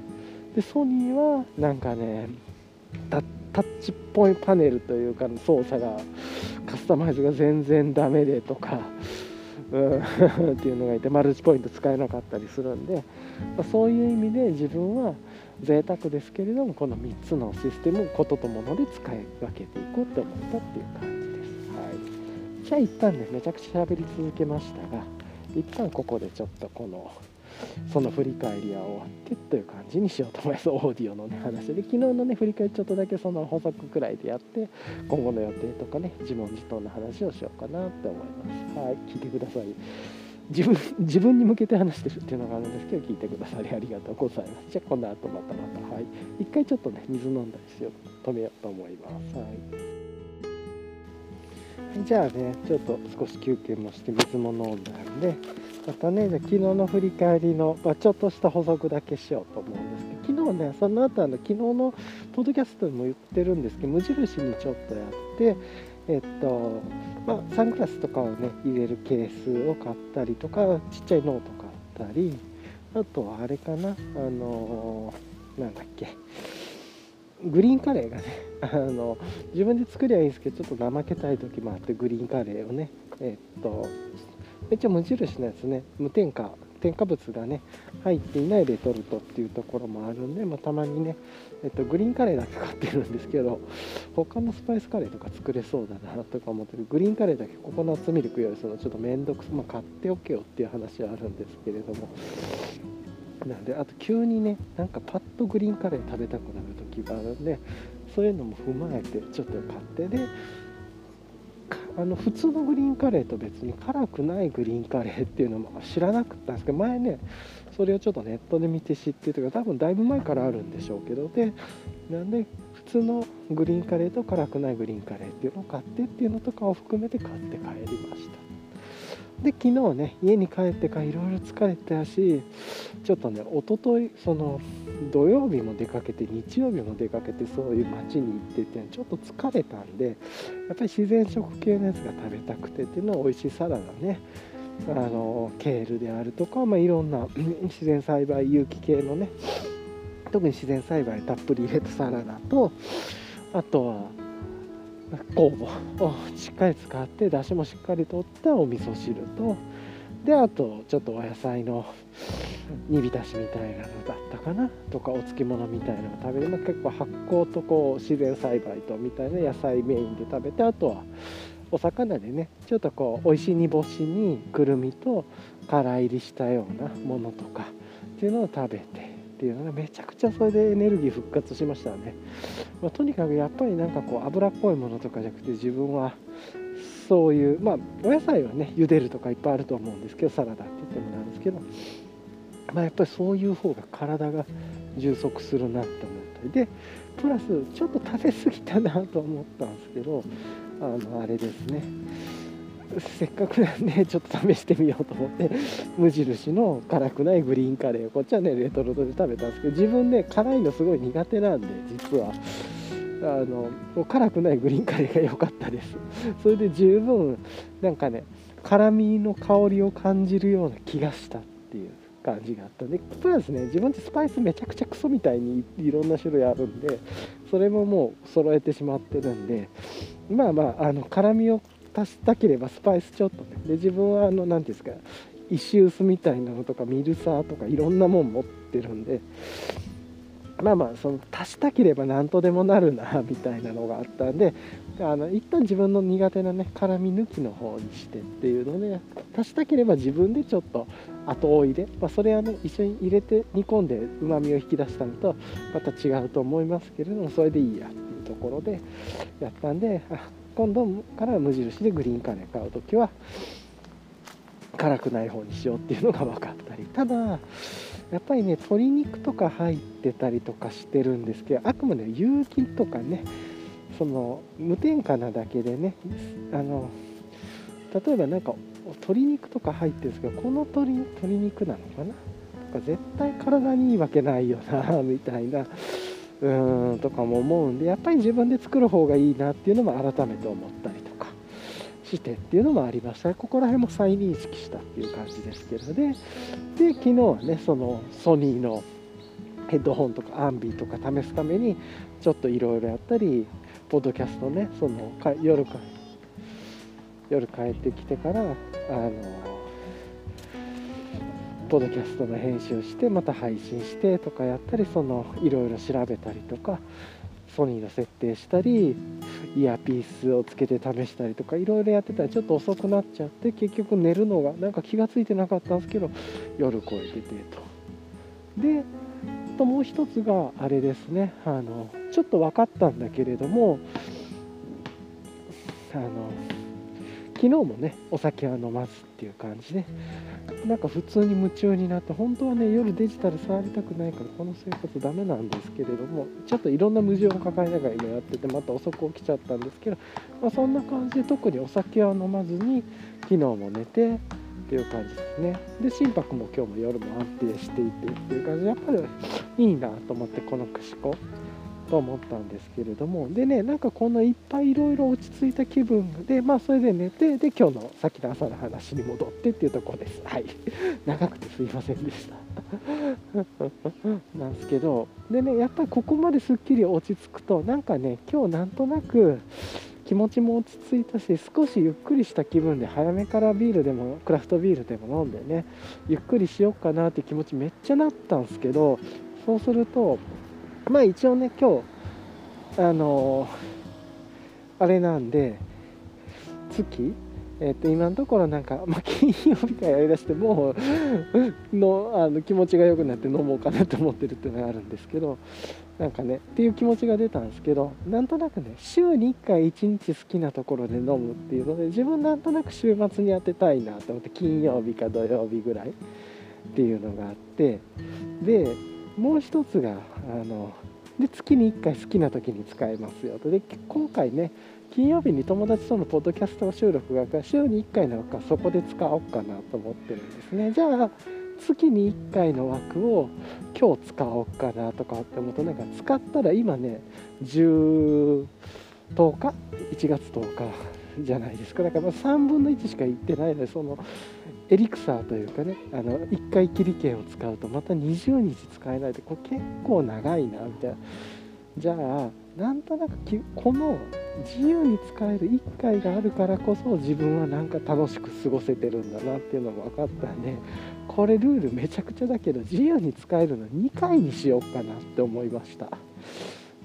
でソニーはなんかねタッチっぽいパネルというか操作がカスタマイズが全然ダメでとか、うん、っていうのがいてマルチポイント使えなかったりするんで、ま、そういう意味で自分は贅沢ですけれどもこの3つのシステムをことともので使い分けていこうって思ったっていう感じです。はい、じゃあ一旦ねめちゃくちゃ喋り続けましたが一旦ここでちょっとこのその振り返りは終わってという感じにしようと思います。オーディオのね話で。昨日のね振り返りちょっとだけその補足くらいでやって今後の予定とかね自問自答の話をしようかなって思います。はい聞いてください。自分 自分に向けて話してるっていうのがあるんですけど聞いてくださりありがとうございます。じゃあこの後またまた。はい。一回ちょっとね水飲んだりしよう止めようと思います。はい。じゃあねちょっと少し休憩もして水も飲んだんでまたねじゃ昨日の振り返りの、まあ、ちょっとした補足だけしようと思うんですけど昨日ねその後あの昨日のポッドキャストでも言ってるんですけど無印にちょっとやってえっとまあ、サングラスとかをね入れるケースを買ったりとかちっちゃいノート買ったりあとはあれかなあのー、なんだっけグリーンカレーがねあの自分で作りゃいいんですけどちょっと怠けたい時もあってグリーンカレーをねえっとめっちゃ無印のやつね無添加添加物がね入っていないレトルトっていうところもあるんで、まあ、たまにね、えっと、グリーンカレーだけ買ってるんですけど他のスパイスカレーとか作れそうだなとか思ってるグリーンカレーだけココナッツミルクよりそのちょっと面倒くさ、まあ、買っておけよっていう話はあるんですけれどもなんであと急にねなんかパッとグリーンカレー食べたくなる時があるんでそういうのも踏まえてちょっと買ってであの普通のグリーンカレーと別に辛くないグリーンカレーっていうのも知らなかったんですけど前ねそれをちょっとネットで見て知ってというか多分だいぶ前からあるんでしょうけどでなんで普通のグリーンカレーと辛くないグリーンカレーっていうのを買ってっていうのとかを含めて買って帰りました。で昨日ね家に帰ってからいろいろ疲れてたしちょっとね一昨日その土曜日も出かけて日曜日も出かけてそういう街に行っててちょっと疲れたんでやっぱり自然食系のやつが食べたくてっていうのは美味しいサラダねあのケールであるとか、まあ、いろんな自然栽培有機系のね特に自然栽培たっぷり入れたサラダとあとは酵母をしっかり使ってだしもしっかりとったお味噌汁とであとちょっとお野菜の煮浸しみたいなのだったかなとかお漬物みたいなのを食べる、まあ、結構発酵とこう自然栽培とみたいな野菜メインで食べてあとはお魚でねちょっとこう美味しい煮干しにくるみとから入りしたようなものとかっていうのを食べてっていうのがめちゃくちゃそれでエネルギー復活しましたね、まあ、とにかくやっぱりなんかこう油っぽいものとかじゃなくて自分はそういうまあお野菜はね茹でるとかいっぱいあると思うんですけどサラダって言ってもなんですけど。まあやっぱりそういう方が体が充足するなって思ったり。でプラスちょっと食べ過ぎたなと思ったんですけどあのあれですね。せっかくなんでちょっと試してみようと思って無印の辛くないグリーンカレーこっちはねレトルトで食べたんですけど自分ね辛いのすごい苦手なんで実は。あの辛くないグリーンカレーが良かったです。それで十分なんかね辛みの香りを感じるような気がしたっていう感じがあったんでプラスね。自分ってスパイスめちゃくちゃクソみたいにいろんな種類あるんでそれももう揃えてしまってるんでまあまああの辛みを足したければスパイスちょっとね。で自分はあの何ていうんですか石臼みたいなのとかミルサーとかいろんなもん持ってるんでまあまあその足したければ何とでもなるなみたいなのがあったんであの一旦自分の苦手なね辛み抜きの方にしてっていうので足したければ自分でちょっと後追いで、まあ、それはね一緒に入れて煮込んでうまみを引き出したのとまた違うと思いますけれどもそれでいいやっていうところでやったんで今度から無印でグリーンカレー買う時は辛くない方にしようっていうのが分かったり。ただやっぱりね鶏肉とか入ってたりとかしてるんですけどあくまで有機とかねその無添加なだけでねあの例えばなんか鶏肉とか入ってるんですけどこの鶏鶏肉なのかな？とか絶対体にいいわけないよなみたいなうーんとかも思うんでやっぱり自分で作る方がいいなっていうのも改めて思ったりとかしてっていうのもありました。ここら辺も再認識したっていう感じですけどね。で昨日はねそのソニーのヘッドホンとかアンビーとか試すためにちょっといろいろやったりポッドキャストねその夜か夜帰ってきてからあのポッドキャストの編集してまた配信してとかやったりそのいろいろ調べたりとかソニーの設定したりイヤーピースをつけて試したりとかいろいろやってたらちょっと遅くなっちゃって結局寝るのがなんか気が付いてなかったんですけど夜超えててと。でともう一つがあれですね。あのちょっと分かったんだけれどもあの昨日もねお酒は飲まずっていう感じでなんか普通に夢中になって本当はね夜デジタル触りたくないからこの生活ダメなんですけれどもちょっといろんな矛盾を抱えながら今やっててまた遅く起きちゃったんですけど、まあ、そんな感じで特にお酒は飲まずに昨日も寝てっていう感じですね。で心拍も今日も夜も安定していてっていう感じでやっぱりいいなと思ってこの串子。と思ったんですけれどもでねなんかこのいっぱいいろいろ落ち着いた気分でまあそれで寝てで今日のさっきの朝の話に戻ってっていうところです。はい。長くてすいませんでした。なんですけどでねやっぱりここまですっきり落ち着くとなんかね今日なんとなく気持ちも落ち着いたし少しゆっくりした気分で早めからビールでもクラフトビールでも飲んでねゆっくりしようかなって気持ちめっちゃなったんですけどそうするとまあ一応ね今日あのー、あれなんで月？えー、と今のところなんか、まあ、金曜日からやりだしてもうのあの気持ちが良くなって飲もうかなと思ってるっていうのがあるんですけどなんかねっていう気持ちが出たんですけどなんとなくね週に1回1日好きなところで飲むっていうので自分なんとなく週末に当てたいなと思って金曜日か土曜日ぐらいっていうのがあってでもう一つがあので月に1回好きな時に使えますよと。で今回ね金曜日に友達とのポッドキャスト収録が週に1回なのかそこで使おうかなと思ってるんですね。じゃあ月に1回の枠を今日使おうかなとかって思うとなんか使ったら今ね10 10日？1月10日じゃないですか。だから3分の1しかいってないのでそのエリクサーというかねあの1回切り券を使うとまた20日使えないでこれ結構長いなみたいな。じゃあなんとなくこの自由に使える1回があるからこそ自分はなんか楽しく過ごせてるんだなっていうのが分かったんでこれルールめちゃくちゃだけど自由に使えるの2回にしようかなって思いました。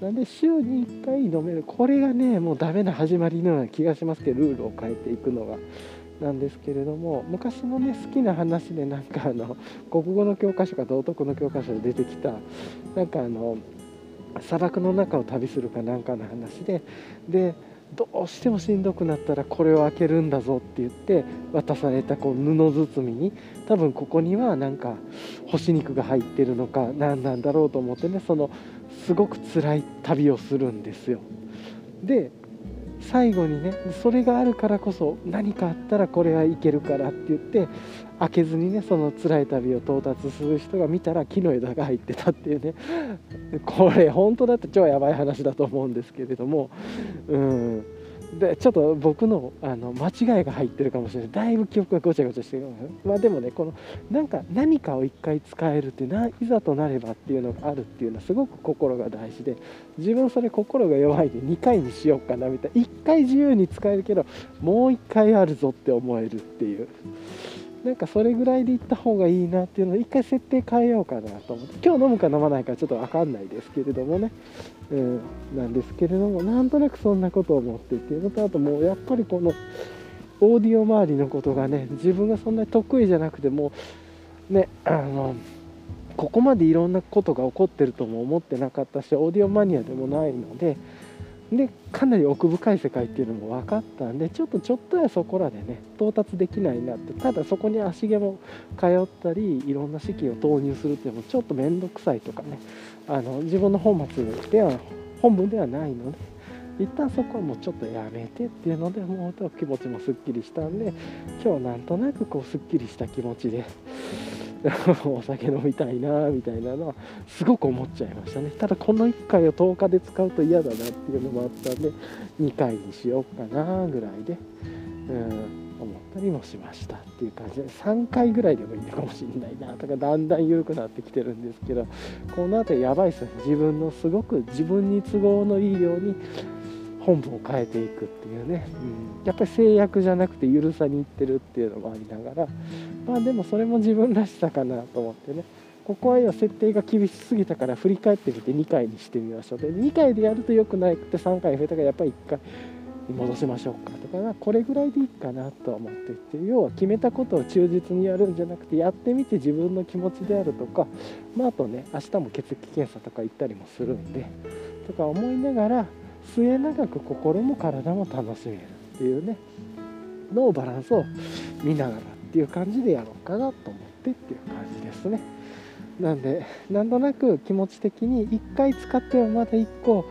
なんで週に1回飲める。これがねもうダメな始まりのような気がしますけどルールを変えていくのが。なんですけれども昔のね好きな話でなんかあの 国語の教科書か道徳の教科書で出てきたなんかあの砂漠の中を旅するかなんかの話ででどうしてもしんどくなったらこれを開けるんだぞって言って渡されたこう布包みに多分ここにはなんか干し肉が入ってるのか何なんだろうと思ってねそのすごく辛い旅をするんですよ。で最後にねそれがあるからこそ何かあったらこれはいけるからって言って開けずにねその辛い旅を到達する人が見たら木の枝が入ってたっていうね。これ本当だって超やばい話だと思うんですけれども。うん。でちょっと僕のあの間違いが入ってるかもしれない。だいぶ記憶がごちゃごちゃしてるまあでもねこのなんか何かを一回使えるってないざとなればっていうのがあるっていうのはすごく心が大事で自分それ心が弱いんで2回にしようかなみたいな。1回自由に使えるけどもう1回あるぞって思えるっていう。なんかそれぐらいで行った方がいいなっていうのを一回設定変えようかなと思って。今日飲むか飲まないかちょっと分かんないですけれどもね、うん、なんですけれどもなんとなくそんなことを思ってっていうのとあともうやっぱりこのオーディオ周りのことがね自分がそんなに得意じゃなくてもねあのここまでいろんなことが起こってるとも思ってなかったしオーディオマニアでもないのででかなり奥深い世界っていうのも分かったんでちょっとちょっとやそこらでね到達できないなってただそこに足毛も通ったりいろんな資金を投入するっていうのもちょっと面倒くさいとかねあの自分の本末では本文ではないので一旦そこはもうちょっとやめてっていうのでもう気持ちもすっきりしたんで今日なんとなくこうすっきりした気持ちで お酒飲みたいなみたいなのはすごく思っちゃいましたね。ただこの1回を10日で使うと嫌だなっていうのもあったんで2回にしようかなぐらいでうん思ったりもしましたっていう感じで3回ぐらいでもいいのかもしれないなとかだんだん緩くなってきてるんですけどこの辺りやばいっすね。自分のすごく自分に都合のいいように本部を変えていくっていうね、うん、やっぱり制約じゃなくて緩さにいってるっていうのもありながらまあでもそれも自分らしさかなと思ってね。ここは今設定が厳しすぎたから振り返ってみて2回にしてみましょう。で2回でやると良くないくて3回増えたからやっぱり1回戻しましょうかとかこれぐらいでいいかなと思っていて要は決めたことを忠実にやるんじゃなくてやってみて自分の気持ちであるとか、まあ、あとね明日も血液検査とか行ったりもするんでとか思いながら末永く心も体も楽しめるっていうねのバランスを見ながらっていう感じでやろうかなと思ってっていう感じですね。なんでなんとなく気持ち的に1回使ってもまだ1個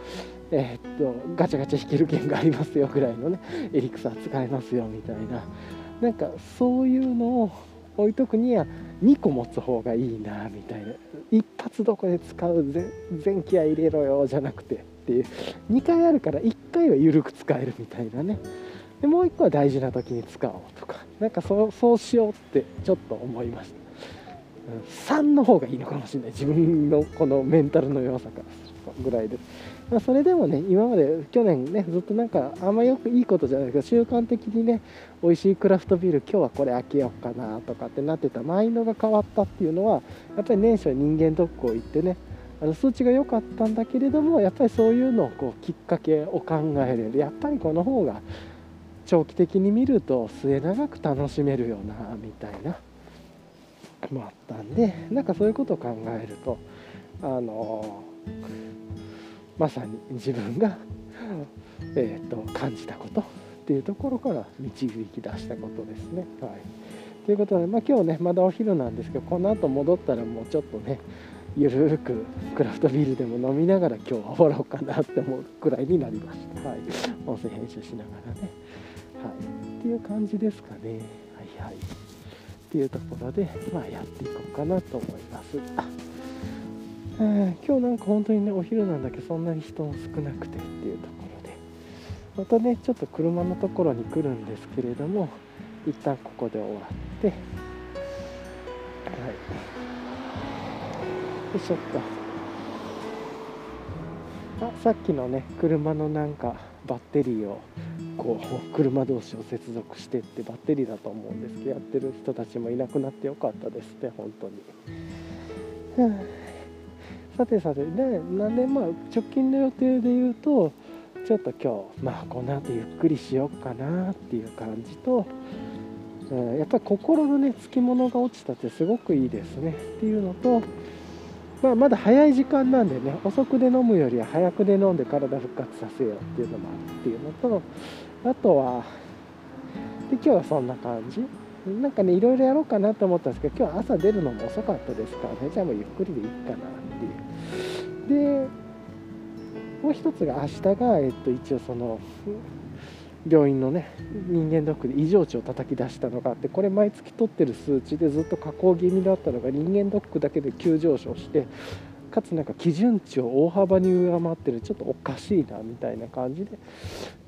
えー、っとガチャガチャ引ける券がありますよぐらいのねエリクサー使えますよみたいな。なんかそういうのを置いとくには2個持つ方がいいなみたいな。一発どこで使う全気合入れろよじゃなくて。っていう2回あるから1回は緩く使えるみたいなね。でもう1個は大事な時に使おうとか。なんかそうそうしようってちょっと思いました。3の方がいいのかもしれない。自分のこのメンタルの弱さからするぐらいで、まあ、それでもね今まで去年ねずっとなんかあんまよくいいことじゃないけど習慣的にね美味しいクラフトビール今日はこれ開けようかなとかってなってたマインドが変わったっていうのはやっぱり年初人間ドックを行ってねあの数値が良かったんだけれどもやっぱりそういうのをこうきっかけを考えれるやっぱりこの方が長期的に見ると末永く楽しめるよなみたいなもあったんでなんかそういうことを考えるとあのまさに自分が、えーと、感じたことっていうところから導き出したことですね。はい、ということで、まあ、今日ねまだお昼なんですけどこの後戻ったらもうちょっとねゆるくクラフトビールでも飲みながら今日は終わろうかなって思うくらいになりました。はい、音声編集しながらね。はい、っていう感じですかね。はいはい。っていうところで、まあ、やっていこうかなと思います。あえー、今日なんか本当にね、お昼なんだけど、そんなに人も少なくてっていうところで、またね、ちょっと車のところに来るんですけれども、一旦ここで終わって、はい。よいしょっとあさっきのね車のなんかバッテリーをこう車同士を接続してってバッテリーだと思うんですけどやってる人たちもいなくなってよかったですね本当に、さてさてでなんでまあ直近の予定で言うとちょっと今日まあこの後ゆっくりしようかなっていう感じとうんやっぱり心のねつきものが落ちたってすごくいいですね。っていうのとまあ、まだ早い時間なんでね遅くで飲むよりは早くで飲んで体復活させようっていうのもあるっていうのとあとはで今日はそんな感じ。なんかねいろいろやろうかなと思ったんですけど今日は朝出るのも遅かったですからね。じゃあもうゆっくりでいいかなっていう。でもう一つが明日が、えっと、一応その病院のね人間ドックで異常値を叩き出したのがあってこれ毎月取ってる数値でずっと下降気味だったのが人間ドックだけで急上昇してかつなんか基準値を大幅に上回ってるちょっとおかしいなみたいな感じで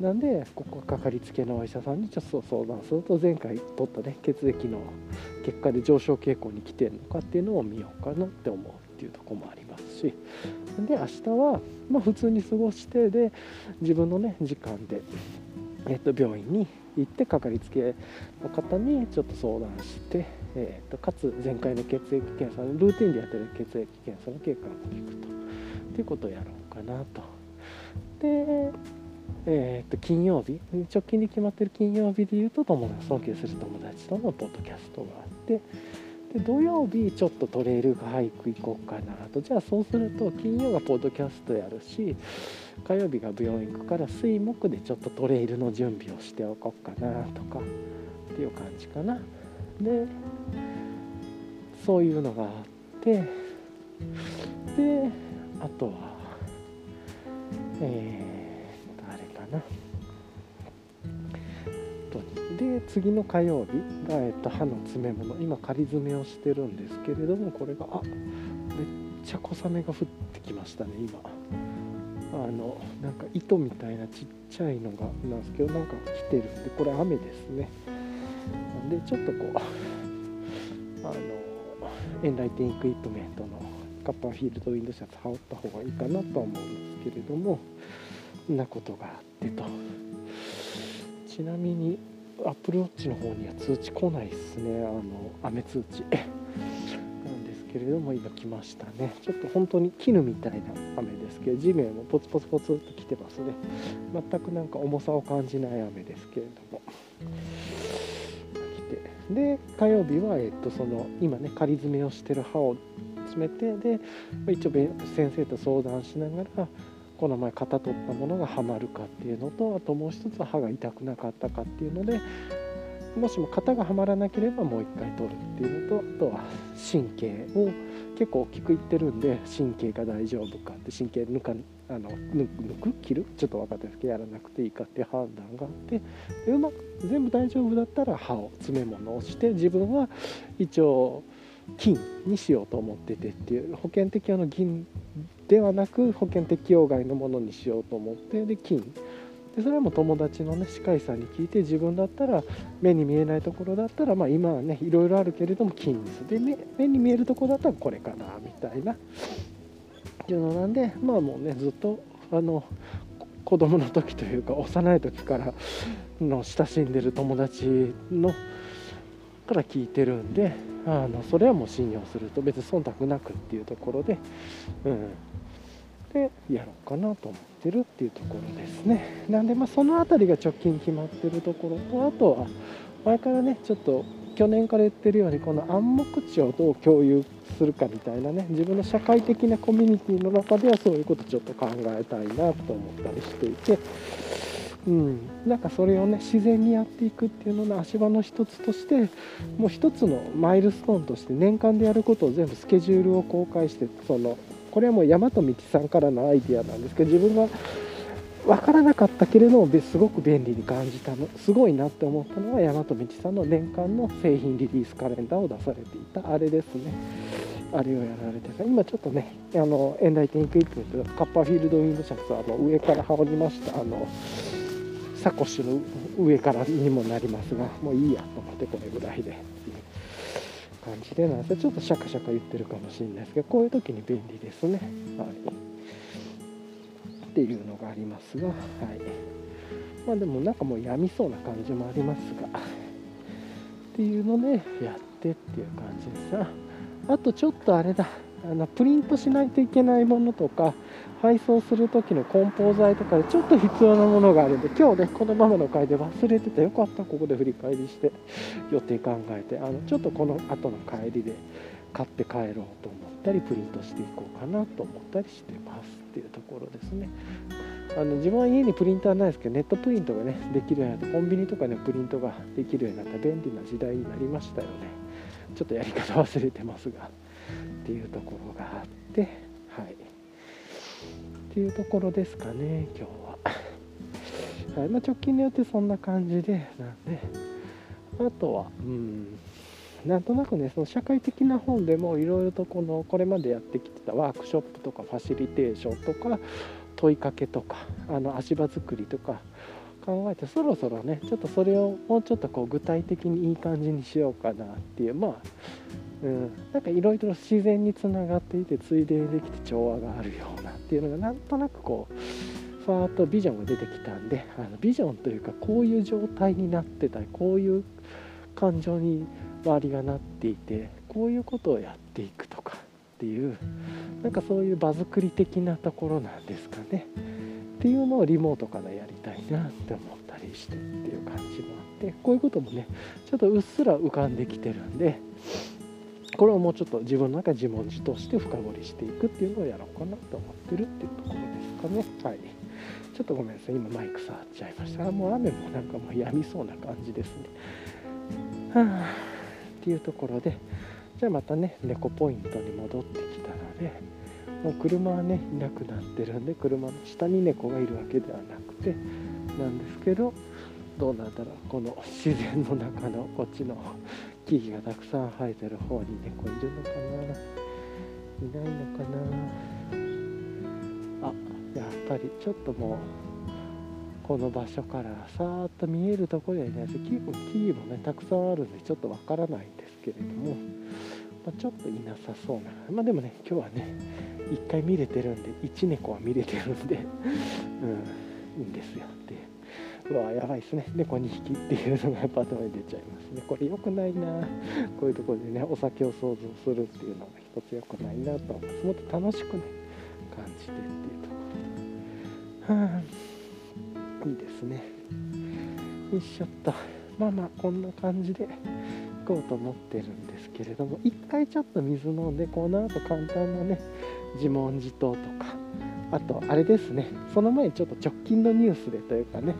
なんでここかかりつけのお医者さんにちょっと相談すると前回取ったね血液の結果で上昇傾向に来てるのかっていうのを見ようかなって思うっていうとこもありますしで明日はま普通に過ごしてで自分のね時間でえっと、病院に行ってかかりつけの方にちょっと相談して、えーと、かつ前回の血液検査ルーティンでやってる血液検査の結果も聞くとっていうことをやろうかなと。でえー、と金曜日直近で決まってる金曜日でいうと友達尊敬する友達とのポッドキャストがあってで土曜日ちょっとトレイルハイク行こうかなと。じゃあそうすると金曜がポッドキャストやるし火曜日が病院行くから水木でちょっとトレイルの準備をしておこうかなとかっていう感じかな。でそういうのがあってであとはえーな。で次の火曜日が、えっと、歯の詰め物。今仮詰めをしてるんですけれどもこれがあめっちゃ小雨が降ってきましたね今。あのなんか糸みたいなちっちゃいのがなんですけどなんか来てるんでこれ雨ですね。なんでちょっとこう あのエンライティングエクイプメントのカッパーフィールドウィンドシャツ羽織った方がいいかなとは思うんですけれどもなことがあってと。ちなみにアップルウォッチの方には通知来ないですね。あの雨通知。なんですけれども今来ましたね。ちょっと本当に絹みたいな雨ですけど地面もポツポツポツっと来てますね。全くなんか重さを感じない雨ですけれども。来て。で火曜日は、えっと、その今ね仮詰めをしてる歯を詰めてで一応先生と相談しながらこの前型取ったものがはまるかっていうのとあともう一つは歯が痛くなかったかっていうのでもしも型がはまらなければもう一回取るっていうのとあとは神経を結構大きくいってるんで神経が大丈夫かって神経抜かあの抜く切るちょっと分かったですけどやらなくていいかっていう判断があってうまく全部大丈夫だったら歯を詰め物をして自分は一応金にしようと思っててっていう保険適用の銀ではなく保険適用外のものにしようと思ってで金。でそれも友達のね歯科医さんに聞いて自分だったら目に見えないところだったらまあ今はねいろいろあるけれども金です。で目目に見えるところだったらこれかなみたいな。っていうのなんでまあもうねずっとあの子供の時というか幼い時からの親しんでる友達のから聞いてるんであのそれはもう信用すると。別に忖度なくっていうところで、うん、でやろうかなと思ってるっていうところですね。なんでまあその辺りが直近決まってるところとあとは前からねちょっと去年から言ってるようにこの暗黙知をどう共有するかみたいなね自分の社会的なコミュニティの中ではそういうことちょっと考えたいなと思ったりしていて。うん、なんかそれをね自然にやっていくっていうのの足場の一つとしてもう一つのマイルストーンとして年間でやることを全部スケジュールを公開してそのこれはもう大和道さんからのアイデアなんですけど自分が分からなかったけれどもすごく便利に感じたのすごいなって思ったのは大和道さんの年間の製品リリースカレンダーを出されていたあれですね。あれをやられてた今ちょっとねあのエンライティンイクイプメントカッパーフィールドウィンドシャツあの上から羽織りましたあのサコッシュの上からにもなりますがもういいやと思ってこれぐらいで。っていう感じでなんでちょっとシャカシャカ言ってるかもしれないですけどこういう時に便利ですね、はい、っていうのがありますがはい。まあでもなんかもうやみそうな感じもありますがっていうのでやってっていう感じです。があとちょっとあれだ。あのプリントしないといけないものとか配送する時の梱包材とかでちょっと必要なものがあるんで今日ねこのままの回で忘れててよ。かったここで振り返りして 予定考えてあのちょっとこの後の帰りで買って帰ろうと思ったりプリントしていこうかなと思ったりしてますっていうところですね。あの自分は家にプリンターないですけどネットプリントがねできるようになってコンビニとかでプリントができるようになった便利な時代になりましたよね。ちょっとやり方忘れてますがっていうところがあってっていうところですかね今日は、はいまあ、直近によってそんな感じでなんで。あとはうんなんとなくねその社会的な本でもいろいろとこのこれまでやってきてたワークショップとかファシリテーションとか問いかけとかあの足場作りとか考えてそろそろねちょっとそれをもうちょっとこう具体的にいい感じにしようかなっていう。まあうん、なんかいろいろ自然につながっていてついでにできて調和があるようなっていうのがなんとなくこうファーッとビジョンが出てきたんであのビジョンというかこういう状態になってたりこういう感情に周りがなっていてこういうことをやっていくとかっていうなんかそういう場作り的なところなんですかね。っていうのをリモートからやりたいなって思ったりしてっていう感じもあってこういうこともねちょっとうっすら浮かんできてるんでこれをもうちょっと自分の中自問自答して深掘りしていくっていうのをやろうかなと思ってるっていうところですかね。はい。ちょっとごめんなさい。今マイク触っちゃいました。もう雨もなんかもう止みそうな感じですね。はあ。っていうところでじゃあまたね猫ポイントに戻ってきたらねもう車はねいなくなってるんで車の下に猫がいるわけではなくてなんですけどどうなんだろうこの自然の中のこっちの木々がたくさん生えてる方に猫いるのかな。いないのかな。あやっぱりちょっともうこの場所からさーっと見えるところにはいないです木も木々もねたくさんあるんでちょっとわからないんですけれども、まあ、ちょっといなさそうな。まあでもね今日はね1回見れてるんで1猫は見れてるんで うんいいんですよ。ってうわやばいですね。猫2匹っていうのがやっぱ頭に出ちゃいますね。これ良くないな。こういうところでねお酒を想像するっていうのが一つ良くないなと思います。もっと楽しくね感じてっていうところ。ではあいいですね。よいしょっと。まあまあこんな感じでこうと思ってるんですけれども一回ちょっと水飲んでこの後簡単なね自問自答とかあとあれですねその前にちょっと直近のニュースでというかね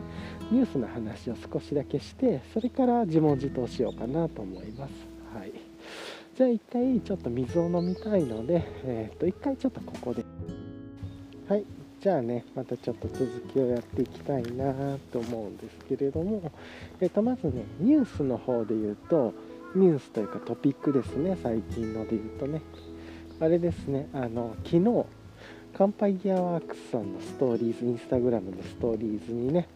ニュースの話を少しだけしてそれから自問自答しようかなと思います。はい。じゃあ一回ちょっと水を飲みたいのでえ、ー、と一回ちょっとここで。はい。じゃあねまたちょっと続きをやっていきたいなと思うんですけれどもえ、ー、とまずねニュースの方で言うとニュースというかトピックですね最近ので言うとね。あれですねあの昨日カンパイギアワークスさんのストーリーズインスタグラムのストーリーズにね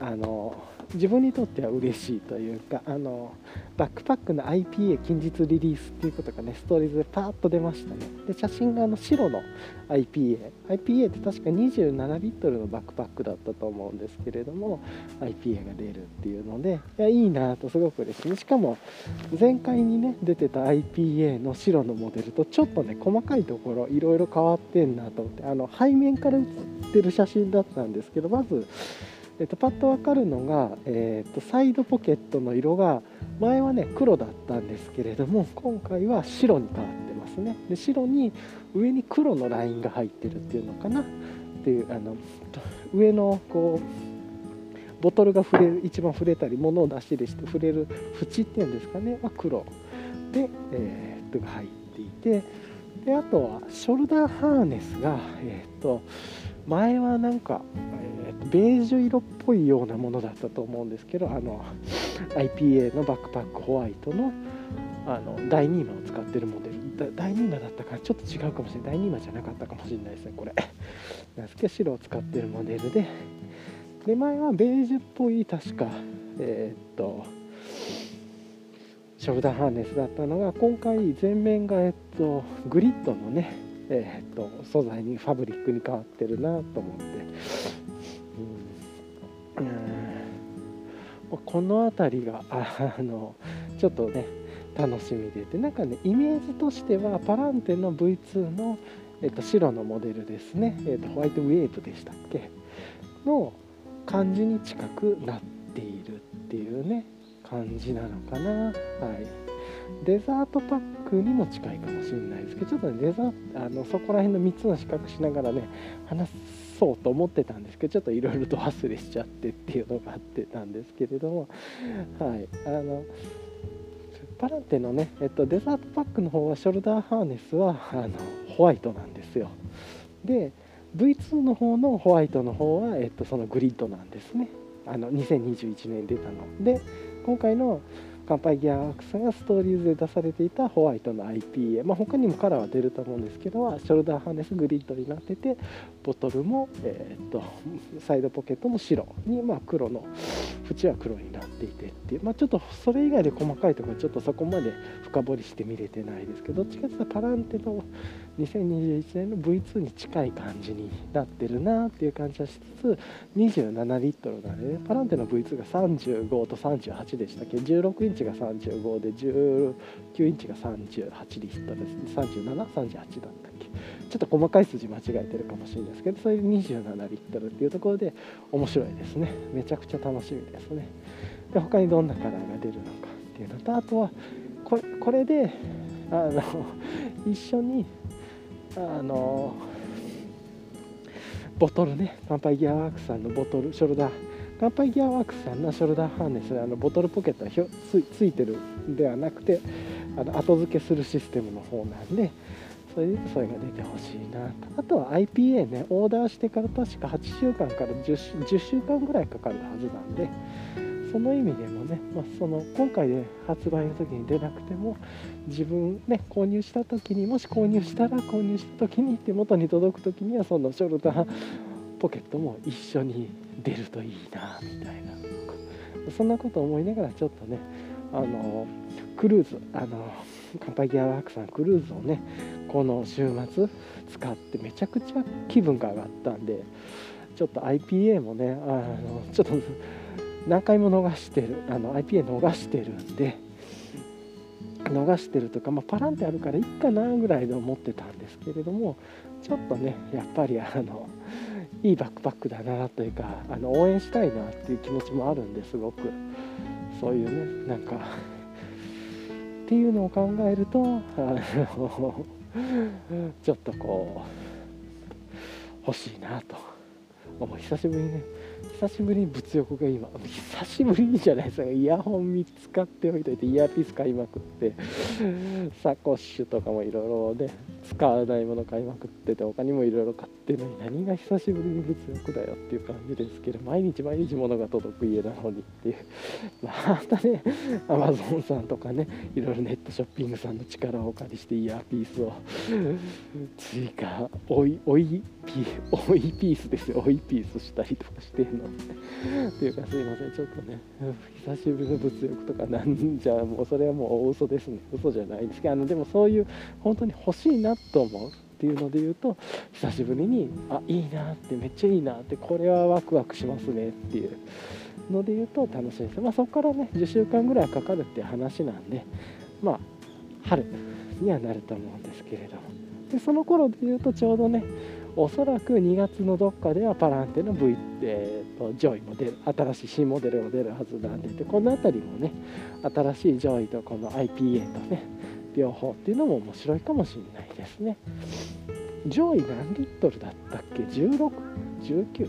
あの自分にとっては嬉しいというかあのバックパックの IPA 近日リリースっていうことがねストーリーズでパーッと出ましたね。で写真があの白の IPA IPA って確か27リットルのバックパックだったと思うんですけれども IPA が出るっていうのでいやいいなとすごく嬉しい。しかも前回にね出てた IPA の白のモデルとちょっとね細かいところいろいろ変わってんなと思ってあの背面から写ってる写真だったんですけどまずえっと、パッと分かるのが、えっと、サイドポケットの色が前はね黒だったんですけれども今回は白に変わってますね。で白に上に黒のラインが入ってるっていうのかな。っていうあの上のこうボトルが触れる一番触れたり物を出し入れして触れる縁っていうんですかねは黒。で、えー、っとが入っていて。であとはショルダーハーネスが、えー、っと前はなんか、えー、ベージュ色っぽいようなものだったと思うんですけどあの IPA のバックパックホワイトのあの第2マを使ってるモデル。第2マだったからちょっと違うかもしれない。第2マじゃなかったかもしれないですねこれ。なんですけど白を使ってるモデルで。で前はベージュっぽい確かえー、っとショルダーハーネスだったのが今回前面がえっとグリッドのねえー、っと素材にファブリックに変わってるなと思って、うん、この辺りがあのちょっとね楽しみで。てなんかねイメージとしてはパランテの V2 の、えっと、白のモデルですね、えっと、ホワイトウェーブでしたっけ？の感じに近くなっているっていうね感じなのかな。はい。デザートパックにも近いかもしれないですけどちょっとねデザあのそこら辺の3つの比較しながらね話そうと思ってたんですけどちょっといろいろと忘れしちゃってっていうのがあってたんですけれどもはい。あのパランテのね、えっと、デザートパックの方はショルダーハーネスはあのホワイトなんですよ。で V2 の方のホワイトの方は、えっと、そのグリッドなんですね。あの2021年出たの。で今回の乾杯ギアークスがストーリーズで出されていたホワイトの IPA、まあ、他にもカラーは出ると思うんですけどはショルダーハーネスグリッドになっててボトルも、えー、っとサイドポケットも白に、まあ、黒の縁は黒になっていてっていう、まあ、ちょっとそれ以外で細かいところちょっとそこまで深掘りして見れてないですけどどっちかというとパランテの2021年の V2 に近い感じになってるなっていう感じはしつつ27リットルなんでねパランテの V2 が35と38でしたっけ？16インチが35で19インチが38リットルです3738だったっけ？ちょっと細かい数字間違えてるかもしれないですけどそれで27リットルっていうところで面白いですね。めちゃくちゃ楽しみですね。で他にどんなカラーが出るのかっていうのとあとはこれこれであの一緒にあのボトルね乾杯ギアワークさんのボトルショルダー。乾杯ギアワークさんのショルダーハーネスあのボトルポケットはひょつついてる。んではなくてあの後付けするシステムの方なんでそれそれが出てほしいなと。あとは IPA ねオーダーしてから確か8週間から 10, 10週間ぐらいかかるはずなんでその意味でもね、まあ、その今回で発売の時に出なくても自分ね購入した時にもし購入したら購入した時に手元に届く時にはそのショルダーポケットも一緒に出るといいなみたいな。そんなこと思いながらちょっとねあのクルーズあの乾杯ギアワークさんクルーズをねこの週末使ってめちゃくちゃ気分が上がったんでちょっと IPA もねあのちょっと何回も逃してるあの IPA 逃してるんで逃してるとか、まあ、パランってあるからいいかなぐらいで思ってたんですけれどもちょっとねやっぱりあのいいバックパックだなというかあの応援したいなっていう気持ちもあるんですごく。そういうねなんかっていうのを考えるとあのちょっとこう欲しいなと。思う久しぶりにね。久しぶりに物欲が今 久しぶりにじゃないですかイヤホン3つ買っておいといてイヤーピース買いまくって サコッシュとかもいろいろね使わないもの買いまくってて他にもいろいろ買ってるのに何が久しぶりに物欲だよっていう感じですけど毎日毎日物が届く家なのにっていう。またねアマゾンさんとかねいろいろネットショッピングさんの力をお借りしてイヤーピースを。追加おいおいピおいピースですよ。おいピースしたりとかしてるの。っていうかすいませんちょっとね久しぶりの物欲とかなんじゃもうそれはもう大嘘ですね。嘘じゃないですけどあのでもそういう本当に欲しいなと思うっていうので言うと久しぶりにあいいなってめっちゃいいなってこれはワクワクしますねっていうので言うと楽しいです。まあそこからね10週間ぐらいかかるっていう話なんでまあ春にはなると思うんですけれども。でその頃で言うとちょうどねおそらく2月のどっかではパランテの V、えーと、ジョーイも出る新しい新モデルも出るはずなんででこの辺りもね新しいジョーイとこの IPA とね両方っていうのも面白いかもしれないですね。ジョーイ何リットルだったっけ？16?19?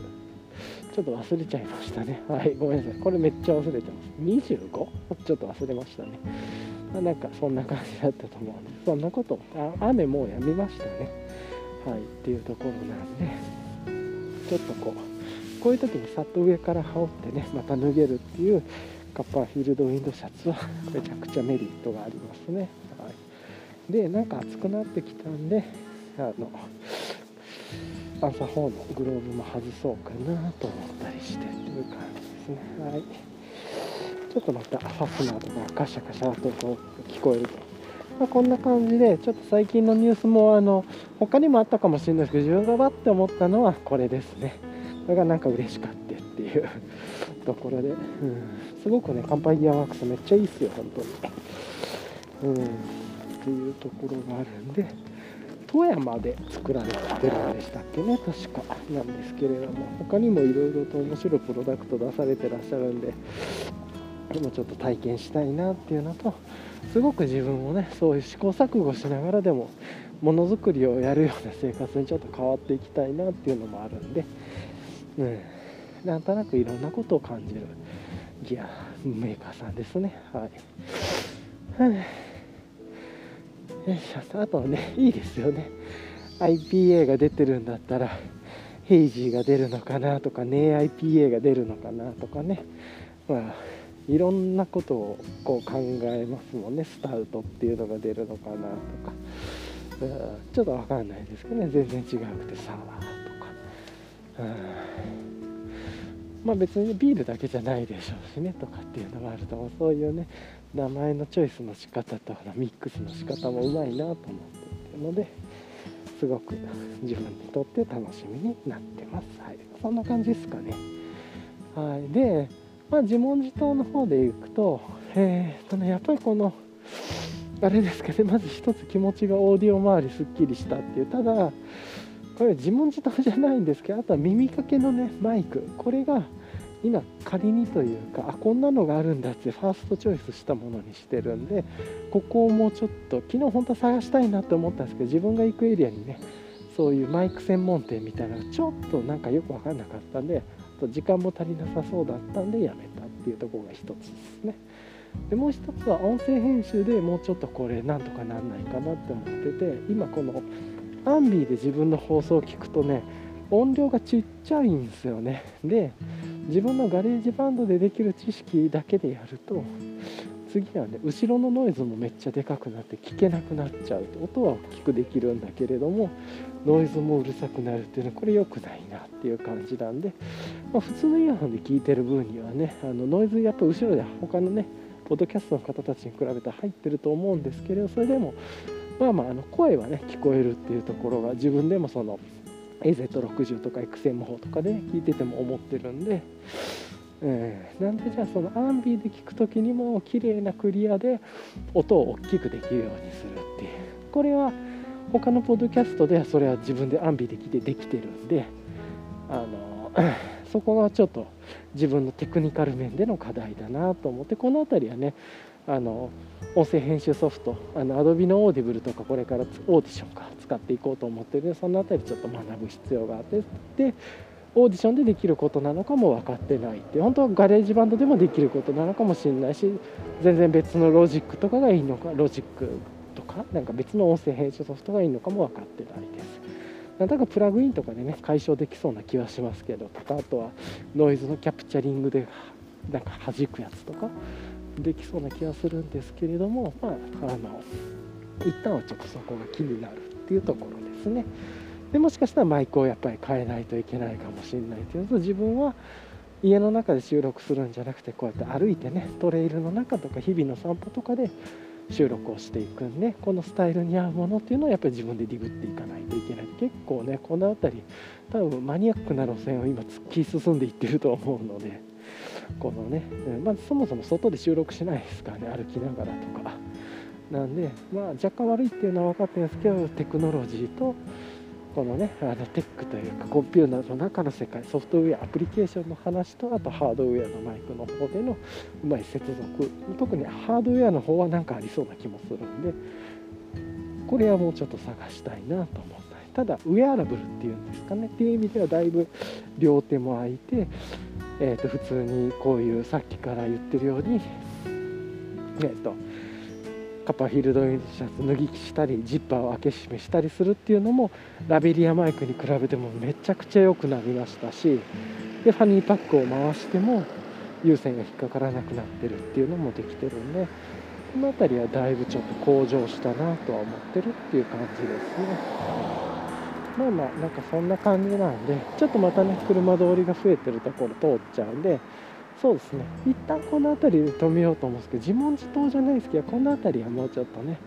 ちょっと忘れちゃいましたね。はいごめんなさい。これめっちゃ忘れてます。25? ちょっと忘れましたね。なんかそんな感じだったと思うんでそんなことあ雨もうやみましたね。はいっていうところなんでちょっとこうこういう時にさっと上から羽織ってねまた脱げるっていうカッパーフィールドウィンドシャツはめちゃくちゃメリットがありますね、はい、でなんか暑くなってきたんであのアンサー4のグローブも外そうかなと思ったりしてっていう感じですね。はい。ちょっとまたファスナーとかカシャカシャとこう聞こえるとまあ、こんな感じでちょっと最近のニュースもあの他にもあったかもしれないですけど自分がバッて思ったのはこれですね。これがなんか嬉しかったっていう。ところで、うん、すごくね乾杯ギアワークスめっちゃいいっすよ本当に、うん、っていうところがあるんで富山で作られてるんでしたっけね確か。なんですけれども。他にもいろいろと面白いプロダクト出されてらっしゃるんででもちょっと体験したいなっていうのとすごく自分もねそういう試行錯誤しながらでもものづくりをやるような生活にちょっと変わっていきたいなっていうのもあるんで、うん、なんとなくいろんなことを感じるギアメーカーさんですね。はい。よいしょ。あとはねいいですよね。IPA が出てるんだったらヘイジーが出るのかなとかね IPA が出るのかなとかね。まあいろんなことをこう考えますもんね。スタウトっていうのが出るのかなとか、ちょっと分かんないですけどね。全然違うくてサワーとか、まあ別にビールだけじゃないでしょうしね。とかっていうのがあると思う。そういうね名前のチョイスの仕方とミックスの仕方もうまいなと思ってるのですごく自分にとって楽しみになってます、はい、そんな感じですかね、はい、で、まあ、自問自答の方でいくと,、えーとね、やっぱりこのあれですかねまず一つ気持ちがオーディオ周りすっきりしたっていう。ただこれ自問自答じゃないんですけどあとは耳かけのねマイク。これが今仮にというかあこんなのがあるんだってファーストチョイスしたものにしてるんでここをもうちょっと昨日本当は探したいなと思ったんですけど自分が行くエリアにねそういうマイク専門店みたいなのがちょっとなんかよく分かんなかったんでと時間も足りなさそうだったんでやめたっていうとこが一つですね。でもう一つは音声編集でもうちょっとこれなんとかなんないかなって思ってて今このアンビーで自分の放送を聞くとね音量がちっちゃいんですよね。で自分のガレージバンドでできる知識だけでやると次はね後ろのノイズもめっちゃでかくなって聞けなくなっちゃう音は大きくできるんだけれどもノイズもうるさくなるっていうのはこれ良くないなっていう感じなんで、まあ、普通のイヤホンで聞いてる分にはねあのノイズやっぱ後ろで他のねポッドキャストの方たちに比べて入ってると思うんですけれどそれでもまあまああの声はね聞こえるっていうところが自分でもその AZ60 とか XM4 とかで、聞いてても思ってるんで、えー、なんでじゃあそのアンビーで聞く時にも綺麗なクリアで音を大きくできるようにするっていう。これは他のポッドキャストではそれは自分でアンビーで聞いてできてるんであの そこがちょっと自分のテクニカル面での課題だなと思ってこの辺りはねあの音声編集ソフトあの Adobe のオーディブルとかこれからオーディションか使っていこうと思ってるのでその辺りちょっと学ぶ必要があってでオーディションでできることなのかも分かってないって本当はガレージバンドでもできることなのかもしれないし全然別のロジックとかがいいのかロジックか？なんか別の音声編集ソフトがいいのかも分かってないです。なんだかプラグインとかでね解消できそうな気はしますけどとかあとはノイズのキャプチャリングでなんか弾くやつとかできそうな気がするんですけれどもまああの一旦はちょっとそこが気になるっていうところですねでもしかしたらマイクをやっぱり変えないといけないかもしれないというと自分は家の中で収録するんじゃなくてこうやって歩いてねトレイルの中とか日々の散歩とかで収録をしていくんでこのスタイルに合うものっていうのはやっぱり自分でディグっていかないといけない。結構ねこの辺り多分マニアックな路線を今突き進んでいってると思うのでこのね、まずそもそも外で収録しないですからね歩きながらとか。なんでまあ若干悪いっていうのは分かってるんですけどテクノロジーとこのねあのテックというかコンピューターの中の世界ソフトウェアアプリケーションの話とあとハードウェアのマイクの方でのうまい接続。特にハードウェアの方は何かありそうな気もするんでこれはもうちょっと探したいなと思った。ただウェアラブルっていうんですかね。っていう意味ではだいぶ両手も空いてえー、と普通にこういうさっきから言ってるように、えーと、カパーフィールドインシャツ脱ぎ着したりジッパーを開け閉めしたりするっていうのもラベリアマイクに比べてもめちゃくちゃ良くなりましたしでファニーパックを回しても有線が引っかからなくなってるっていうのもできてるんでこの辺りはだいぶちょっと向上したなとは思ってるっていう感じですね。まあまあなんかそんな感じなんでちょっとまたね車通りが増えてるところ通っちゃうんでそうですね。一旦この辺りで止めようと思うんですけど自問自答じゃないですけどこの辺りはもうちょっとね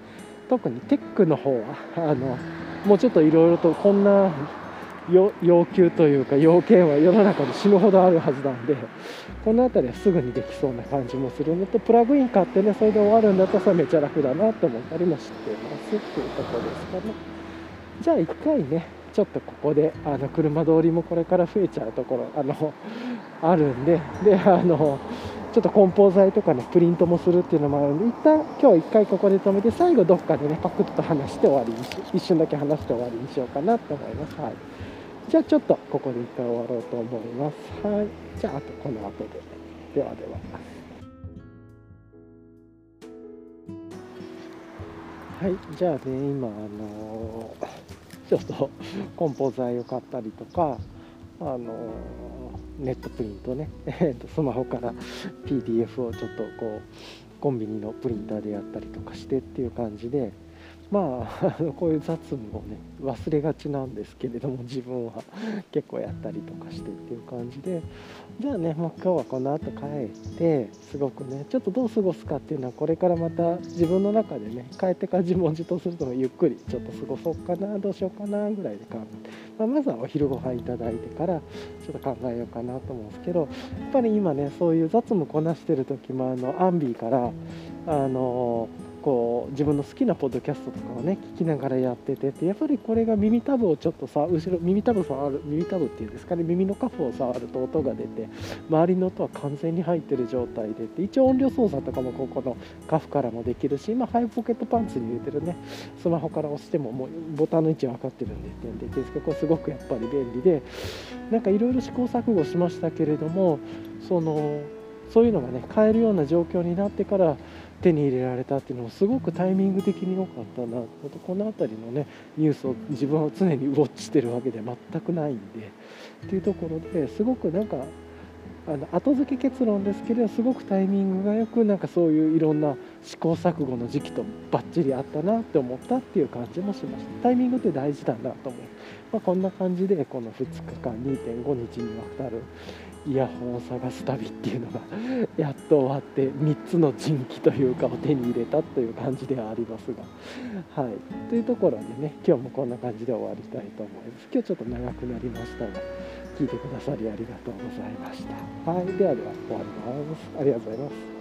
特にテックの方はあのもうちょっといろいろとこんな要求というか要件は世の中で死ぬほどあるはずなんでこの辺りはすぐにできそうな感じもするのとプラグイン買ってねそれで終わるんだったらめっちゃ楽だなって思ったりもしてますっていうところですかね。じゃあ1回ねちょっとここであの車通りもこれから増えちゃうところあの あるんでであのちょっと梱包材とかねプリントもするっていうのもあるんで一旦今日1回ここで止めて最後どっかでねパクッと話して終わりにし一瞬だけ話して終わりにしようかなと思います。はい、じゃあちょっとここで一回終わろうと思います。はい、じゃああとこの後でではでは。はい、じゃあね今あのーちょっと梱包材を買ったりとかあのネットプリントね、スマホから PDF をちょっとこうコンビニのプリンターでやったりとかしてっていう感じでまあこういう雑務をね忘れがちなんですけれども自分は結構やったりとかしてっていう感じで。じゃあねもう今日はこの後帰ってすごくねちょっとどう過ごすかっていうのはこれからまた自分の中でね帰ってから自問自答するとゆっくりちょっと過ごそうかなどうしようかなぐらいで考えて、まあ、まずはお昼ご飯いただいてからちょっと考えようかなと思うんですけどやっぱり今ねそういう雑務こなしてる時もあのアンビーからあのこう自分の好きなポッドキャストとかをね聞きながらやっててってやっぱりこれが耳たぶをちょっとさ後ろ耳たぶ触る耳たぶっていうんですかね耳のカフを触ると音が出て周りの音は完全に入ってる状態でって一応音量操作とかもここのカフからもできるし今ハイポケットパンツに入れてるねスマホから押してももうボタンの位置分かってるんでってんでですけどすごくやっぱり便利でなんかいろいろ試行錯誤しましたけれどもそのそういうのがね買えるような状況になってから手に入れられたっていうのもすごくタイミング的に良かったな。とこの辺りのねニュースを自分は常にウォッチしてるわけでは全くないんで。っていうところですごくなんかあの後付け結論ですけれどすごくタイミングがよくなんかそういういろんな試行錯誤の時期とバッチリあったなって思ったっていう感じもしました。タイミングって大事だなと思う、まあ、こんな感じでこの2日間2.5日にわたるイヤホンを探す旅っていうのがやっと終わって3つの人気というかを手に入れたという感じではありますが。はい。というところでね今日もこんな感じで終わりたいと思います。今日ちょっと長くなりましたが聞いてくださりありがとうございました。はい。ではでは終わります。ありがとうございます。